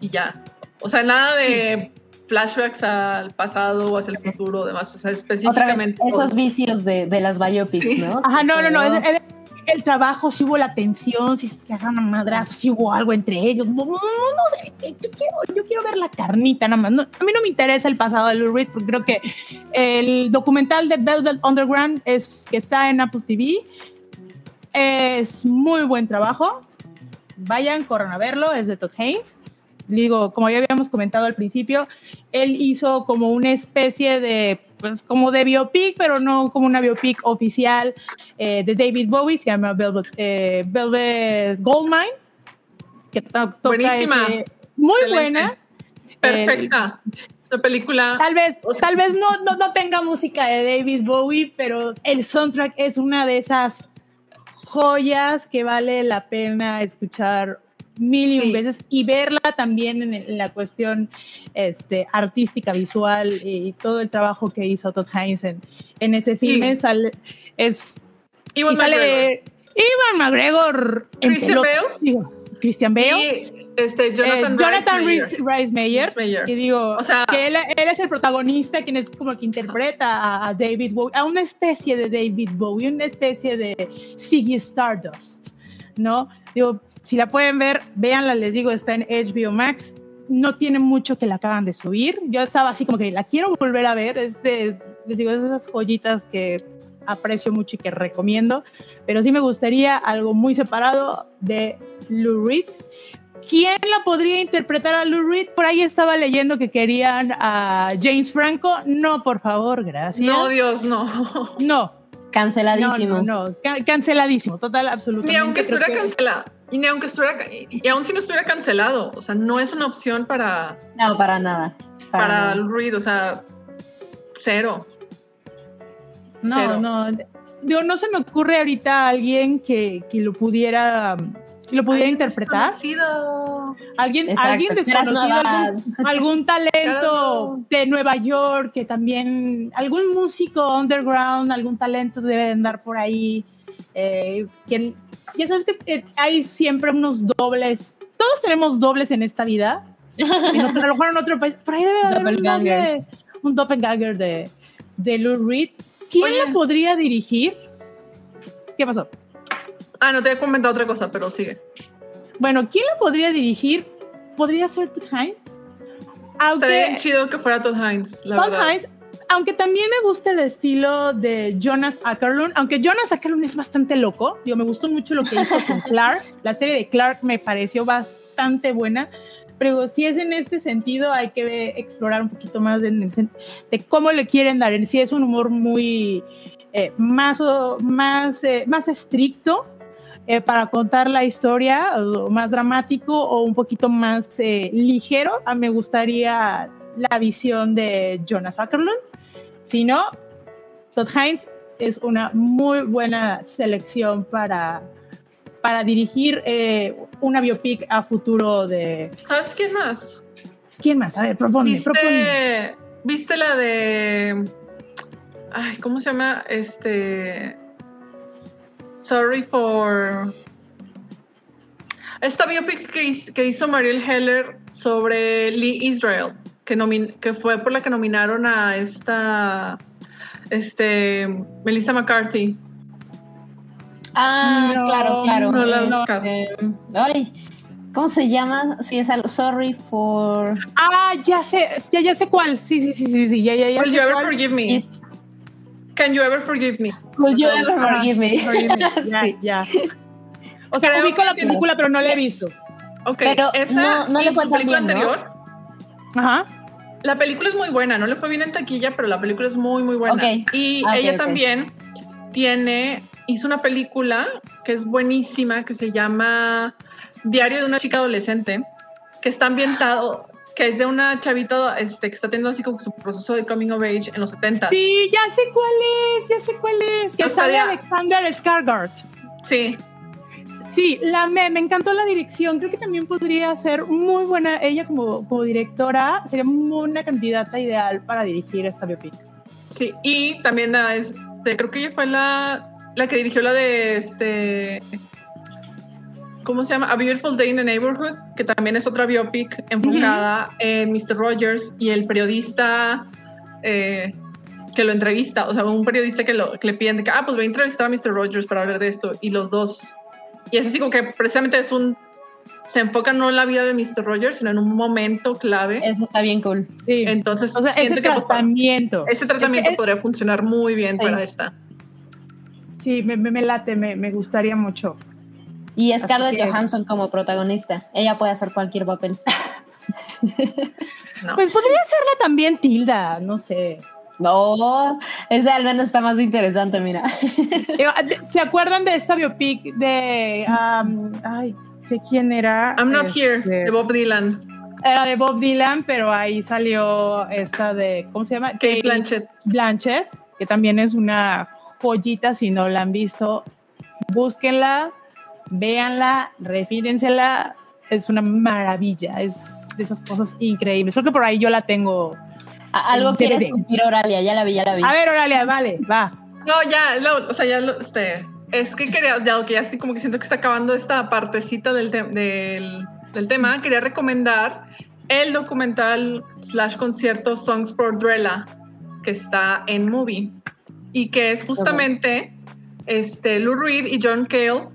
[SPEAKER 2] Y ya. O sea, nada de flashbacks al pasado o hacia el futuro, demás. O sea,
[SPEAKER 4] Otra vez,
[SPEAKER 2] específicamente.
[SPEAKER 4] esos vicios de, de las biopics,
[SPEAKER 2] Sí.
[SPEAKER 4] ¿no?
[SPEAKER 3] Ajá, no, no, no, es- es- el trabajo, si hubo la tensión, si se agarran a madrazos, si hubo algo entre ellos, no, no, no, no sé, yo quiero, yo quiero ver la carnita nada más. No, a mí no me interesa el pasado de Lou Reed, porque creo que el documental de Velvet Underground es, que está en Apple TV es muy buen trabajo. Vayan, corran a verlo, es de Todd Haynes. Digo, como ya habíamos comentado al principio, él hizo como una especie de, pues como de biopic, pero no como una biopic oficial eh, de David Bowie, se llama Velvet, eh, Velvet Goldmine, que to- toca
[SPEAKER 2] Buenísima.
[SPEAKER 3] ese- muy
[SPEAKER 2] Excelente.
[SPEAKER 3] buena.
[SPEAKER 2] Perfecta. Esta película.
[SPEAKER 3] Tal vez, tal vez no, no, no tenga música de David Bowie, pero el soundtrack es una de esas joyas que vale la pena escuchar mil y un
[SPEAKER 2] Sí.
[SPEAKER 3] veces y verla también en, la cuestión este, artística, visual y todo el trabajo que hizo Todd Haynes en, en ese filme.
[SPEAKER 2] Sí.
[SPEAKER 3] Sale, es,
[SPEAKER 2] McGregor.
[SPEAKER 3] Ivan McGregor en
[SPEAKER 2] Christian Bale.
[SPEAKER 3] Christian Bale.
[SPEAKER 2] Y este, Jonathan,
[SPEAKER 3] Eh, Jonathan. Rhys- Rhys-Meyer. que digo,
[SPEAKER 2] O sea-
[SPEAKER 3] que él, él es el protagonista, quien es como el que interpreta a, a David Bowie, a una especie de David Bowie, una especie de Ziggy Stardust, ¿no? Digo, si la pueden ver, véanla, les digo, está en HBO Max, no tiene mucho que la acaban de subir, yo estaba así como que la quiero volver a ver, es de, les digo, es de esas joyitas que aprecio mucho y que recomiendo, pero sí me gustaría algo muy separado de Lou Reed, ¿Quién la podría interpretar a Lou Reed? Por ahí estaba leyendo que querían a James Franco. No, por favor, gracias.
[SPEAKER 2] No, Dios, no.
[SPEAKER 3] no, no,
[SPEAKER 4] Canceladísimo.
[SPEAKER 3] no, no. Ca- canceladísimo, total, absolutamente.
[SPEAKER 2] Ni aunque estuviera
[SPEAKER 3] que-
[SPEAKER 2] cancelado. Y ni aunque estuviera. Y aún si no estuviera cancelado. O sea, no es una opción para,
[SPEAKER 4] No, para nada. Para,
[SPEAKER 2] para
[SPEAKER 4] nada.
[SPEAKER 2] Lou Reed. O sea, cero.
[SPEAKER 3] No,
[SPEAKER 2] Cero.
[SPEAKER 3] no. Digo, no se me ocurre ahorita alguien que, que lo pudiera, que lo pudiera interpretar.
[SPEAKER 2] desconocido.
[SPEAKER 3] Alguien,
[SPEAKER 4] Exacto,
[SPEAKER 3] alguien desconocido, algún, algún talento
[SPEAKER 2] Claro.
[SPEAKER 3] de Nueva York, que también, algún músico underground, algún talento debe de andar por ahí. Eh, que, ya sabes que eh, hay siempre unos dobles, todos tenemos dobles en esta vida, en otro- a lo mejor en otro país, por ahí debe haber un doble, un doppelganger de, de Lou Reed. ¿Quién
[SPEAKER 2] Oye.
[SPEAKER 3] la podría dirigir? ¿Qué pasó?
[SPEAKER 2] Ah, no te había comentado otra cosa, pero sigue.
[SPEAKER 3] Bueno, ¿quién la podría dirigir? ¿Podría ser Todd
[SPEAKER 2] bien
[SPEAKER 3] Aunque
[SPEAKER 2] chido que fuera Todd Hines, la
[SPEAKER 3] Todd
[SPEAKER 2] verdad.
[SPEAKER 3] Haynes, aunque también me gusta el estilo de Jonas Ackerlund, aunque Jonas Ackerlund es bastante loco, digo, me gustó mucho lo que hizo con Clark, la serie de Clark me pareció bastante buena, pero si es en este sentido hay que explorar un poquito más en de cómo le quieren dar, si es un humor muy eh, más, más, eh, más estricto, eh, para contar la historia, o más dramático o un poquito más eh, ligero. A me gustaría la visión de Jonas Ackerlund. Si no, Todd Haynes es una muy buena selección para, para dirigir eh, una biopic a futuro de...
[SPEAKER 2] ¿Sabes quién más?
[SPEAKER 3] ¿Quién más? A ver, proponme.
[SPEAKER 2] ¿Viste, ¿Viste la de. Ay, ¿cómo se llama? Este. Sorry for. Esta biopic que hizo Mariel Heller sobre Lee Israel, que, nomin- que fue por la que nominaron a esta. Este. Melissa McCarthy.
[SPEAKER 4] Ah,
[SPEAKER 3] No,
[SPEAKER 4] claro, claro.
[SPEAKER 2] no la
[SPEAKER 4] Este,
[SPEAKER 2] buscar.
[SPEAKER 4] ay, ¿cómo se llama? Sí, es algo. Sorry for.
[SPEAKER 3] Ah, ya sé, ya, ya sé cuál. Sí, sí, sí, sí, sí, ya, ya, ya
[SPEAKER 2] Will
[SPEAKER 3] sé
[SPEAKER 2] you ever
[SPEAKER 3] cuál.
[SPEAKER 2] forgive me?
[SPEAKER 4] is-
[SPEAKER 2] Can you ever forgive me?
[SPEAKER 4] Will you ever forgive me?
[SPEAKER 3] Forgive me. Ya,
[SPEAKER 4] Sí.
[SPEAKER 3] ya. O sea,
[SPEAKER 2] Creo
[SPEAKER 3] ubico la película, pero no la he visto.
[SPEAKER 2] Ok,
[SPEAKER 4] Pero
[SPEAKER 2] esa
[SPEAKER 4] no- no le fue
[SPEAKER 2] película
[SPEAKER 4] bien, ¿no?
[SPEAKER 3] Ajá.
[SPEAKER 2] La película es muy buena, no le fue bien en taquilla, pero la película es muy, muy buena.
[SPEAKER 4] Ok.
[SPEAKER 2] Y
[SPEAKER 4] Ah,
[SPEAKER 2] ella también tiene, hizo una película que es buenísima, que se llama Diario de una chica adolescente, que está ambientado, que es de una chavita este, que está teniendo así como su proceso de coming of age en los 70.
[SPEAKER 3] Sí, ya sé cuál es, ya sé cuál es. Que sale Alexander Skarsgård.
[SPEAKER 2] Sí,
[SPEAKER 3] Sí, la, me, me encantó la dirección. Creo que también podría ser muy buena. Ella como, como directora sería una candidata ideal para dirigir esta biopic.
[SPEAKER 2] sí. Y también la, este, creo que ella fue la, la que dirigió la de este. ¿Cómo se llama? A Beautiful Day in the Neighborhood, que también es otra biopic enfocada en Mr. Rogers y el periodista eh, que lo entrevista, o sea, un periodista que, lo, que le piden de que, ah, pues voy a entrevistar a Mr. Rogers para hablar de esto, y los dos. Y es así como que precisamente es un. Se enfoca no en la vida de Mr. Rogers, sino en un momento clave.
[SPEAKER 4] Eso está bien cool.
[SPEAKER 3] Sí.
[SPEAKER 2] Entonces,
[SPEAKER 3] o sea, ese
[SPEAKER 2] pues,
[SPEAKER 3] tratamiento.
[SPEAKER 2] ese tratamiento
[SPEAKER 3] Es que-
[SPEAKER 2] podría funcionar muy bien
[SPEAKER 4] Sí.
[SPEAKER 2] para esta.
[SPEAKER 3] Sí, me, me, me late, me, me gustaría mucho.
[SPEAKER 4] Y Scarlett
[SPEAKER 3] que-
[SPEAKER 4] Johansson como protagonista. Ella puede hacer cualquier papel.
[SPEAKER 2] ¿no?
[SPEAKER 3] Pues podría serla también Tilda, no sé.
[SPEAKER 4] No, ese al menos está más interesante, mira.
[SPEAKER 3] ¿Se acuerdan de esta biopic de. um, ay, sé quién era.
[SPEAKER 2] I'm not here,
[SPEAKER 3] Este,
[SPEAKER 2] de Bob Dylan.
[SPEAKER 3] Era de Bob Dylan, pero ahí salió esta de. ¿Cómo se llama?
[SPEAKER 2] Kate Blanchett.
[SPEAKER 3] Blanchett, que también es una joyita. Si no la han visto, búsquenla, véanla, refírensela. Es una maravilla. Es de esas cosas increíbles. Creo que por ahí yo la tengo.
[SPEAKER 4] Algo
[SPEAKER 3] En
[SPEAKER 4] quiere
[SPEAKER 3] DVD.
[SPEAKER 4] escupir Oralia, ya la vi, ya la vi.
[SPEAKER 3] A ver, Oralia, vale, va.
[SPEAKER 2] No, ya, lo- o sea, ya lo, este, es que quería, ya que ya así como que siento que está acabando esta partecita del, te- del, del tema, quería recomendar el documental slash concierto Songs for Drella, que está en Movie, y que es justamente este, Lou Reed y John Cale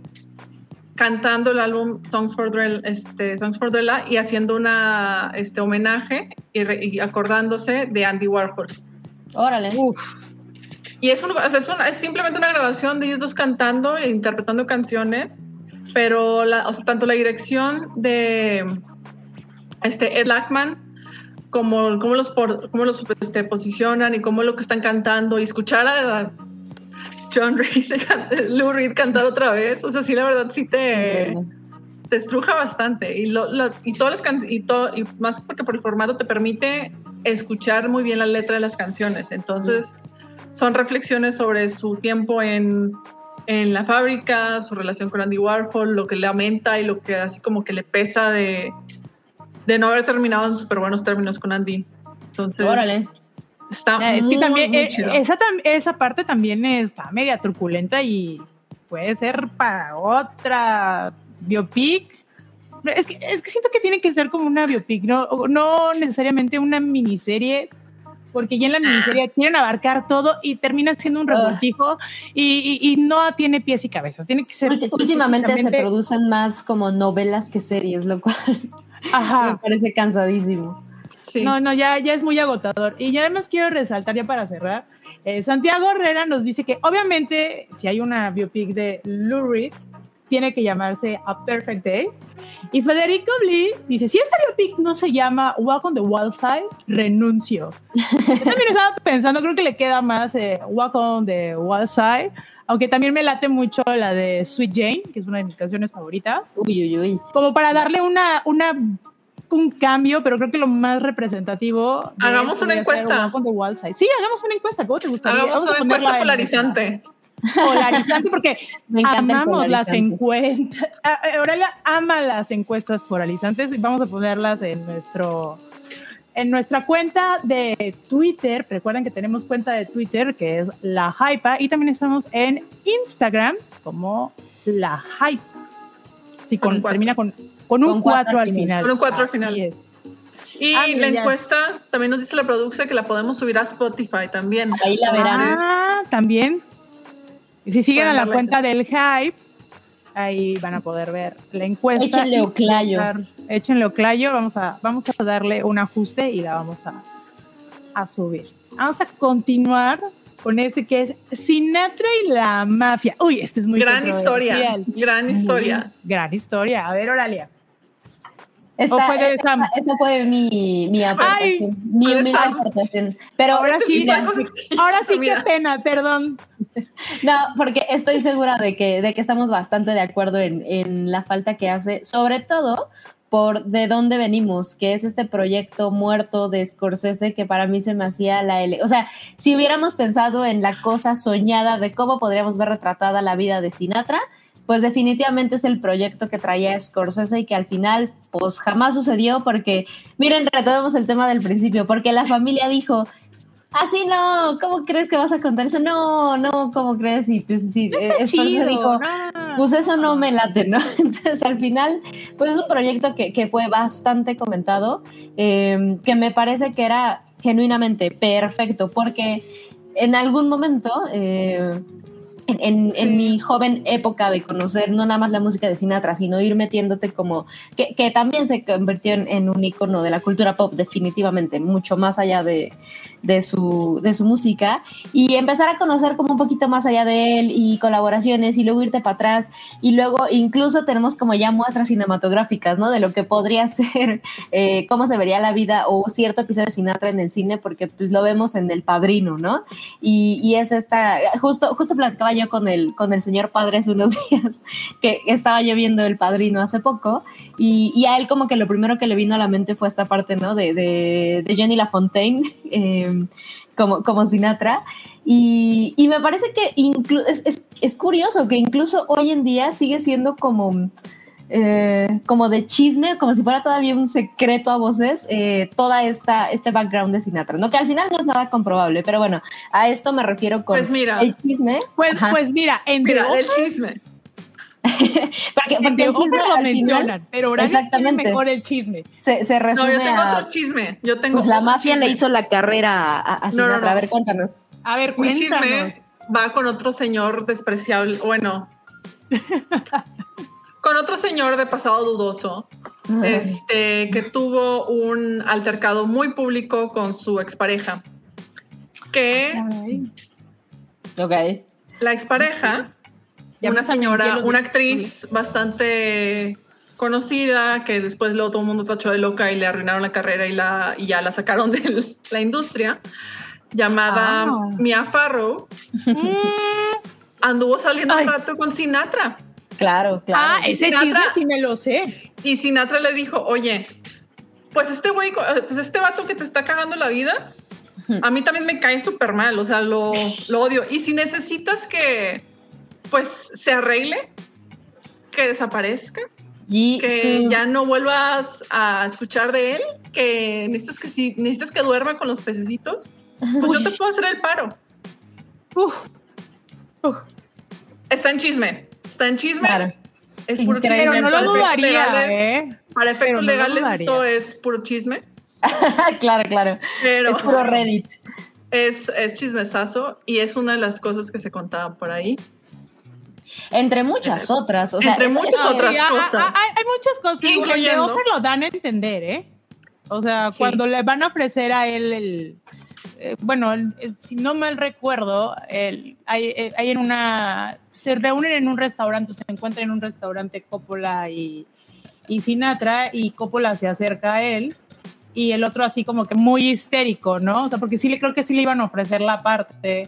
[SPEAKER 2] cantando el álbum Songs for Drella, este, Songs for Drella y haciendo una este, homenaje y, re- y acordándose de Andy Warhol.
[SPEAKER 4] Órale.
[SPEAKER 3] Uf,
[SPEAKER 2] Y es, un- o sea, es, una- es simplemente una grabación de ellos dos cantando e interpretando canciones, pero la, o sea, tanto la dirección de este, Ed Lackman como cómo los, por- cómo los este, posicionan y cómo lo que están cantando y escuchar a John Reed, Lou Reed cantar otra vez, o sea, sí, la verdad sí te, te estruja bastante y, lo, lo- y todas las can- y, to- y más porque por el formato te permite escuchar muy bien la letra de las canciones. Entonces, son reflexiones sobre su tiempo en, en la fábrica, su relación con Andy Warhol, lo que lamenta y lo que así como que le pesa de, de no haber terminado en súper buenos términos con Andy. Entonces,
[SPEAKER 4] Órale.
[SPEAKER 2] Está
[SPEAKER 3] es
[SPEAKER 2] muy,
[SPEAKER 3] que también
[SPEAKER 2] muy
[SPEAKER 3] eh,
[SPEAKER 2] chido.
[SPEAKER 3] esa, esa parte también está media truculenta y puede ser para otra biopic. Es que, es que siento que tiene que ser como una biopic, no, no necesariamente una miniserie, porque ya en la miniserie quieren abarcar todo y termina siendo un revoltijo y, y- y no tiene pies y cabezas. Tiene que ser.
[SPEAKER 4] Últimamente se producen más como novelas que series, lo cual me
[SPEAKER 3] Ajá.
[SPEAKER 4] parece cansadísimo.
[SPEAKER 2] Sí.
[SPEAKER 3] No, no, ya, ya es muy agotador. Y ya además quiero resaltar ya para cerrar. eh, Santiago Herrera nos dice que obviamente si hay una biopic de Lou Reed, tiene que llamarse A Perfect Day. Y Federico Blee dice, si esta biopic no se llama Walk on the Wild Side, renuncio. Yo también estaba pensando, creo que le queda más eh, Walk on the Wild Side, aunque también me late mucho la de Sweet Jane, que es una de mis canciones favoritas
[SPEAKER 4] Uy, uy, uy.
[SPEAKER 3] como para darle una, una un cambio, pero creo que lo más representativo.
[SPEAKER 2] Hagamos una encuesta.
[SPEAKER 3] Walk on the Wild Side. Sí, hagamos una encuesta. ¿Cómo te gustaría?
[SPEAKER 2] Hagamos
[SPEAKER 3] Vamos
[SPEAKER 2] una encuesta
[SPEAKER 3] en
[SPEAKER 2] polarizante.
[SPEAKER 3] Polarizante, porque
[SPEAKER 4] Me
[SPEAKER 3] amamos las encuestas. Aurelia ama las encuestas polarizantes y vamos a ponerlas en nuestro. En nuestra cuenta de Twitter, recuerden que tenemos cuenta de Twitter que es La Hypa y también estamos en Instagram como La Hypa.
[SPEAKER 2] Con cuatro.
[SPEAKER 3] termina con, con un
[SPEAKER 4] Con cuatro
[SPEAKER 3] 4
[SPEAKER 4] al
[SPEAKER 3] al
[SPEAKER 4] final.
[SPEAKER 2] Con un cuatro al
[SPEAKER 3] Así
[SPEAKER 2] final.
[SPEAKER 3] es.
[SPEAKER 2] Y
[SPEAKER 3] Ah,
[SPEAKER 2] la
[SPEAKER 3] ya.
[SPEAKER 2] encuesta también nos dice la producción que la podemos subir a Spotify también.
[SPEAKER 4] Ahí la verán.
[SPEAKER 3] Ah, también. Y si siguen
[SPEAKER 2] Pueden
[SPEAKER 3] a la cuenta del Hype, ahí van a poder ver la encuesta.
[SPEAKER 4] Échenle oclayo.
[SPEAKER 3] Échenle oclayo. Vamos a, vamos a darle un ajuste y la vamos a, a subir. Vamos a continuar con ese que es Sinatra y la mafia. Uy, este es muy
[SPEAKER 2] gran historia, gran
[SPEAKER 3] Muy
[SPEAKER 2] historia.
[SPEAKER 3] Gran historia. A ver, Oralia.
[SPEAKER 4] Esta,
[SPEAKER 3] ¿O fue
[SPEAKER 4] esa mi, mi aportación. mi humilde aportación. Pero
[SPEAKER 3] Ahora sí, ahora sí, qué pena, perdón.
[SPEAKER 4] No, porque estoy segura de que, de que estamos bastante de acuerdo en, en la falta que hace, sobre todo por de dónde venimos, que es este proyecto muerto de Scorsese que para mí se me hacía la L. O sea, si hubiéramos pensado en la cosa soñada de cómo podríamos ver retratada la vida de Sinatra, pues definitivamente es el proyecto que traía Scorsese y que al final pues jamás sucedió porque, miren, retomemos el tema del principio, porque la familia dijo, así no, ¿cómo crees que vas a contar eso? No, no, ¿cómo crees? Y pues sí, Scorsese dijo, pues eso no me late, ¿no? Entonces al final, pues es un proyecto que, que fue bastante comentado, eh, que me parece que era genuinamente perfecto, porque en algún momento... Eh, en, en, mi joven época de conocer no nada más la música de Sinatra, sino ir metiéndote como, que, que también se convirtió en, en, un icono de la cultura pop definitivamente, mucho más allá de, de su, de su música y empezar a conocer como un poquito más allá de él y colaboraciones y luego irte para atrás y luego incluso tenemos como ya muestras cinematográficas, ¿no? De lo que podría ser, eh, cómo se vería la vida o cierto episodio de Sinatra en el cine porque pues lo vemos en El Padrino, ¿no? Y, y es esta, justo, justo platicaba yo con el, con el señor padre hace unos días que estaba yo viendo El Padrino hace poco y, a él como que lo primero que le vino a la mente fue esta parte, ¿no? De, de, de Jenny LaFontaine. Eh, como, como Sinatra. Y, y me parece que es, es, es, curioso que incluso hoy en día sigue siendo como, eh, como de chisme, como si fuera todavía un secreto a voces, eh, toda esta, este background de Sinatra, ¿no? Que al final no es nada comprobable, pero bueno, a esto me refiero con
[SPEAKER 2] pues mira,
[SPEAKER 4] el chisme.
[SPEAKER 3] Pues, pues mira, entre
[SPEAKER 2] mira, el chisme.
[SPEAKER 3] porque, porque el chisme lo mencionan, final, pero ahora
[SPEAKER 4] exactamente
[SPEAKER 3] mejor el chisme.
[SPEAKER 4] Se, se resume
[SPEAKER 2] no, yo tengo
[SPEAKER 4] a,
[SPEAKER 2] otro chisme. Yo tengo
[SPEAKER 4] pues la mafia
[SPEAKER 2] chisme.
[SPEAKER 4] le hizo la carrera a, a Sinatra.
[SPEAKER 2] No, no, no.
[SPEAKER 4] A ver, cuéntanos.
[SPEAKER 3] A ver,
[SPEAKER 2] Mi
[SPEAKER 3] cuéntanos.
[SPEAKER 2] chisme va con otro señor despreciable. Bueno, con otro señor de pasado dudoso. Este, que tuvo un altercado muy público con su expareja. Que
[SPEAKER 3] Ay,
[SPEAKER 4] Ok.
[SPEAKER 2] la expareja,
[SPEAKER 3] Ya
[SPEAKER 2] una señora, una actriz bastante conocida, que después luego todo el mundo tachó de loca y le arruinaron la carrera y, la, y ya la sacaron de la industria, llamada
[SPEAKER 3] Ah.
[SPEAKER 2] Mia Farrow, anduvo saliendo
[SPEAKER 3] Ay.
[SPEAKER 2] un rato con Sinatra.
[SPEAKER 4] Claro, claro.
[SPEAKER 3] Ah, ese
[SPEAKER 2] Sinatra-
[SPEAKER 3] chisme sí me lo sé.
[SPEAKER 2] Y Sinatra le dijo, oye, pues este güey, pues este vato que te está cagando la vida, a mí también me cae súper mal, o sea, lo, lo odio. Y si necesitas que, pues, se arregle, que desaparezca,
[SPEAKER 4] Y
[SPEAKER 2] que ya no vuelvas a escuchar de él, que necesitas que, si, necesitas que duerma con los pececitos, pues yo te puedo hacer el paro.
[SPEAKER 3] Uf, uf.
[SPEAKER 2] Está en chisme, está en chisme.
[SPEAKER 4] Claro.
[SPEAKER 2] Es puro chisme.
[SPEAKER 3] Pero no lo dudaría,
[SPEAKER 2] legales-
[SPEAKER 3] ¿eh?
[SPEAKER 2] Para efectos
[SPEAKER 3] no lo
[SPEAKER 2] legales esto es puro chisme.
[SPEAKER 4] claro, claro.
[SPEAKER 2] Pero
[SPEAKER 4] Es puro Reddit.
[SPEAKER 2] es, es chismesazo y es una de las cosas que se contaban por ahí.
[SPEAKER 4] Entre muchas otras. O sea,
[SPEAKER 2] Entre
[SPEAKER 4] es-
[SPEAKER 2] muchas
[SPEAKER 4] es-
[SPEAKER 2] otras
[SPEAKER 3] Sí, hay-
[SPEAKER 2] cosas.
[SPEAKER 3] Hay, hay muchas cosas que
[SPEAKER 2] Incluyendo-
[SPEAKER 3] lo dan a entender, ¿eh? O sea,
[SPEAKER 2] Sí.
[SPEAKER 3] cuando le van a ofrecer a él el. eh, bueno, el- el- si no mal recuerdo, el, hay, eh, hay en una. Se reúnen en un restaurante, se encuentran en un restaurante Coppola y, y Sinatra, y Coppola se acerca a él, y el otro así como que muy histérico, ¿no? O sea, porque sí le creo que sí le iban a ofrecer la parte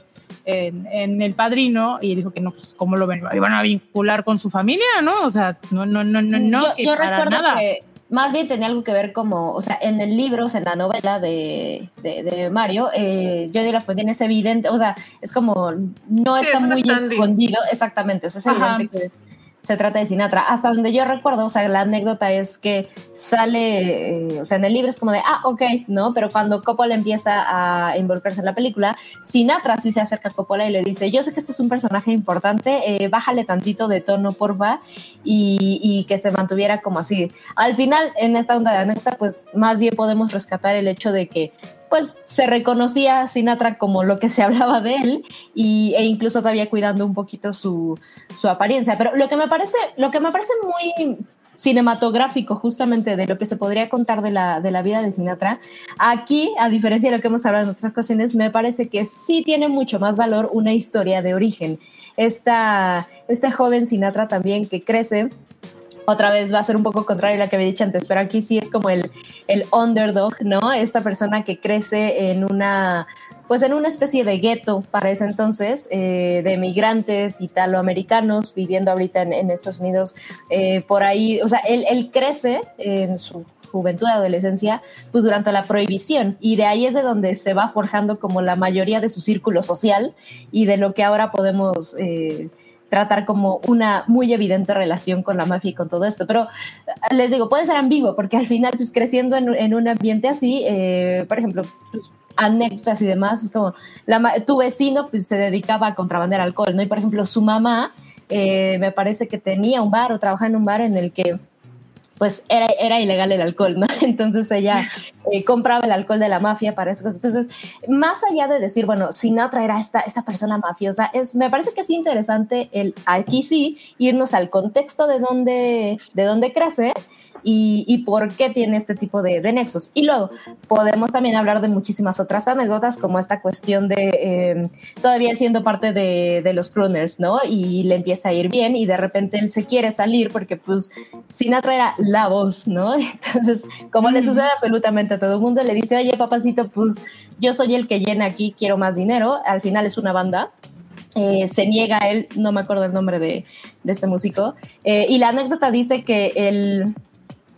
[SPEAKER 3] en, en El Padrino, y dijo que no, pues, ¿cómo lo ven? iban a vincular con su familia, ¿no? O sea, no, no, no, no, no,
[SPEAKER 4] yo,
[SPEAKER 3] que
[SPEAKER 4] yo
[SPEAKER 3] para
[SPEAKER 4] recuerdo
[SPEAKER 3] nada.
[SPEAKER 4] que más bien tenía algo que ver como, o sea, en el libro, o sea, en la novela de, de, de Mario, eh, Jodie LaFontaine es evidente, o sea, es como, no
[SPEAKER 2] Sí,
[SPEAKER 4] está
[SPEAKER 2] es
[SPEAKER 4] muy escondido, exactamente, o sea, es
[SPEAKER 3] Ajá.
[SPEAKER 4] evidente que se trata de Sinatra. Hasta donde yo recuerdo, o sea, la anécdota es que sale, eh, o sea, en el libro es como de, ah, ok, ¿no? Pero cuando Coppola empieza a involucrarse en la película, Sinatra sí se acerca a Coppola y le dice, yo sé que este es un personaje importante, eh, bájale tantito de tono, porfa, y, y que se mantuviera como así. Al final, en esta onda de anécdota, pues más bien podemos rescatar el hecho de que pues se reconocía a Sinatra como lo que se hablaba de él y, e incluso todavía cuidando un poquito su, su apariencia. Pero lo que me parece, lo que me parece muy cinematográfico justamente de lo que se podría contar de la, de la vida de Sinatra, aquí, a diferencia de lo que hemos hablado en otras ocasiones, me parece que sí tiene mucho más valor una historia de origen. Esta, este joven Sinatra también que crece otra vez va a ser un poco contrario a la que había dicho antes, pero aquí sí es como el, el underdog, ¿no? Esta persona que crece en una pues en una especie de gueto para ese entonces, eh, de migrantes italoamericanos viviendo ahorita en, Estados Unidos, eh, por ahí, o sea, él, crece en su juventud, adolescencia, pues durante la prohibición. Y de ahí es de donde se va forjando como la mayoría de su círculo social y de lo que ahora podemos eh, tratar como una muy evidente relación con la mafia y con todo esto. Pero eh, les digo, puede ser ambiguo, porque al final, pues creciendo en, un ambiente así, eh, por ejemplo, pues, anécdotas y demás, es como la, tu vecino pues se dedicaba a contrabandear alcohol, ¿no? Y por ejemplo, su mamá me parece que tenía un bar o trabajaba en un bar en el que pues era, era ilegal el alcohol, ¿no? Entonces ella eh, compraba el alcohol de la mafia para esas cosas. Entonces, más allá de decir, bueno, Sinatra era esta, esta persona mafiosa, es, me parece que es interesante el aquí sí irnos al contexto de dónde, de dónde crece y, por qué tiene este tipo de, nexos. Y luego podemos también hablar de muchísimas otras anécdotas, como esta cuestión de eh, todavía siendo parte de, los crooners, ¿no? Y le empieza a ir bien y de repente él se quiere salir porque pues Sinatra era la voz, ¿no? Entonces, como le sucede absolutamente a todo el mundo, le dice, oye, papacito, pues yo soy el que llena aquí, quiero más dinero. Al final es una banda. Eh, se niega él, no me acuerdo el nombre de, este músico, eh, y la anécdota dice que el,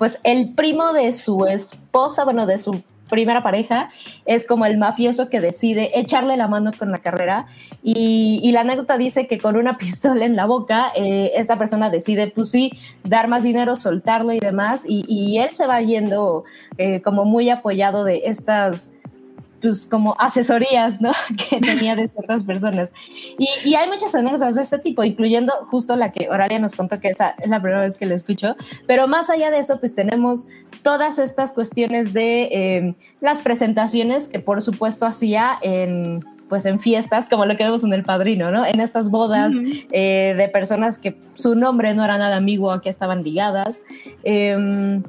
[SPEAKER 4] pues el primo de su esposa, bueno, de su primera pareja, es como el mafioso que decide echarle la mano con la carrera. Y, la anécdota dice que con una pistola en la boca, eh, esta persona decide, pues sí, dar más dinero, soltarlo y demás. Y, él se va yendo eh, como muy apoyado de estas pues como asesorías, ¿no? que tenía de ciertas personas. Y, hay muchas anécdotas de este tipo, incluyendo justo la que Oralia nos contó, que esa es la primera vez que la escucho, pero más allá de eso, pues tenemos todas estas cuestiones de em, las presentaciones que por supuesto hacía en pues en fiestas, como lo que vemos en El Padrino, ¿no? En estas bodas eh, de personas que su nombre no era nada amigo, a que estaban ligadas. Em,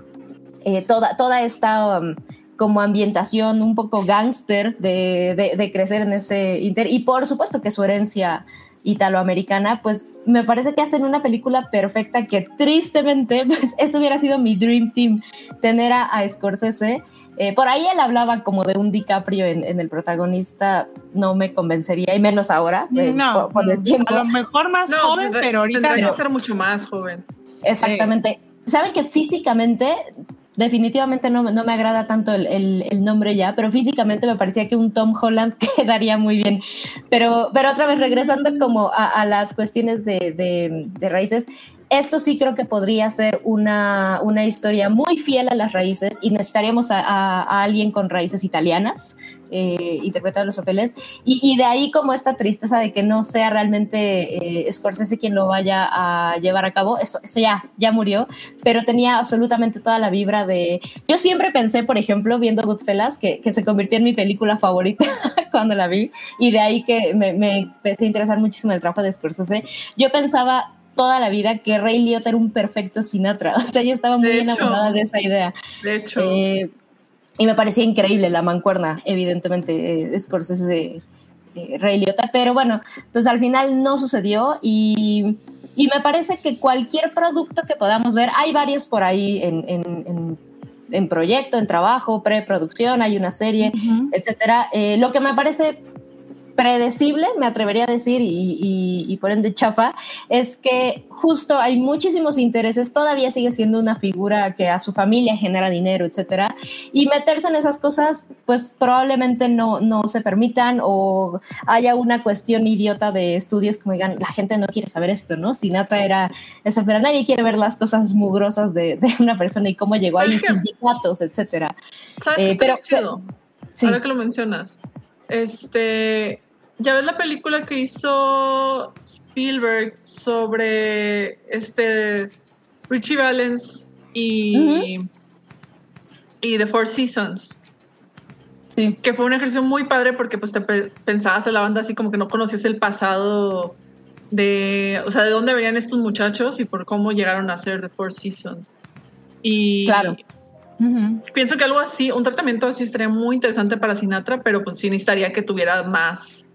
[SPEAKER 4] eh, toda, toda esta... Um, como ambientación un poco gángster de, crecer en ese inter y por supuesto que su herencia italoamericana, pues me parece que hacen una película perfecta que tristemente, pues eso hubiera sido mi dream team, tener a, Scorsese. Eh, por ahí él hablaba como de un DiCaprio en, el protagonista, no me convencería, y menos ahora,
[SPEAKER 3] eh, no, por, el tiempo. A lo mejor más joven, pero ahorita
[SPEAKER 2] tendría que ser mucho más joven.
[SPEAKER 4] Exactamente. Saben que físicamente definitivamente no, no, me agrada tanto el, el, nombre ya, pero físicamente me parecía que un Tom Holland quedaría muy bien. Pero, pero otra vez, regresando como a, a las cuestiones de, de, de, raíces, esto sí creo que podría ser una, una historia muy fiel a las raíces y necesitaríamos a, a, alguien con raíces italianas eh, interpretar los papeles. Y, y, de ahí como esta tristeza de que no sea realmente eh, Scorsese quien lo vaya a llevar a cabo, eso, eso ya, ya murió, pero tenía absolutamente toda la vibra de... Yo siempre pensé, por ejemplo, viendo Goodfellas, que, que se convirtió en mi película favorita cuando la vi, y de ahí que me, me empecé a interesar muchísimo el trabajo de Scorsese. Yo pensaba toda la vida que Ray Liotta era un perfecto Sinatra. O sea, yo estaba muy enamorada de esa idea.
[SPEAKER 2] De hecho.
[SPEAKER 4] Eh, y me parecía increíble la mancuerna, evidentemente, eh, Scorsese de eh, Ray Liotta. Pero bueno, pues al final no sucedió y, y, me parece que cualquier producto que podamos ver, hay varios por ahí en, en, en, proyecto, en trabajo, preproducción, hay una serie, etcétera. Eh, lo que me parece predecible, me atrevería a decir, y, por ende chafa, es que justo hay muchísimos intereses, todavía sigue siendo una figura que a su familia genera dinero, etcétera, y meterse en esas cosas, pues probablemente no, no se permitan o haya una cuestión idiota de estudios como digan, la gente no quiere saber esto, ¿no? Sinatra era esa, pero nadie quiere ver las cosas mugrosas de, una persona y cómo llegó ahí, sindicatos, etcétera.
[SPEAKER 2] ¿Sabes eh, pero, Ahora que lo mencionas, este, ya ves la película que hizo Spielberg sobre este Richie Valens y, y The Four Seasons.
[SPEAKER 4] Sí.
[SPEAKER 2] Que fue un ejercicio muy padre porque pues te pensabas en la banda así como que no conocías el pasado de, o sea, de dónde venían estos muchachos y por cómo llegaron a ser The Four Seasons. Y
[SPEAKER 4] claro.
[SPEAKER 2] Pienso que algo así, un tratamiento así estaría muy interesante para Sinatra, pero pues sí necesitaría que tuviera más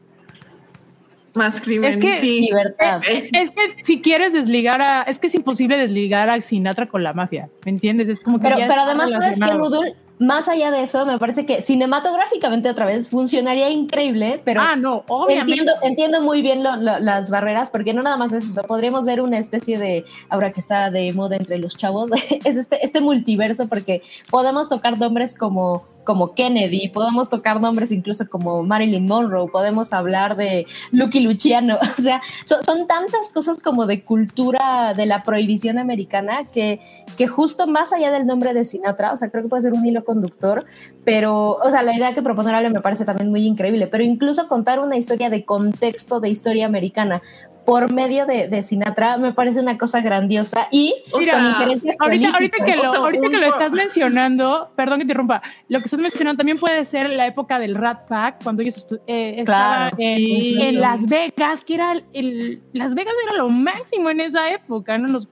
[SPEAKER 2] más crimen,
[SPEAKER 3] es que,
[SPEAKER 2] sí.
[SPEAKER 4] libertad.
[SPEAKER 3] Es, que si quieres desligar a, es que es imposible desligar a Sinatra con la mafia, ¿me entiendes? Es como que
[SPEAKER 4] pero, pero además sabes que más allá de eso, me parece que cinematográficamente otra vez funcionaría increíble, pero
[SPEAKER 3] ah, no, obviamente.
[SPEAKER 4] Entiendo, entiendo muy bien lo, lo, las barreras, porque no nada más es eso, podríamos ver una especie de, ahora que está de moda entre los chavos, es este, este multiverso, porque podemos tocar nombres como como Kennedy, podemos tocar nombres incluso como Marilyn Monroe, podemos hablar de Lucky Luciano, o sea, son, son, tantas cosas como de cultura de la prohibición americana que, que justo más allá del nombre de Sinatra, o sea, creo que puede ser un hilo conductor, pero, o sea, la idea que propone Ale me parece también muy increíble, pero incluso contar una historia de contexto de historia americana, por medio de, de, Sinatra me parece una cosa grandiosa y
[SPEAKER 3] Mira, con injerencias ahorita, ahorita, que lo, ahorita que lo estás mencionando, perdón que te interrumpa, lo que estás mencionando también puede ser la época del Rat Pack, cuando ellos eh, estaban claro. en, sí. en, Las Vegas, que era el, Las Vegas era lo máximo en esa época, ¿no? Los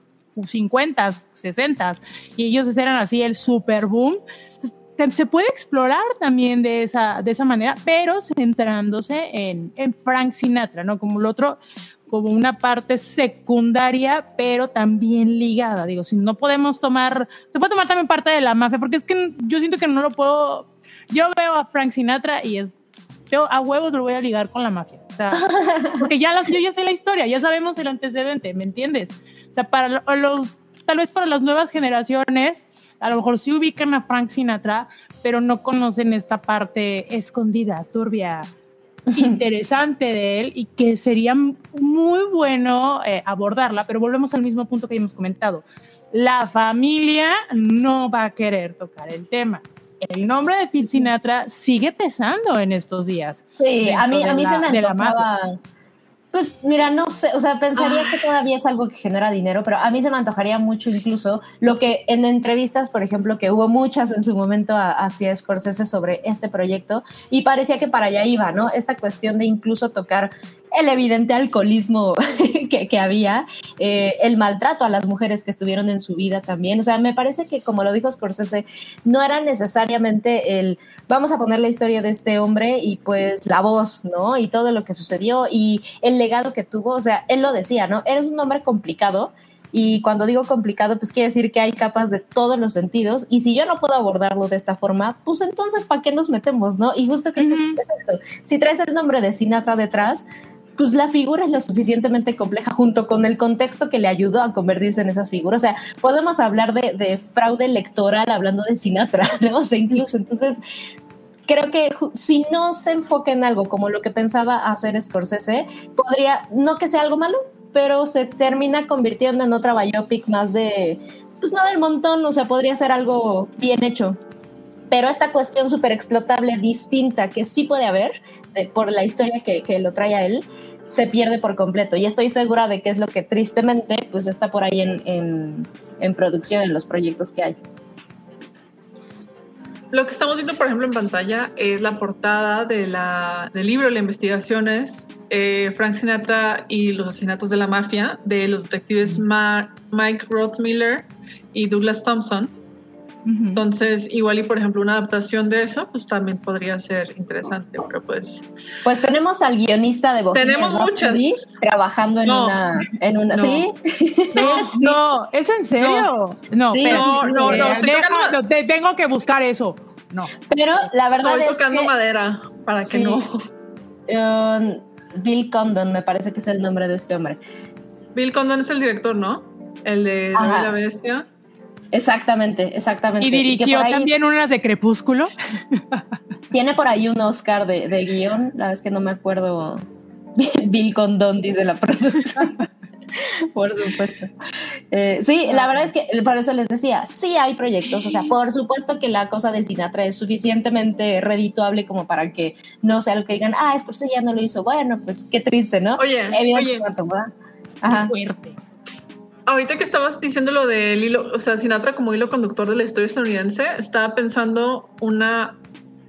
[SPEAKER 3] 50, 60, y ellos eran así el super boom se puede explorar también de esa, de esa manera, pero centrándose en, en Frank Sinatra, ¿no? Como el otro, como una parte secundaria, pero también ligada. Digo, si no podemos tomar, se puede tomar también parte de la mafia, porque es que yo siento que no lo puedo. Yo veo a Frank Sinatra y es, yo a huevos lo voy a ligar con la mafia. O sea, porque ya yo ya sé la historia, ya sabemos el antecedente, ¿me entiendes? O sea, para los, tal vez para las nuevas generaciones, a lo mejor sí ubican a Frank Sinatra, pero no conocen esta parte escondida, turbia, interesante de él y que sería muy bueno eh, abordarla, pero volvemos al mismo punto que hemos comentado. La familia no va a querer tocar el tema. El nombre de Phil Sinatra sigue pesando en estos días.
[SPEAKER 4] Sí, a mí, a mí la, se me antojaba pues mira, no sé, o sea, pensaría que todavía es algo que genera dinero, pero a mí se me antojaría mucho incluso lo que en entrevistas, por ejemplo, que hubo muchas en su momento hacia Scorsese sobre este proyecto y parecía que para allá iba, ¿no? Esta cuestión de incluso tocar el evidente alcoholismo que, que había, eh, el maltrato a las mujeres que estuvieron en su vida también. O sea, me parece que, como lo dijo Scorsese, no era necesariamente el vamos a poner la historia de este hombre y pues la voz, ¿no? Y todo lo que sucedió y el legado que tuvo. O sea, él lo decía, ¿no? Eres un hombre complicado. Y cuando digo complicado, pues quiere decir que hay capas de todos los sentidos. Y si yo no puedo abordarlo de esta forma, pues entonces, ¿para qué nos metemos, no? Y justo creo que es. Si traes el nombre de Sinatra detrás, pues la figura es lo suficientemente compleja junto con el contexto que le ayudó a convertirse en esa figura. O sea, podemos hablar de, de fraude electoral hablando de Sinatra, ¿no? O sea, incluso entonces creo que si no se enfoca en algo como lo que pensaba hacer Scorsese, podría, no que sea algo malo, pero se termina convirtiendo en otra biopic más de, pues no del montón, o sea, podría ser algo bien hecho. Pero esta cuestión súper explotable, distinta, que sí puede haber, por la historia que, que lo trae a él, se pierde por completo. Y estoy segura de que es lo que tristemente pues está por ahí en, en, producción, en los proyectos que hay.
[SPEAKER 2] Lo que estamos viendo, por ejemplo, en pantalla es la portada del libro La Investigaciones, eh, Frank Sinatra y los asesinatos de la mafia, de los detectives Mike Rothmiller y Douglas Thompson. Uh -huh. Entonces, igual y por ejemplo una adaptación de eso, pues también podría ser interesante, pero pues...
[SPEAKER 4] Pues tenemos al guionista de Bohemian
[SPEAKER 2] Tenemos muchas.
[SPEAKER 4] trabajando en
[SPEAKER 2] No.
[SPEAKER 4] una... En una
[SPEAKER 2] No.
[SPEAKER 4] ¿Sí?
[SPEAKER 3] No, no, ¿es en serio? No,
[SPEAKER 4] Sí,
[SPEAKER 3] pero-
[SPEAKER 2] no, no,
[SPEAKER 3] te- tengo que buscar eso. No.
[SPEAKER 4] Pero la verdad
[SPEAKER 2] Estoy
[SPEAKER 4] es
[SPEAKER 2] tocando
[SPEAKER 4] que...
[SPEAKER 2] madera para que
[SPEAKER 4] Sí.
[SPEAKER 2] no.
[SPEAKER 4] um, Bill Condon me parece que es el nombre de este hombre.
[SPEAKER 2] Bill Condon es el director, ¿no? El de La
[SPEAKER 4] Ajá.
[SPEAKER 2] Bella Bestia.
[SPEAKER 4] Exactamente, exactamente.
[SPEAKER 3] Y dirigió
[SPEAKER 4] ahí
[SPEAKER 3] también unas de Crepúsculo.
[SPEAKER 4] Tiene por ahí un Oscar de, de guion, la es que no me acuerdo. Bill Condon dice la producción. por supuesto. Eh, sí, la verdad es que por eso les decía, sí hay proyectos, o sea, por supuesto que la cosa de Sinatra es suficientemente redituable como para que no sea lo que digan, ah, es por eso ya no lo hizo. Bueno, pues qué triste, ¿no?
[SPEAKER 2] Oye,
[SPEAKER 4] Evidentemente,
[SPEAKER 2] oye.
[SPEAKER 4] Ajá.
[SPEAKER 3] Fuerte.
[SPEAKER 2] Ahorita que estabas diciendo lo del hilo, o sea, Sinatra como hilo conductor de la historia estadounidense, estaba pensando una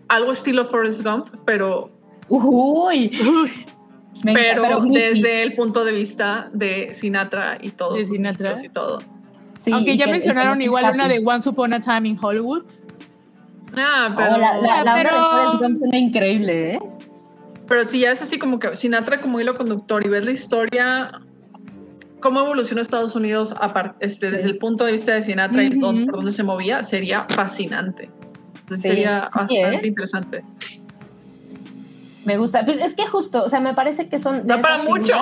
[SPEAKER 2] algo estilo Forrest Gump, pero
[SPEAKER 4] Uy, me encanta,
[SPEAKER 2] pero
[SPEAKER 4] Nicky.
[SPEAKER 2] desde el punto de vista de Sinatra y todo.
[SPEAKER 3] De Sinatra.
[SPEAKER 2] discos y todo.
[SPEAKER 4] Sí,
[SPEAKER 3] Aunque ya
[SPEAKER 4] que-
[SPEAKER 3] mencionaron igual una de Once Upon a Time in Hollywood.
[SPEAKER 2] Ah, pero,
[SPEAKER 4] Oh, la, la, la
[SPEAKER 3] Pero-
[SPEAKER 4] onda de Forrest Gump suena increíble, ¿eh?
[SPEAKER 2] pero si ya es así como que Sinatra como hilo conductor y ves la historia, cómo evolucionó Estados Unidos este, desde el punto de vista de Sinatra y todo, por dónde se movía, sería fascinante. Sería bastante ¿eh? interesante.
[SPEAKER 4] Me gusta. Pues, es que justo, o sea, me parece que son.
[SPEAKER 2] no para mucho.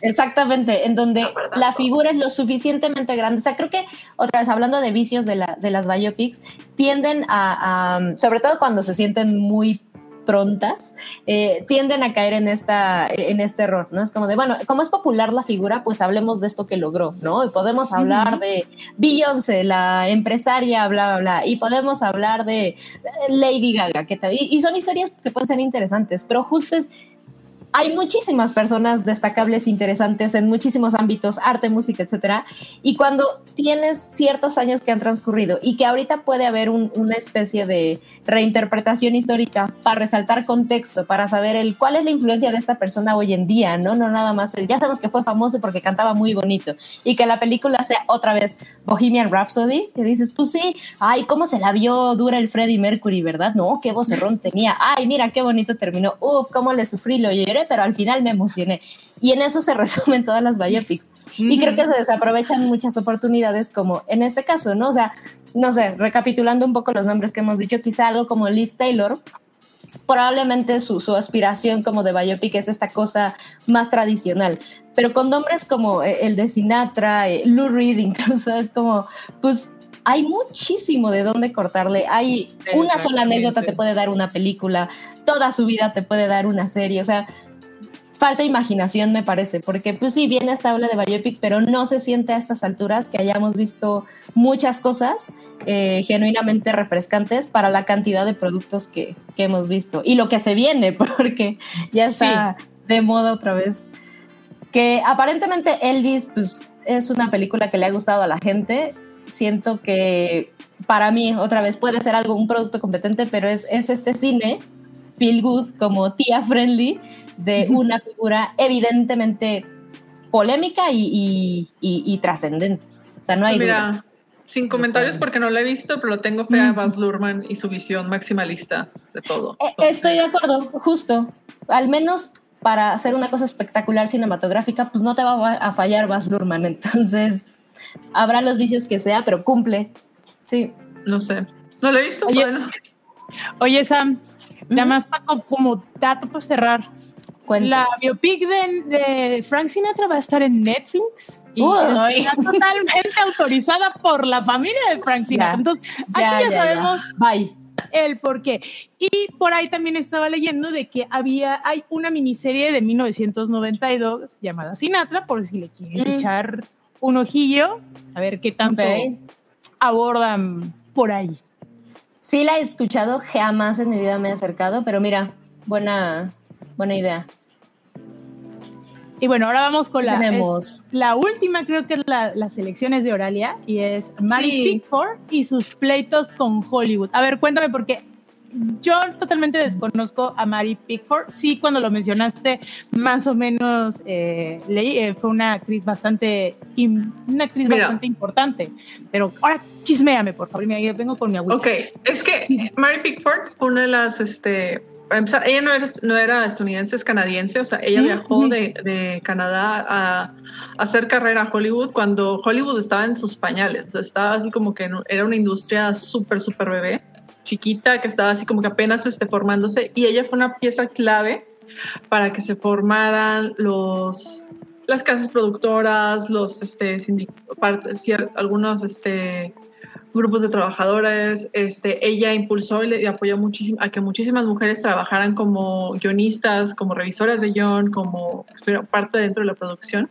[SPEAKER 4] Exactamente, en donde la figura es lo suficientemente grande. O sea, creo que, otra vez, hablando de vicios de, la, de las biopics, tienden a, sobre todo cuando se sienten muy prontas, eh, tienden a caer en, esta, en este error, ¿no? Es como de, bueno, como es popular la figura, pues hablemos de esto que logró, ¿no? Y podemos hablar de Beyoncé, la empresaria, bla, bla, bla, y podemos hablar de Lady Gaga, que y, y son historias que pueden ser interesantes, pero justo es hay muchísimas personas destacables, interesantes en muchísimos ámbitos, arte, música, etcétera. Y cuando tienes ciertos años que han transcurrido y que ahorita puede haber una especie de reinterpretación histórica para resaltar contexto, para saber el cuál es la influencia de esta persona hoy en día, no, no nada más. ya sabemos que fue famoso porque cantaba muy bonito y que la película sea otra vez Bohemian Rhapsody, que dices, pues sí, ay, cómo se la vio dura el Freddie Mercury, ¿verdad? No, qué vocerrón tenía. Ay, mira qué bonito terminó. Uf, cómo le sufrí, lo lloré pero al final me emocioné. Y en eso se resumen todas las biopics. Y creo que se desaprovechan muchas oportunidades, como en este caso, ¿no? O sea, no sé, recapitulando un poco los nombres que hemos dicho, quizá algo como Liz Taylor, probablemente su, su aspiración como de biopic es esta cosa más tradicional. Pero con nombres como eh, el de Sinatra, eh, Lou Reed incluso, es como, pues hay muchísimo de dónde cortarle. Hay una sola anécdota te puede dar una película, toda su vida te puede dar una serie. O sea, falta imaginación, me parece, porque pues sí, viene esta habla de biopics, pero no se siente a estas alturas que hayamos visto muchas cosas eh, genuinamente refrescantes para la cantidad de productos que, hemos visto y lo que se viene, porque ya está de moda otra vez. Que aparentemente Elvis, pues es una película que le ha gustado a la gente. Siento que para mí, otra vez, puede ser algo, un producto competente, pero es, es este cine, feel good, como tía friendly, de una figura evidentemente polémica y, trascendente. O sea, no hay
[SPEAKER 2] Mira, sin comentarios porque no lo he visto, pero lo tengo fe a Baz Luhrmann y su visión maximalista de todo.
[SPEAKER 4] Eh, estoy de acuerdo, justo. Al menos para hacer una cosa espectacular cinematográfica, pues no te va a fallar Baz Luhrmann. Entonces, habrá los vicios que sea, pero cumple. Sí.
[SPEAKER 2] No sé. No lo he visto.
[SPEAKER 3] Oye,
[SPEAKER 2] bueno.
[SPEAKER 3] oye Sam, nada más como dato para cerrar. La biopic de, Frank Sinatra va a estar en Netflix y está totalmente autorizada por la familia de Frank Sinatra. Entonces, aquí ya, sabemos el por qué. Y por ahí también estaba leyendo de que había, hay una miniserie de 1992 llamada Sinatra, por si le quieres mm. echar un ojillo, a ver qué tanto abordan por ahí.
[SPEAKER 4] Sí la he escuchado, jamás en mi vida me he acercado, pero mira, buena, Buena idea.
[SPEAKER 3] Y bueno, ahora vamos con la, la última, creo que es la, las elecciones de Oralia, y es Mary Pickford y sus pleitos con Hollywood. A ver, cuéntame, porque yo totalmente desconozco a Mary Pickford. Sí, cuando lo mencionaste, más o menos eh, leí, eh, fue una actriz bastante, una actriz bastante importante. Pero ahora chisméame, por favor, me vengo con mi abuela.
[SPEAKER 2] Ok, es que Mary Pickford, una de las, este, ella no era, no era estadounidense, es canadiense, o sea, ella viajó de, de, Canadá a, hacer carrera a Hollywood cuando Hollywood estaba en sus pañales, o sea, estaba así como que era una industria súper, súper bebé, chiquita, que estaba así como que apenas esté formándose, y ella fue una pieza clave para que se formaran los las casas productoras, los este, algunos este, grupos de trabajadores. Este, ella impulsó y apoyó muchísimo a que muchísimas mujeres trabajaran como guionistas, como revisoras de guion, como parte dentro de la producción.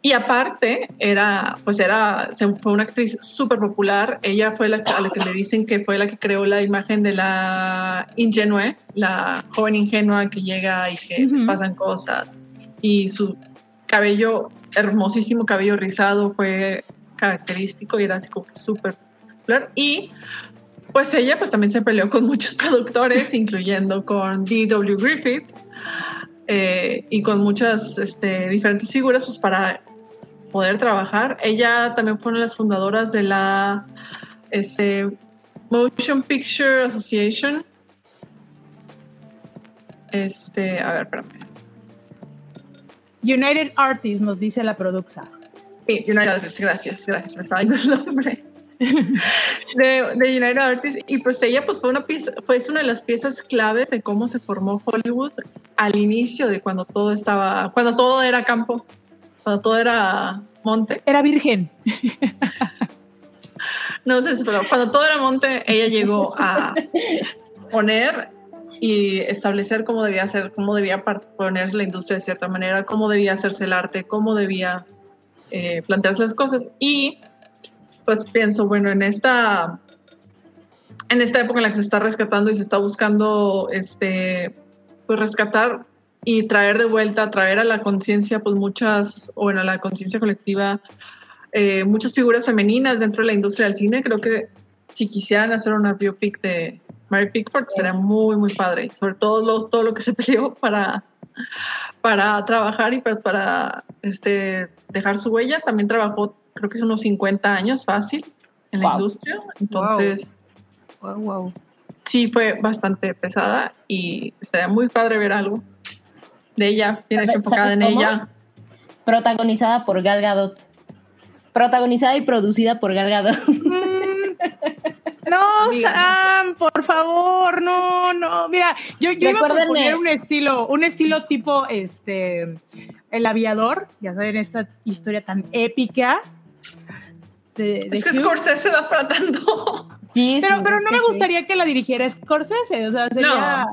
[SPEAKER 2] Y aparte, era, pues era, fue una actriz súper popular. Ella fue la a la que le dicen que fue la que creó la imagen de la ingenue, la joven ingenua que llega y que pasan cosas. Y su cabello, hermosísimo cabello rizado, fue característico y era así como súper popular. Y pues ella pues también se peleó con muchos productores, incluyendo con D.W. Griffith eh, y con muchas este, diferentes figuras pues para poder trabajar. Ella también fue una de las fundadoras de la este, Motion Picture Association. Este, a ver, espérame.
[SPEAKER 3] United Artists nos dice la productora.
[SPEAKER 2] Sí, United gracias, gracias, me estaba dando el nombre. De, de United Artists y pues ella pues fue una pieza, fue una de las piezas claves de cómo se formó Hollywood al inicio de cuando todo estaba, cuando todo era campo, cuando todo era monte.
[SPEAKER 3] Era virgen.
[SPEAKER 2] No sé, pero cuando todo era monte, ella llegó a poner y establecer cómo debía ser, cómo debía ponerse la industria de cierta manera, cómo debía hacerse el arte, cómo debía eh, plantearse las cosas. Y pues pienso, bueno, en esta, en esta época en la que se está rescatando y se está buscando este, pues rescatar y traer de vuelta, traer a la conciencia, pues muchas, o bueno, a la conciencia colectiva, eh, muchas figuras femeninas dentro de la industria del cine. Creo que si quisieran hacer una biopic de Mary Pickford sería muy, muy padre. Sobre todo los, todo lo que se peleó para, para trabajar y para, para este, dejar su huella. También trabajó, creo que es unos 50 años fácil en la industria. Entonces,
[SPEAKER 3] wow. wow.
[SPEAKER 2] sí fue bastante pesada y sería muy padre ver algo de ella, bien enfocada en ella.
[SPEAKER 4] Protagonizada por Gal Gadot. Protagonizada y producida por Gal Gadot.
[SPEAKER 3] No, Sam, por favor, no, no. Mira, yo, yo iba a proponer un estilo, un estilo tipo este El Aviador, ya saben, esta historia tan épica.
[SPEAKER 2] De, es que Scorsese da para tanto.
[SPEAKER 3] pero, pero no me gustaría que la dirigiera Scorsese, o sea, sería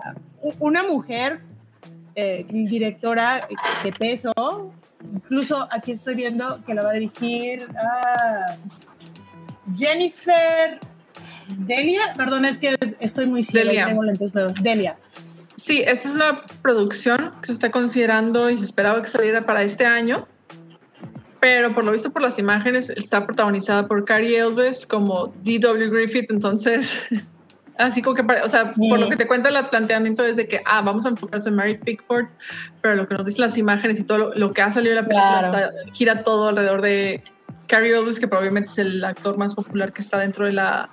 [SPEAKER 3] una mujer eh, directora de peso. Incluso aquí estoy viendo que la va a dirigir a Jennifer Delia, perdón, es que estoy muy ciega. Delia. Delia.
[SPEAKER 2] Sí, esta es una producción que se está considerando y se esperaba que saliera para este año, pero por lo visto por las imágenes está protagonizada por Carrie Elves como D.W. Griffith, entonces así como que, o sea, por lo que te cuenta el planteamiento es de que, ah, vamos a enfocarse en Mary Pickford, pero lo que nos dicen las imágenes y todo lo, que ha salido de la película gira todo alrededor de Carrie Elves, que probablemente es el actor más popular que está dentro de la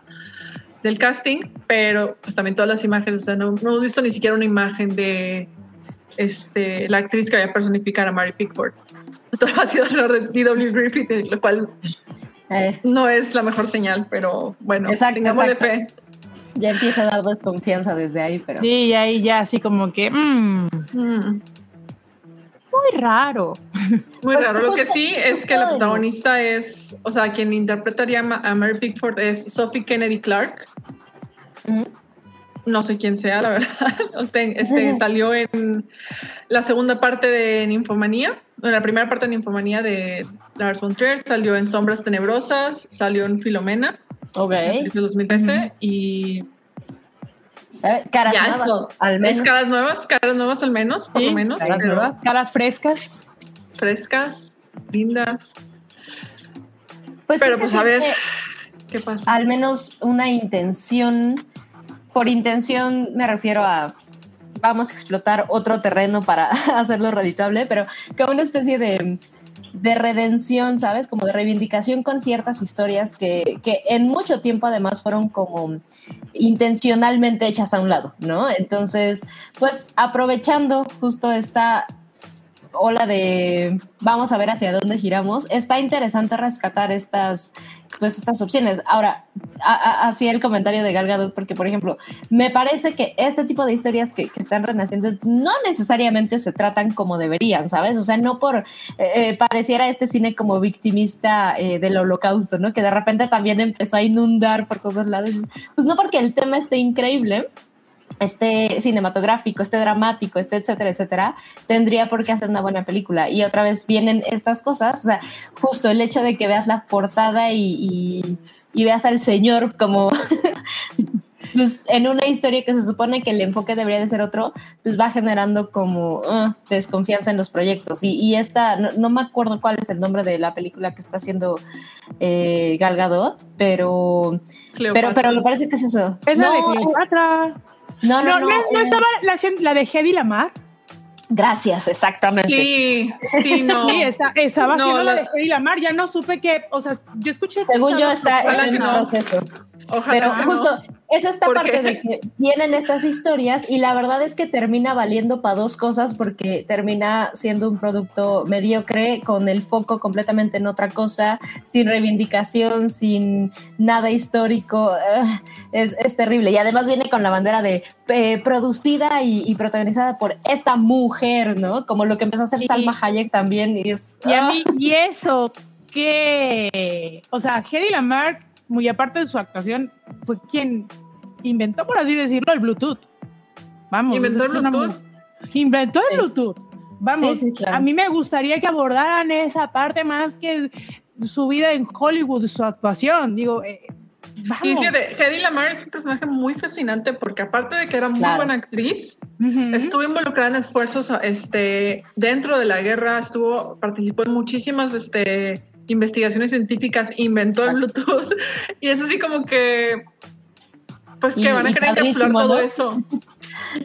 [SPEAKER 2] del casting, pero pues también todas las imágenes, o sea, no, hemos visto ni siquiera una imagen de este, la actriz que vaya a personificar a Mary Pickford. Todo ha sido alrededor de D.W. Griffith, lo cual eh. no es la mejor señal, pero bueno, tengámosle fe.
[SPEAKER 4] Ya empieza a dar desconfianza desde ahí, pero...
[SPEAKER 3] Sí, y ahí ya así como que... Mm. Mm. Muy raro.
[SPEAKER 2] Muy raro. Lo que sí es que la protagonista es, o sea, quien interpretaría a Mary Pickford es Sophie Kennedy Clark. No sé quién sea, la verdad. Este, salió en la segunda parte de Ninfomanía, la primera parte de Ninfomanía de Lars von Trier, salió en Sombras Tenebrosas, salió en Filomena.
[SPEAKER 4] Ok. En
[SPEAKER 2] 2013 y
[SPEAKER 4] eh, caras nuevas, al menos.
[SPEAKER 2] caras nuevas, caras nuevas al menos, por lo menos.
[SPEAKER 3] Caras, nuevas, caras frescas.
[SPEAKER 2] Frescas, lindas.
[SPEAKER 4] Pues pero pues a ver, ¿qué pasa? Al menos una intención, por intención me refiero a vamos a explotar otro terreno para hacerlo reditable, pero como una especie de de redención, ¿sabes? Como de reivindicación con ciertas historias que, que, en mucho tiempo además fueron como intencionalmente hechas a un lado, ¿no? Entonces, pues aprovechando justo esta ola de vamos a ver hacia dónde giramos, está interesante rescatar estas, pues estas opciones. Ahora, así el comentario de Gal porque por ejemplo, me parece que este tipo de historias que, están renaciendo no necesariamente se tratan como deberían, ¿sabes? O sea, no por eh, eh, pareciera este cine como victimista eh, del holocausto, ¿no? Que de repente también empezó a inundar por todos lados. Pues no porque el tema esté increíble, este cinematográfico, este dramático, este etcétera, etcétera, tendría por qué hacer una buena película. Y otra vez vienen estas cosas, o sea, justo el hecho de que veas la portada y, veas al señor como pues, en una historia que se supone que el enfoque debería de ser otro, pues va generando como ah, desconfianza en los proyectos. Y, esta, no, me acuerdo cuál es el nombre de la película que está haciendo eh, Gal Gadot, pero, pero, pero me parece que es eso.
[SPEAKER 3] Es la de Cleopatra. No, no, no. ¿No, estaba la, la de Hedy Lamar?
[SPEAKER 4] Gracias, exactamente.
[SPEAKER 2] Sí, sí, no.
[SPEAKER 3] Sí, esa, estaba no, haciendo la, de Hedy Lamar, ya no supe que, o sea, yo escuché.
[SPEAKER 4] Según yo está, en el proceso. Ojalá, Pero justo es esta
[SPEAKER 2] ¿Por
[SPEAKER 4] parte
[SPEAKER 2] qué?
[SPEAKER 4] de que vienen estas historias y la verdad es que termina valiendo para dos cosas porque termina siendo un producto mediocre con el foco completamente en otra cosa, sin reivindicación, sin nada histórico. Es, es terrible. Y además viene con la bandera de eh, producida y, y protagonizada por esta mujer, ¿no? Como lo que empezó a hacer
[SPEAKER 3] Sí.
[SPEAKER 4] Salma Hayek también. Y, es,
[SPEAKER 3] Y a mí, y eso, que, o sea, Hedy Lamarck, muy aparte de su actuación, fue quien inventó, por así decirlo, el Bluetooth. Vamos.
[SPEAKER 2] ¿Inventó el Bluetooth?
[SPEAKER 3] Inventó el
[SPEAKER 4] Sí.
[SPEAKER 3] Bluetooth. Vamos,
[SPEAKER 4] Sí, sí, claro.
[SPEAKER 3] a mí me gustaría que abordaran esa parte más que su vida en Hollywood, su actuación. Digo, eh,
[SPEAKER 2] Y
[SPEAKER 3] vamos.
[SPEAKER 2] fíjate, Hedy Lamar es un personaje muy fascinante porque aparte de que era muy
[SPEAKER 4] Claro.
[SPEAKER 2] buena actriz, estuvo involucrada en esfuerzos este, dentro de la guerra, estuvo, participó en muchísimas este, investigaciones científicas, inventó el Bluetooth y es así como que, pues que
[SPEAKER 4] Y-
[SPEAKER 2] van a querer encapsular todo
[SPEAKER 4] ¿no?
[SPEAKER 2] eso.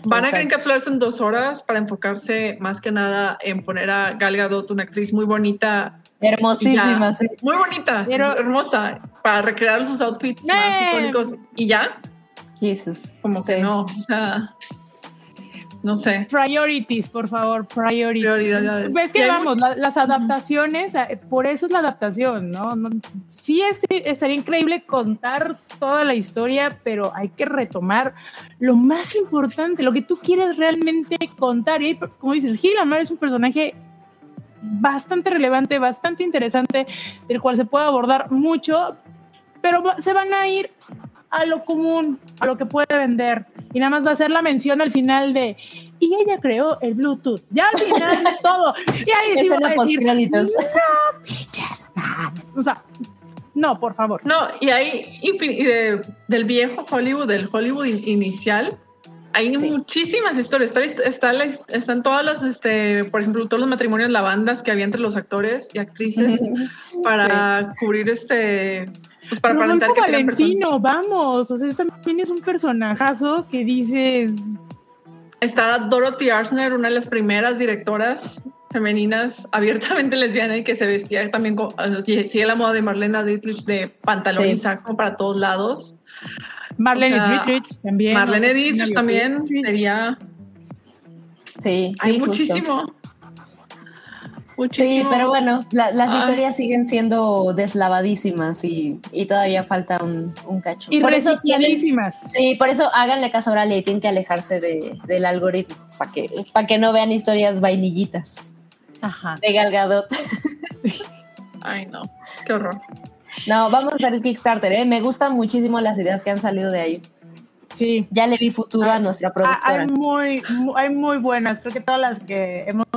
[SPEAKER 2] Van a querer
[SPEAKER 4] Exacto.
[SPEAKER 2] encapsularse en dos horas para enfocarse más que nada en poner a Gal Gadot, una actriz muy bonita,
[SPEAKER 4] hermosísima, sí.
[SPEAKER 2] muy bonita,
[SPEAKER 3] Pero-
[SPEAKER 2] hermosa, para recrear sus outfits más icónicos y ya,
[SPEAKER 4] Jesus.
[SPEAKER 2] como que
[SPEAKER 4] Sí.
[SPEAKER 2] no, o sea, no sé,
[SPEAKER 3] Priorities, por favor, priorities.
[SPEAKER 2] prioridades.
[SPEAKER 3] Ves que vamos, la- las adaptaciones, eh, por eso es la adaptación, ¿no? No- sí es, estaría increíble contar toda la historia, pero hay que retomar lo más importante, lo que tú quieres realmente contar. Y como dices, Gil Lamar es un personaje bastante relevante, bastante interesante, del cual se puede abordar mucho, pero se van a ir a lo común, a lo que puede vender. Y nada más va a ser la mención al final de, y ella creó el Bluetooth. Ya al final de todo. Y ahí sí va a decir, no, bitches, man". O sea, no, por favor.
[SPEAKER 2] No, y y de- del viejo Hollywood, del Hollywood in- inicial, hay
[SPEAKER 4] Sí.
[SPEAKER 2] muchísimas historias. Está, está están todas las, este, por ejemplo, todos los matrimonios, lavandas que había entre los actores y actrices para cubrir este, pues para aparentar
[SPEAKER 3] Rodolfo
[SPEAKER 2] que.
[SPEAKER 3] Valentino, vamos. O sea, también es un personajazo que dices,
[SPEAKER 2] Está Dorothy Arzner, una de las primeras directoras femeninas abiertamente lesbiana y que se vestía también, con, sigue la moda de Marlena Dietrich de pantalón
[SPEAKER 4] Sí.
[SPEAKER 2] y saco para todos lados.
[SPEAKER 3] Marlene
[SPEAKER 2] O sea,
[SPEAKER 3] Dietrich también.
[SPEAKER 2] Marlene. Dietrich también sería
[SPEAKER 4] Sí, sí,
[SPEAKER 2] Hay
[SPEAKER 4] justo.
[SPEAKER 2] muchísimo.
[SPEAKER 4] Sí,
[SPEAKER 2] Muchísimo.
[SPEAKER 4] pero bueno, la- las
[SPEAKER 2] Ay.
[SPEAKER 4] historias siguen siendo deslavadísimas y, y todavía falta un, un cacho.
[SPEAKER 3] Y
[SPEAKER 4] por eso tienen, sí, por eso háganle caso a y tienen que alejarse de, del algoritmo para que, no vean historias vainillitas
[SPEAKER 3] Ajá.
[SPEAKER 4] de Galgadot.
[SPEAKER 2] Ay, no. Qué horror.
[SPEAKER 4] No, vamos a hacer el Kickstarter, ¿eh? Me gustan muchísimo las ideas que han salido de ahí.
[SPEAKER 3] Sí.
[SPEAKER 4] Ya le vi futuro a nuestra
[SPEAKER 3] Ah,
[SPEAKER 4] productora.
[SPEAKER 3] Hay muy, mu- hay muy buenas. Creo que todas las que hemos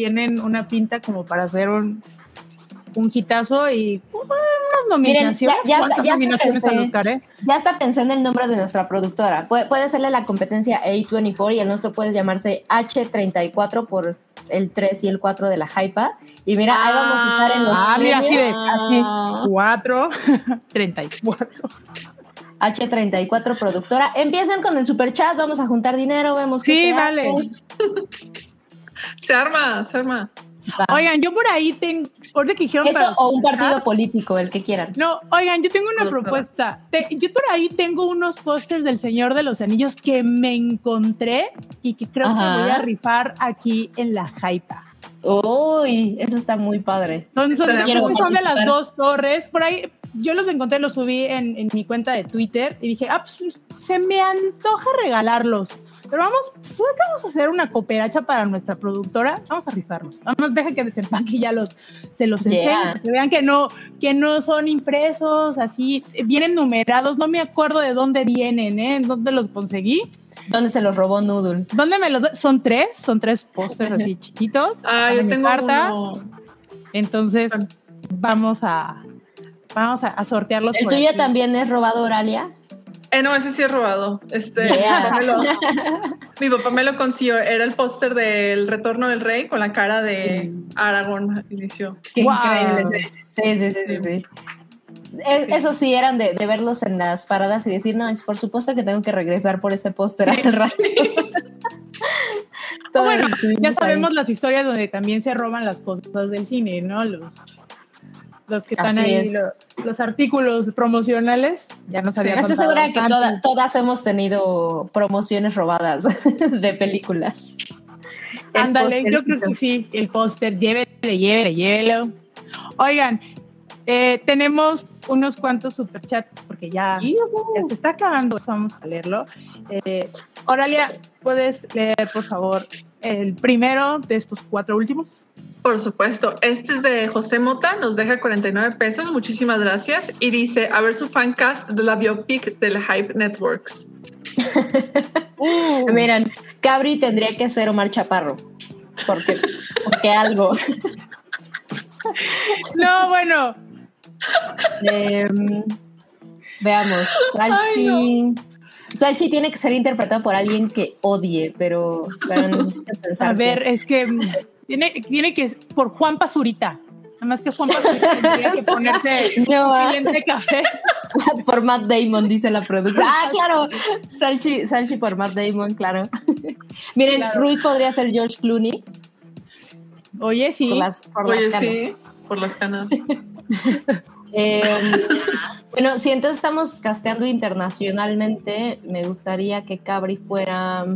[SPEAKER 3] tienen una pinta como para hacer un, un hitazo y uh, unas nominaciones.
[SPEAKER 4] ya- ya-
[SPEAKER 3] ¿Cuántas
[SPEAKER 4] ya hasta pensé.
[SPEAKER 3] Oscar, eh?
[SPEAKER 4] Ya hasta pensé en el nombre de nuestra productora. Puede, puede serle la competencia A24 y el nuestro puede llamarse H34 por el 3 y el 4 de la Hypa. Y mira, ahí vamos a estar en los
[SPEAKER 3] Ah, mira, así de-
[SPEAKER 4] así.
[SPEAKER 3] Cuatro, treinta y cuatro.
[SPEAKER 4] H34 productora. Empiecen con el super chat, vamos a juntar dinero, vemos qué
[SPEAKER 3] Sí,
[SPEAKER 4] se
[SPEAKER 3] vale.
[SPEAKER 4] hace.
[SPEAKER 2] Se arma, se arma.
[SPEAKER 4] Va.
[SPEAKER 3] Oigan, yo por ahí tengo, ahorita que
[SPEAKER 4] Eso
[SPEAKER 3] para
[SPEAKER 4] o un partido político, el que quieran.
[SPEAKER 3] No, oigan, yo tengo una propuesta. Te- yo por ahí tengo unos pósters del Señor de los Anillos que me encontré y que creo
[SPEAKER 4] Ajá.
[SPEAKER 3] que voy a rifar aquí en la Jaipa.
[SPEAKER 4] Uy, eso está muy padre.
[SPEAKER 3] Son, son- son de las dos torres. Por ahí yo los encontré, los subí en, en mi cuenta de Twitter y dije, ah, pues, se me antoja regalarlos. Pero vamos, pues, vamos a hacer una cooperacha para nuestra productora. Vamos a rifarlos. Además, deja que desempaque y ya los, se los
[SPEAKER 4] Yeah.
[SPEAKER 3] para Que vean que no, que no son impresos, así, vienen numerados. No me acuerdo de dónde vienen, ¿eh? ¿Dónde los conseguí?
[SPEAKER 4] ¿Dónde se los robó Noodle?
[SPEAKER 3] ¿Dónde me los Son tres, son tres pósters así chiquitos.
[SPEAKER 2] Ah, yo tengo
[SPEAKER 3] carta.
[SPEAKER 2] uno.
[SPEAKER 3] Entonces, vamos a vamos a, a sortearlos.
[SPEAKER 4] ¿El tuyo también es robado, Oralia?
[SPEAKER 2] Eh, no, ese sí es robado. Este,
[SPEAKER 4] Yeah.
[SPEAKER 2] mi, papá me lo, mi papá me lo consiguió. Era el póster del Retorno del Rey con la cara de Aragorn al inicio.
[SPEAKER 4] Qué
[SPEAKER 3] Wow.
[SPEAKER 4] increíble. Sí, sí, sí, sí. sí. Es-
[SPEAKER 2] Sí.
[SPEAKER 4] Eso sí, eran de, de verlos en las paradas y decir, no, es por supuesto que tengo que regresar por ese póster al rato. Todos
[SPEAKER 3] Bueno,
[SPEAKER 4] estuvimos
[SPEAKER 3] ya
[SPEAKER 4] ahí.
[SPEAKER 3] sabemos las historias donde también se roban las cosas del cine, ¿no? Los,
[SPEAKER 4] los que están
[SPEAKER 3] Así
[SPEAKER 4] ahí,
[SPEAKER 3] es.
[SPEAKER 4] lo- los artículos promocionales, ya nos había
[SPEAKER 3] Estoy segura que
[SPEAKER 4] antes.
[SPEAKER 3] toda- todas hemos tenido promociones robadas de películas. El
[SPEAKER 4] Ándale, yo creo que sí, el póster, llévele, llévele, llévelo. Oigan, eh, tenemos unos cuantos superchats porque ya, ya se está acabando, vamos a leerlo. Eh, Oralia, ¿puedes leer, por favor, el primero de estos cuatro últimos?
[SPEAKER 2] Por supuesto. Este es de José Mota, nos deja 49 pesos, muchísimas gracias. Y dice, a ver su fancast de la biopic del Hype Networks.
[SPEAKER 4] Uh,
[SPEAKER 3] Miren, Cabri tendría que ser Omar Chaparro. Porque, porque algo.
[SPEAKER 4] no, bueno,
[SPEAKER 3] Em, veamos. Salchi.
[SPEAKER 2] Ay,
[SPEAKER 4] Salchi tiene que ser interpretado por alguien que odie, pero, pero necesito pensar.
[SPEAKER 3] A ver,
[SPEAKER 4] que-
[SPEAKER 3] es que tiene, tiene que por Juan Pazurita. Además que Juan Pazurita tendría que ponerse
[SPEAKER 4] No,
[SPEAKER 3] un
[SPEAKER 4] ah.
[SPEAKER 3] cliente de café.
[SPEAKER 4] por Matt Damon, dice la producción. Ah, claro. Salchi, Salchi por Matt Damon, claro. Miren,
[SPEAKER 3] Claro.
[SPEAKER 4] Ruiz podría ser George Clooney
[SPEAKER 3] Oye, sí.
[SPEAKER 4] por las, por las
[SPEAKER 2] Oye,
[SPEAKER 4] canas.
[SPEAKER 2] sí, por las canas.
[SPEAKER 4] Eh, bueno, si entonces estamos casteando internacionalmente, me gustaría que Cabri fuera.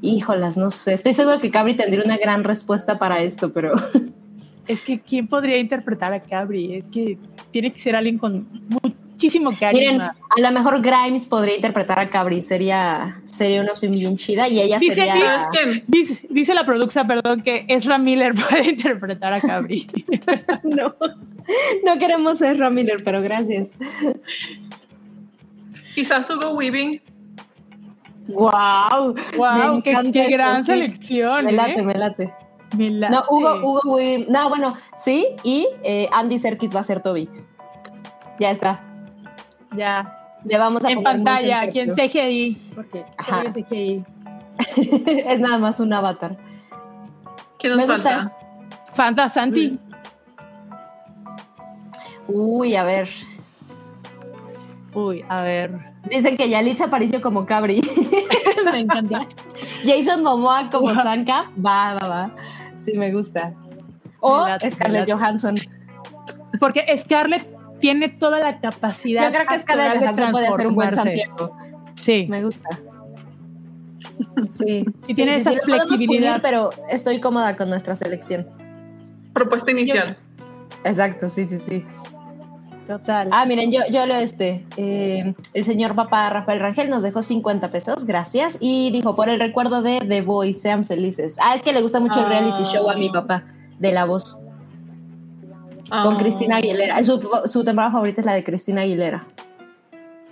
[SPEAKER 4] Híjolas, no sé. Estoy seguro que Cabri tendría una gran respuesta para esto, pero
[SPEAKER 3] Es que ¿quién podría interpretar a Cabri? Es que tiene que ser alguien con muchísimo carisma.
[SPEAKER 4] miren, a lo mejor Grimes podría interpretar a Cabri, sería, sería una opción bien chida y ella
[SPEAKER 3] Dice
[SPEAKER 4] sería.
[SPEAKER 3] Dice, dice la producción, perdón, que Ezra Miller puede interpretar a Cabri.
[SPEAKER 4] no, no queremos ser Ron Miller, pero gracias.
[SPEAKER 2] Quizás Hugo Weaving.
[SPEAKER 4] ¡Wow!
[SPEAKER 3] ¡Wow! ¡Qué, qué
[SPEAKER 4] esto,
[SPEAKER 3] gran
[SPEAKER 4] sí.
[SPEAKER 3] selección!
[SPEAKER 4] Me late,
[SPEAKER 3] ¿eh?
[SPEAKER 4] me late.
[SPEAKER 3] Me late.
[SPEAKER 4] No, Hugo, Hugo. No, bueno, sí, y eh, Andy Serkis va a ser Toby. Ya está.
[SPEAKER 3] Ya.
[SPEAKER 4] Le vamos a
[SPEAKER 3] En
[SPEAKER 4] poner
[SPEAKER 3] pantalla, aquí en. CGI. Porque
[SPEAKER 4] Ajá.
[SPEAKER 3] CGI.
[SPEAKER 4] es nada más un avatar.
[SPEAKER 2] ¿Quién nos
[SPEAKER 4] Me gusta.
[SPEAKER 2] falta?
[SPEAKER 3] Fanta Santi.
[SPEAKER 4] Uy, a ver.
[SPEAKER 3] Uy, a ver.
[SPEAKER 4] Dicen que Yalitza apareció como Cabri. me encanta. Jason Momoa como
[SPEAKER 3] Wow.
[SPEAKER 4] Sanka. Va, va, va. Sí, me gusta. O
[SPEAKER 3] late,
[SPEAKER 4] Scarlett. Johansson.
[SPEAKER 3] Porque Scarlett tiene toda la capacidad.
[SPEAKER 4] Yo creo que Scarlett Johansson puede hacer un buen
[SPEAKER 3] transformarse.
[SPEAKER 4] Santiago.
[SPEAKER 3] Sí.
[SPEAKER 4] Me gusta. Sí.
[SPEAKER 3] Sí, tiene esa
[SPEAKER 4] lo podemos
[SPEAKER 3] flexibilidad.
[SPEAKER 4] pulir, pero estoy cómoda con nuestra selección.
[SPEAKER 2] Propuesta inicial.
[SPEAKER 4] Exacto, sí, sí, sí.
[SPEAKER 3] Total.
[SPEAKER 4] Ah, miren, yo, yo leo este. Eh, el señor papá Rafael Rangel nos dejó 50 pesos, gracias. Y dijo, por el recuerdo de The Voice, sean felices. Ah, es que le gusta mucho el reality
[SPEAKER 3] Ah.
[SPEAKER 4] show a mi papá, de La Voz, con
[SPEAKER 2] Ah.
[SPEAKER 4] Cristina Aguilera. Su, su temporada favorita es la de Cristina Aguilera.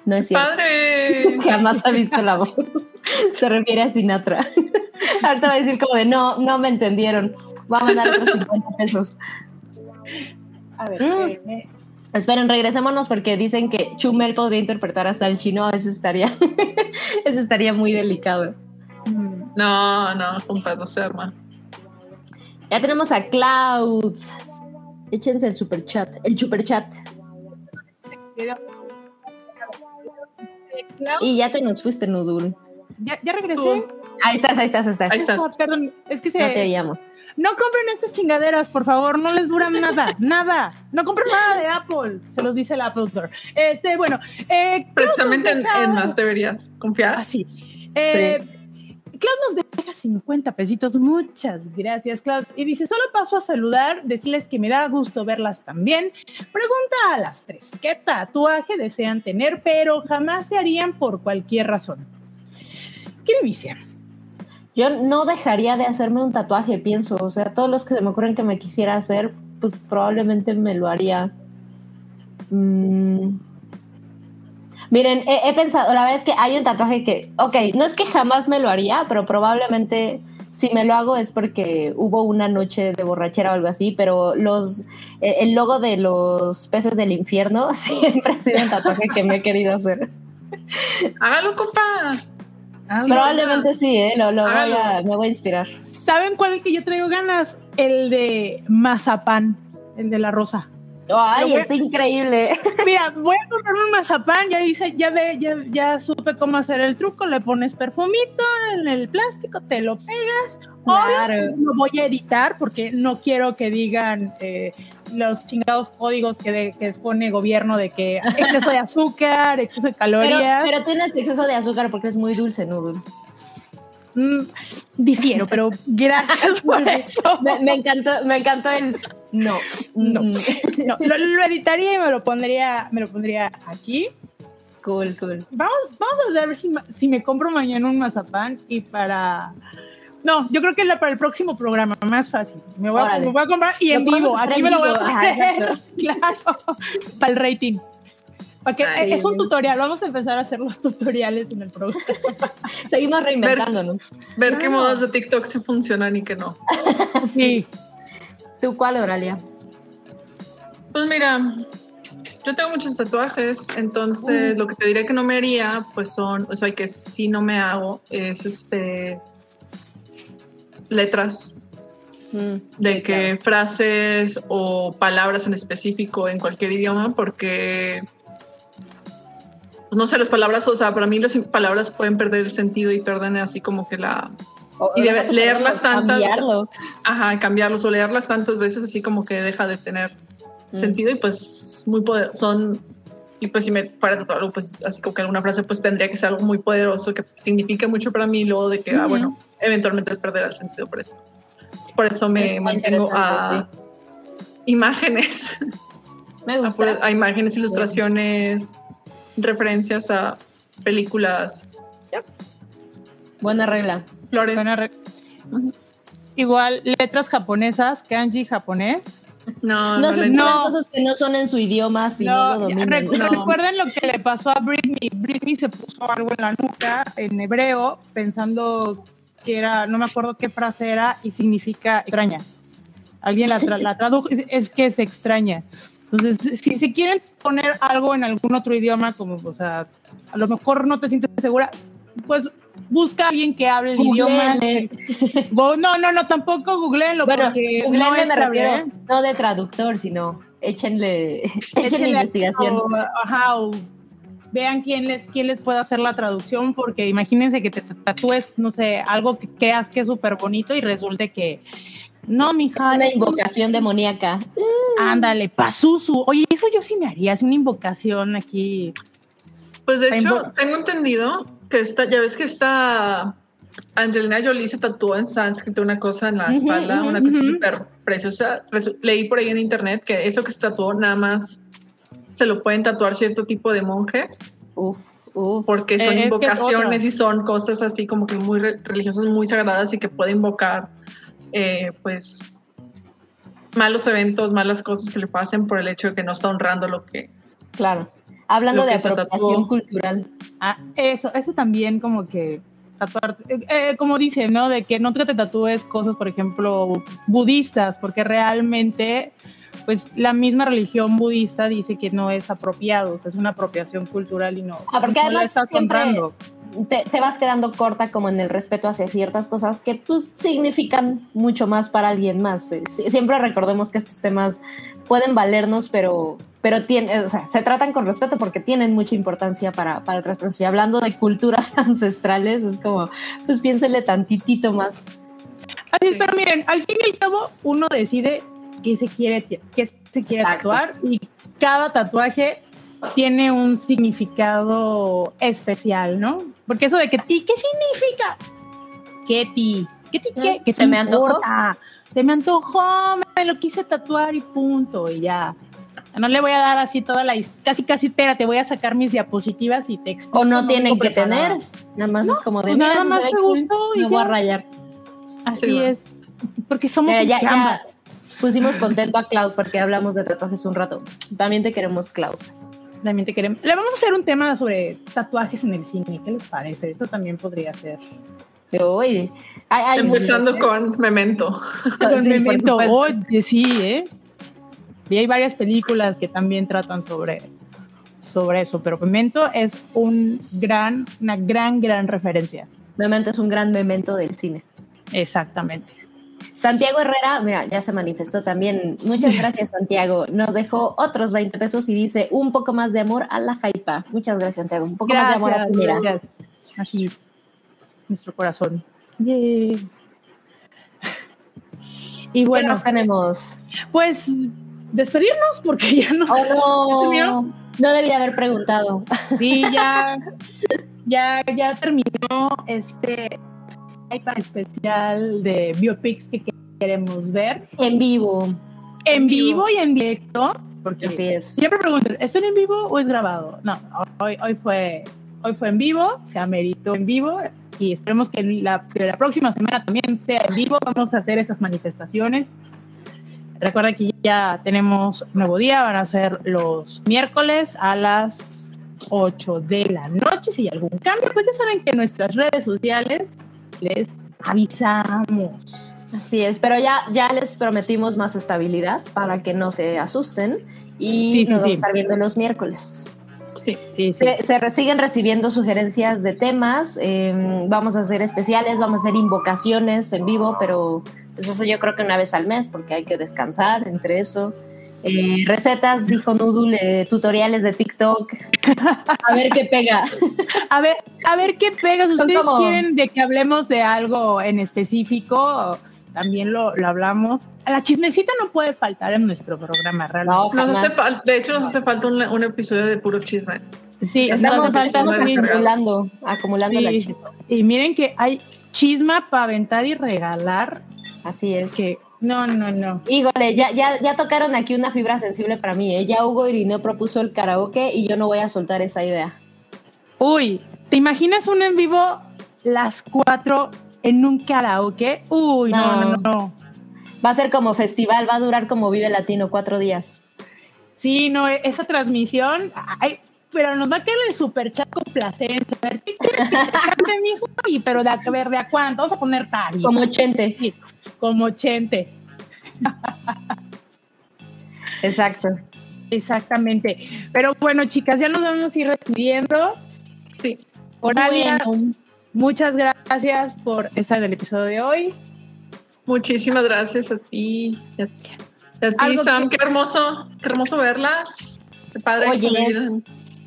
[SPEAKER 4] No es cierto.
[SPEAKER 2] ¡Padre!
[SPEAKER 4] Jamás ha visto La Voz. Se refiere a Sinatra. Ahorita va a decir como de, no, no me entendieron. Va a mandar otros 50 pesos.
[SPEAKER 3] A ver.
[SPEAKER 4] Mm.
[SPEAKER 3] eh,
[SPEAKER 4] Esperen, regresémonos porque dicen que Chumel podría interpretar a Salchi. No, eso estaría, eso estaría muy delicado.
[SPEAKER 2] No, no, compa, no se arma.
[SPEAKER 4] Ya tenemos a Cloud. Échense el super chat. El super chat. Y ya te nos fuiste, Nudul.
[SPEAKER 3] Ya, ya regresé.
[SPEAKER 4] Ahí estás, ahí estás, ahí estás.
[SPEAKER 2] Ahí estás.
[SPEAKER 3] Ah, perdón, es que se.
[SPEAKER 4] No te oíamos.
[SPEAKER 3] No compren estas chingaderas, por favor, no les duran nada, nada. No compren nada de Apple, se los dice el Apple Store. Este, bueno, eh,
[SPEAKER 2] Precisamente en,
[SPEAKER 3] deja-
[SPEAKER 2] en más deberías confiar.
[SPEAKER 3] Así. Eh, Claude nos deja 50 pesitos, muchas gracias, Claude. Y dice, solo paso a saludar, decirles que me da gusto verlas también. Pregunta a las tres, ¿qué tatuaje desean tener, pero jamás se harían por cualquier razón? ¿Quién inicia?
[SPEAKER 4] Yo no dejaría de hacerme un tatuaje, pienso. O sea, todos los que se me ocurren que me quisiera hacer, pues probablemente me lo haría. Mm. Miren, he, he pensado, la verdad es que hay un tatuaje que, ok, no es que jamás me lo haría, pero probablemente si me lo hago es porque hubo una noche de borrachera o algo así, pero los, eh, el logo de los peces del infierno siempre ha sido un tatuaje que me he querido hacer.
[SPEAKER 2] Hágalo, compa.
[SPEAKER 3] Ah,
[SPEAKER 4] Probablemente sí, eh, lo, lo voy a, me voy a inspirar.
[SPEAKER 3] ¿Saben cuál es el que yo traigo ganas? El de mazapán, el de la rosa.
[SPEAKER 4] Ay, está increíble.
[SPEAKER 3] Mira, voy a comprarme un mazapán, ya hice, ya ve, ya, ya supe cómo hacer el truco, le pones perfumito en el plástico, te lo pegas.
[SPEAKER 4] Claro.
[SPEAKER 3] Obvio, lo voy a editar porque no quiero que digan eh, los chingados códigos que, de- que pone gobierno de que exceso de azúcar, exceso de calorías.
[SPEAKER 4] pero tienes exceso de azúcar porque es muy dulce, Noodle.
[SPEAKER 3] Mm, difiero, pero gracias por eso.
[SPEAKER 4] Me, me encantó, me encantó el no.
[SPEAKER 3] No.
[SPEAKER 4] Mm,
[SPEAKER 3] No, lo, lo editaría y me lo pondría, me lo pondría aquí.
[SPEAKER 4] Cool, cool.
[SPEAKER 3] Vamos, vamos a ver si, si me compro mañana un mazapán y para. No, yo creo que la, para el próximo programa, más fácil. Me voy, a,
[SPEAKER 4] Órale.
[SPEAKER 3] me voy a comprar y en vivo. Aquí me lo voy a.
[SPEAKER 4] Ajá,
[SPEAKER 3] poner.
[SPEAKER 4] exacto.
[SPEAKER 3] claro, para el rating. Porque
[SPEAKER 2] Ay,
[SPEAKER 3] es un tutorial. Vamos a empezar a hacer los tutoriales en el programa.
[SPEAKER 4] Seguimos reinventándonos.
[SPEAKER 2] Ver qué
[SPEAKER 3] Claro.
[SPEAKER 2] modas de TikTok sí funcionan y qué no.
[SPEAKER 3] Sí.
[SPEAKER 4] ¿Tú cuál, Oralia?
[SPEAKER 2] Pues mira, yo tengo muchos tatuajes, entonces lo que te diré que no me haría, pues son, o sea, que sí no me hago, es este letras
[SPEAKER 4] Mm,
[SPEAKER 2] de que
[SPEAKER 4] claro.
[SPEAKER 2] frases o palabras en específico en cualquier idioma, porque pues, no sé, las palabras, o sea, para mí las palabras pueden perder el sentido y pierden así como que la,
[SPEAKER 4] O-
[SPEAKER 2] y de- leerlas tantas-
[SPEAKER 4] cambiarlo.
[SPEAKER 2] ajá, cambiarlos o leerlas tantas veces así como que deja de tener
[SPEAKER 4] Mm.
[SPEAKER 2] sentido y pues muy poder son y pues si me fuera a tatuar algo pues así como que alguna frase pues tendría que ser algo muy poderoso que signifique mucho para mí luego de que ah bueno eventualmente perderá el sentido por eso. Por eso me mantengo a imágenes.
[SPEAKER 4] Me
[SPEAKER 2] a,
[SPEAKER 4] gusta.
[SPEAKER 2] a imágenes ilustraciones referencias a películas.
[SPEAKER 4] Buena regla.
[SPEAKER 2] flores.
[SPEAKER 3] Buena re- Igual, letras japonesas, kanji japonés.
[SPEAKER 2] No
[SPEAKER 4] No
[SPEAKER 2] no,
[SPEAKER 4] se
[SPEAKER 3] no.
[SPEAKER 4] cosas que no son en su idioma si no, lo dominan.
[SPEAKER 3] recu-
[SPEAKER 2] no.
[SPEAKER 3] Recuerden lo que le pasó a Britney. Britney se puso algo en la nuca en hebreo pensando que era, no me acuerdo qué frase era y significa extraña. Alguien la, tra- la tradujo, es- es que se extraña. Entonces, si se quieren poner algo en algún otro idioma, como, o sea, a lo mejor no te sientes segura, pues busca a alguien que hable el idioma.
[SPEAKER 4] Googleenle.
[SPEAKER 3] No, no, no, tampoco googleenlo
[SPEAKER 4] Bueno,
[SPEAKER 3] porque no
[SPEAKER 4] me refiero,
[SPEAKER 3] bien.
[SPEAKER 4] no de traductor, sino échenle, échenle
[SPEAKER 3] Échenle
[SPEAKER 4] investigación.
[SPEAKER 3] o, ajá, o vean quién les, quién les puede hacer la traducción, porque imagínense que te tatúes, no sé, algo que creas que es súper bonito y resulte que no,
[SPEAKER 4] Es
[SPEAKER 3] mija,
[SPEAKER 4] una invocación demoníaca.
[SPEAKER 3] ándale, pasusu. Oye, eso yo sí me haría, es una invocación aquí.
[SPEAKER 2] Pues de hecho, tengo entendido que está, ya ves que está Angelina Jolie se tatuó en sánscrito una cosa en la espalda, una cosa súper preciosa. Leí por ahí en internet que eso que se tatuó nada más se lo pueden tatuar cierto tipo de monjes
[SPEAKER 4] Uf, uf.
[SPEAKER 2] porque son
[SPEAKER 3] Eh, es es
[SPEAKER 2] invocaciones y son cosas así como que muy re- religiosas, muy sagradas y que puede invocar eh, pues malos eventos, malas cosas que le pasen por el hecho de que no está honrando lo que
[SPEAKER 4] Claro. Hablando de apropiación cultural.
[SPEAKER 3] Ah, eso, eso también como que tatuar, eh, eh, como dice, ¿no? De que no te tatúes cosas, por ejemplo, budistas, porque realmente, pues la misma religión budista dice que no es apropiado, o sea, es una apropiación cultural y no,
[SPEAKER 4] Ah, porque
[SPEAKER 3] no la
[SPEAKER 4] además
[SPEAKER 3] estás
[SPEAKER 4] siempre-
[SPEAKER 3] honrando.
[SPEAKER 4] Te, te vas quedando corta como en el respeto hacia ciertas cosas que pues significan mucho más para alguien más. Eh, Siempre recordemos que estos temas pueden valernos, pero, pero tienen, o sea, se tratan con respeto porque tienen mucha importancia para, para otras personas. Y hablando de culturas ancestrales, es como, pues piénsele tantitito más.
[SPEAKER 3] Así es, pero miren, al fin y al cabo, uno decide qué se quiere, qué se quiere
[SPEAKER 4] Exacto.
[SPEAKER 3] tatuar y cada tatuaje tiene un significado especial, ¿no? Porque eso de que, ¿y qué significa? ¿Qué ti? ¿Qué ti qué?
[SPEAKER 4] Mm,
[SPEAKER 3] ¿Qué
[SPEAKER 4] ¿se
[SPEAKER 3] te
[SPEAKER 4] me antojó?
[SPEAKER 3] importa? Se me antojó, me lo quise tatuar y punto, y ya. No le voy a dar así toda la... Casi, casi, espérate, voy a sacar mis diapositivas y te explico.
[SPEAKER 4] O no tienen que tener, nada más es como de,
[SPEAKER 3] pues nada más te
[SPEAKER 4] cool,
[SPEAKER 3] gustó y
[SPEAKER 4] me voy a
[SPEAKER 3] ya.
[SPEAKER 4] rayar.
[SPEAKER 3] Así
[SPEAKER 2] Sí,
[SPEAKER 3] es. Porque somos
[SPEAKER 4] Mira, ya, ya pusimos contento a Cloud porque hablamos de tatuajes un rato. También te queremos, Cloud.
[SPEAKER 3] También te queremos. Le vamos a hacer un tema sobre tatuajes en el cine. ¿Qué les parece? Eso también podría ser.
[SPEAKER 4] Hay, hay
[SPEAKER 2] empezando
[SPEAKER 4] muchos, ¿eh?
[SPEAKER 2] con Memento.
[SPEAKER 3] Con
[SPEAKER 4] Sí,
[SPEAKER 3] Memento. Oye, sí, ¿eh? Y hay varias películas que también tratan sobre, sobre eso, pero Memento es un gran, una gran, gran referencia.
[SPEAKER 4] Memento es un gran memento del cine.
[SPEAKER 3] Exactamente.
[SPEAKER 4] Santiago Herrera, mira, ya se manifestó también. Muchas gracias, Santiago. Nos dejó otros 20 pesos y dice un poco más de amor a la jaipa. Muchas gracias, Santiago. Un poco más de amor a tu mira.
[SPEAKER 3] gracias. Así, nuestro corazón. Yay. Y
[SPEAKER 4] ¿Qué
[SPEAKER 3] bueno,
[SPEAKER 4] más tenemos?
[SPEAKER 3] Pues despedirnos porque ya no.
[SPEAKER 4] Oh, no. No debía haber preguntado.
[SPEAKER 3] Sí, ya, ya, ya terminó este especial de biopics que queremos ver.
[SPEAKER 4] En vivo.
[SPEAKER 3] En vivo y en directo. Porque
[SPEAKER 4] Así es.
[SPEAKER 3] siempre preguntan, ¿es en vivo o es grabado? No, hoy, hoy, fue, hoy fue en vivo, se ameritó en vivo y esperemos que la, que la próxima semana también sea en vivo. Vamos a hacer esas manifestaciones. Recuerda que ya tenemos nuevo día, van a ser los miércoles a las 8 de la noche. Si hay algún cambio, pues ya saben que en nuestras redes sociales les avisamos.
[SPEAKER 4] Así es, pero ya, ya les prometimos más estabilidad para que no se asusten y
[SPEAKER 3] Sí, sí,
[SPEAKER 4] nos vamos a estar viendo los miércoles.
[SPEAKER 3] Sí, sí, sí.
[SPEAKER 4] Se, siguen recibiendo sugerencias de temas, eh, vamos a hacer especiales, vamos a hacer invocaciones en vivo, pero pues eso yo creo que una vez al mes porque hay que descansar entre eso. Eh, recetas, dijo Noodle, eh, tutoriales de TikTok. A ver qué pega.
[SPEAKER 3] A ver, a ver qué pegas.
[SPEAKER 4] Son
[SPEAKER 3] ¿Ustedes
[SPEAKER 4] como-
[SPEAKER 3] quieren de que hablemos de algo en específico? También lo, lo hablamos. La chismecita no puede faltar en nuestro programa, realmente.
[SPEAKER 4] No,
[SPEAKER 2] Nos hace de hecho, nos hace falta un, un episodio de puro chisme.
[SPEAKER 3] Sí,
[SPEAKER 4] Estamos,
[SPEAKER 3] también.
[SPEAKER 4] acumulando, acumulando
[SPEAKER 3] Sí.
[SPEAKER 4] la chispa.
[SPEAKER 3] Y miren que hay chisma para aventar y regalar.
[SPEAKER 4] Así es.
[SPEAKER 3] Que no, no, no.
[SPEAKER 4] Híjole, ya, ya, ya tocaron aquí una fibra sensible para mí. ¿eh? Ya Hugo Irineo propuso el karaoke y yo no voy a soltar esa idea.
[SPEAKER 3] Uy, ¿te imaginas un en vivo las cuatro en un karaoke? Uy, no,
[SPEAKER 4] No.
[SPEAKER 3] no, no. no.
[SPEAKER 4] Va a ser como festival, va a durar como Vive Latino cuatro días.
[SPEAKER 3] Sí, no, esa transmisión, ay, pero nos va a quedar el super chat con placer. A ver, ¿qué quieres que te mijo? Y pero de a ver, ¿de a cuánto? Vamos a poner tarifas.
[SPEAKER 4] Como Chente.
[SPEAKER 3] Sí, como Chente,
[SPEAKER 4] Exacto.
[SPEAKER 3] exactamente. Pero bueno, chicas, ya nos vamos a ir despidiendo.
[SPEAKER 2] Sí.
[SPEAKER 3] Oralia,
[SPEAKER 4] Bueno,
[SPEAKER 3] muchas gracias por estar en el episodio de hoy.
[SPEAKER 2] Muchísimas gracias a ti. A, ti, Sam.
[SPEAKER 3] que-
[SPEAKER 2] Qué hermoso, qué hermoso verlas. Qué padre.
[SPEAKER 4] Oye,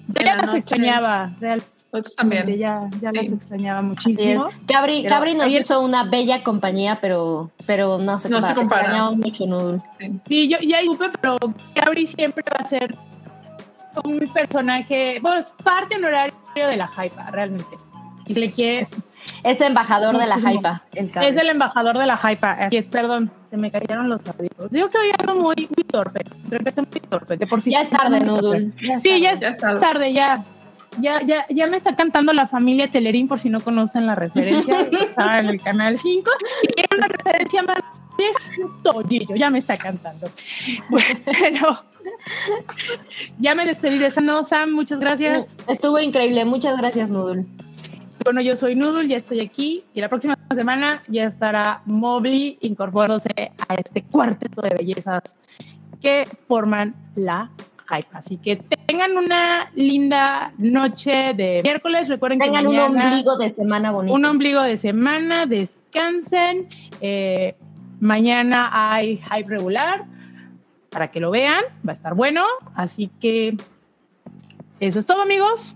[SPEAKER 4] es-.
[SPEAKER 3] Yo ya
[SPEAKER 2] la
[SPEAKER 3] las
[SPEAKER 2] noche.
[SPEAKER 3] extrañaba, realmente.
[SPEAKER 2] Nosotros también.
[SPEAKER 3] Ya, ya las
[SPEAKER 2] Sí.
[SPEAKER 3] extrañaba
[SPEAKER 4] así es.
[SPEAKER 3] muchísimo.
[SPEAKER 4] Cabri,
[SPEAKER 3] Pero
[SPEAKER 4] Cabri nos
[SPEAKER 3] ayer-
[SPEAKER 4] hizo una bella compañía, pero, pero no se
[SPEAKER 2] No
[SPEAKER 4] compara.
[SPEAKER 2] se compara.
[SPEAKER 4] Extrañamos mucho Noodle.
[SPEAKER 3] Sí, yo ya supe, pero Gabri siempre va a ser un personaje, bueno, es parte honorario de la hype, realmente. Y se le quiere,
[SPEAKER 4] Es embajador de la hypa. El
[SPEAKER 3] es el embajador de la hype. Así es, perdón, se me cayeron los audífonos. Digo que hoy ando muy, muy torpe, muy torpe, de por sí.
[SPEAKER 4] Ya es tarde. Ya es
[SPEAKER 3] Sí, ya es tarde, ya. Ya, ya, ya me está cantando la familia Telerín, por si no conocen la referencia, en el canal 5. Si quieren una referencia más vieja, Toyillo, ya me está cantando. Bueno, ya me despedí de esa no, Sam, muchas gracias.
[SPEAKER 4] Estuvo increíble. Muchas gracias, Noodle.
[SPEAKER 3] Bueno, yo soy Noodle, ya estoy aquí y la próxima semana ya estará Mobley incorporándose a este cuarteto de bellezas que forman la hype. Así que tengan una linda noche de miércoles. Recuerden
[SPEAKER 4] Tengan
[SPEAKER 3] que
[SPEAKER 4] un
[SPEAKER 3] mañana,
[SPEAKER 4] ombligo de semana bonito.
[SPEAKER 3] un ombligo de semana, descansen. Eh, mañana hay hype regular para que lo vean, va a estar bueno. Así que eso es todo, amigos.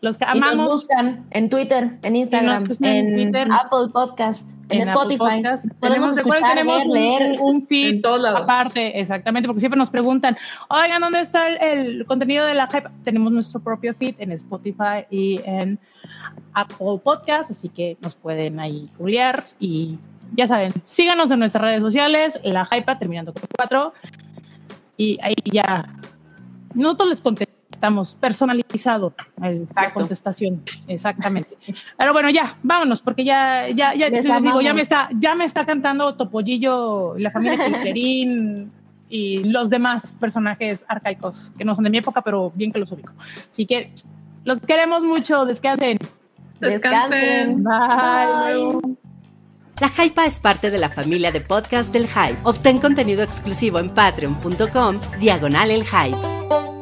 [SPEAKER 3] Los que
[SPEAKER 4] Y nos
[SPEAKER 3] amamos.
[SPEAKER 4] buscan en Twitter, en Instagram,
[SPEAKER 3] en
[SPEAKER 4] en,
[SPEAKER 3] Twitter.
[SPEAKER 4] Apple Podcast, en,
[SPEAKER 3] en
[SPEAKER 4] Spotify.
[SPEAKER 3] Podcast.
[SPEAKER 4] Podemos
[SPEAKER 3] Tenemos,
[SPEAKER 4] escuchar,
[SPEAKER 3] tenemos
[SPEAKER 4] ver,
[SPEAKER 3] un,
[SPEAKER 4] leer.
[SPEAKER 3] un feed
[SPEAKER 2] En todos lados.
[SPEAKER 3] aparte, exactamente, porque siempre nos preguntan, oigan, ¿dónde está el, el contenido de la hype? Tenemos nuestro propio feed en Spotify y en Apple Podcast, así que nos pueden ahí googlear y ya saben, síganos en nuestras redes sociales, la hype terminando con cuatro y ahí ya nosotros les contestamos personalizado el- la
[SPEAKER 4] Exacto.
[SPEAKER 3] contestación, exactamente. Pero bueno, ya, vámonos, porque ya, ya, ya
[SPEAKER 4] Les
[SPEAKER 3] les, digo, ya me está, ya me está cantando Topollillo, la familia Quinterín y los demás personajes arcaicos que no son de mi época, pero bien que los ubico. Así que los queremos mucho, descansen.
[SPEAKER 2] Descansen.
[SPEAKER 3] Bye.
[SPEAKER 4] Bye.
[SPEAKER 1] La Hypa es parte de la familia de podcast del Hype. Obtén contenido exclusivo en patreon.com, diagonal el Hype.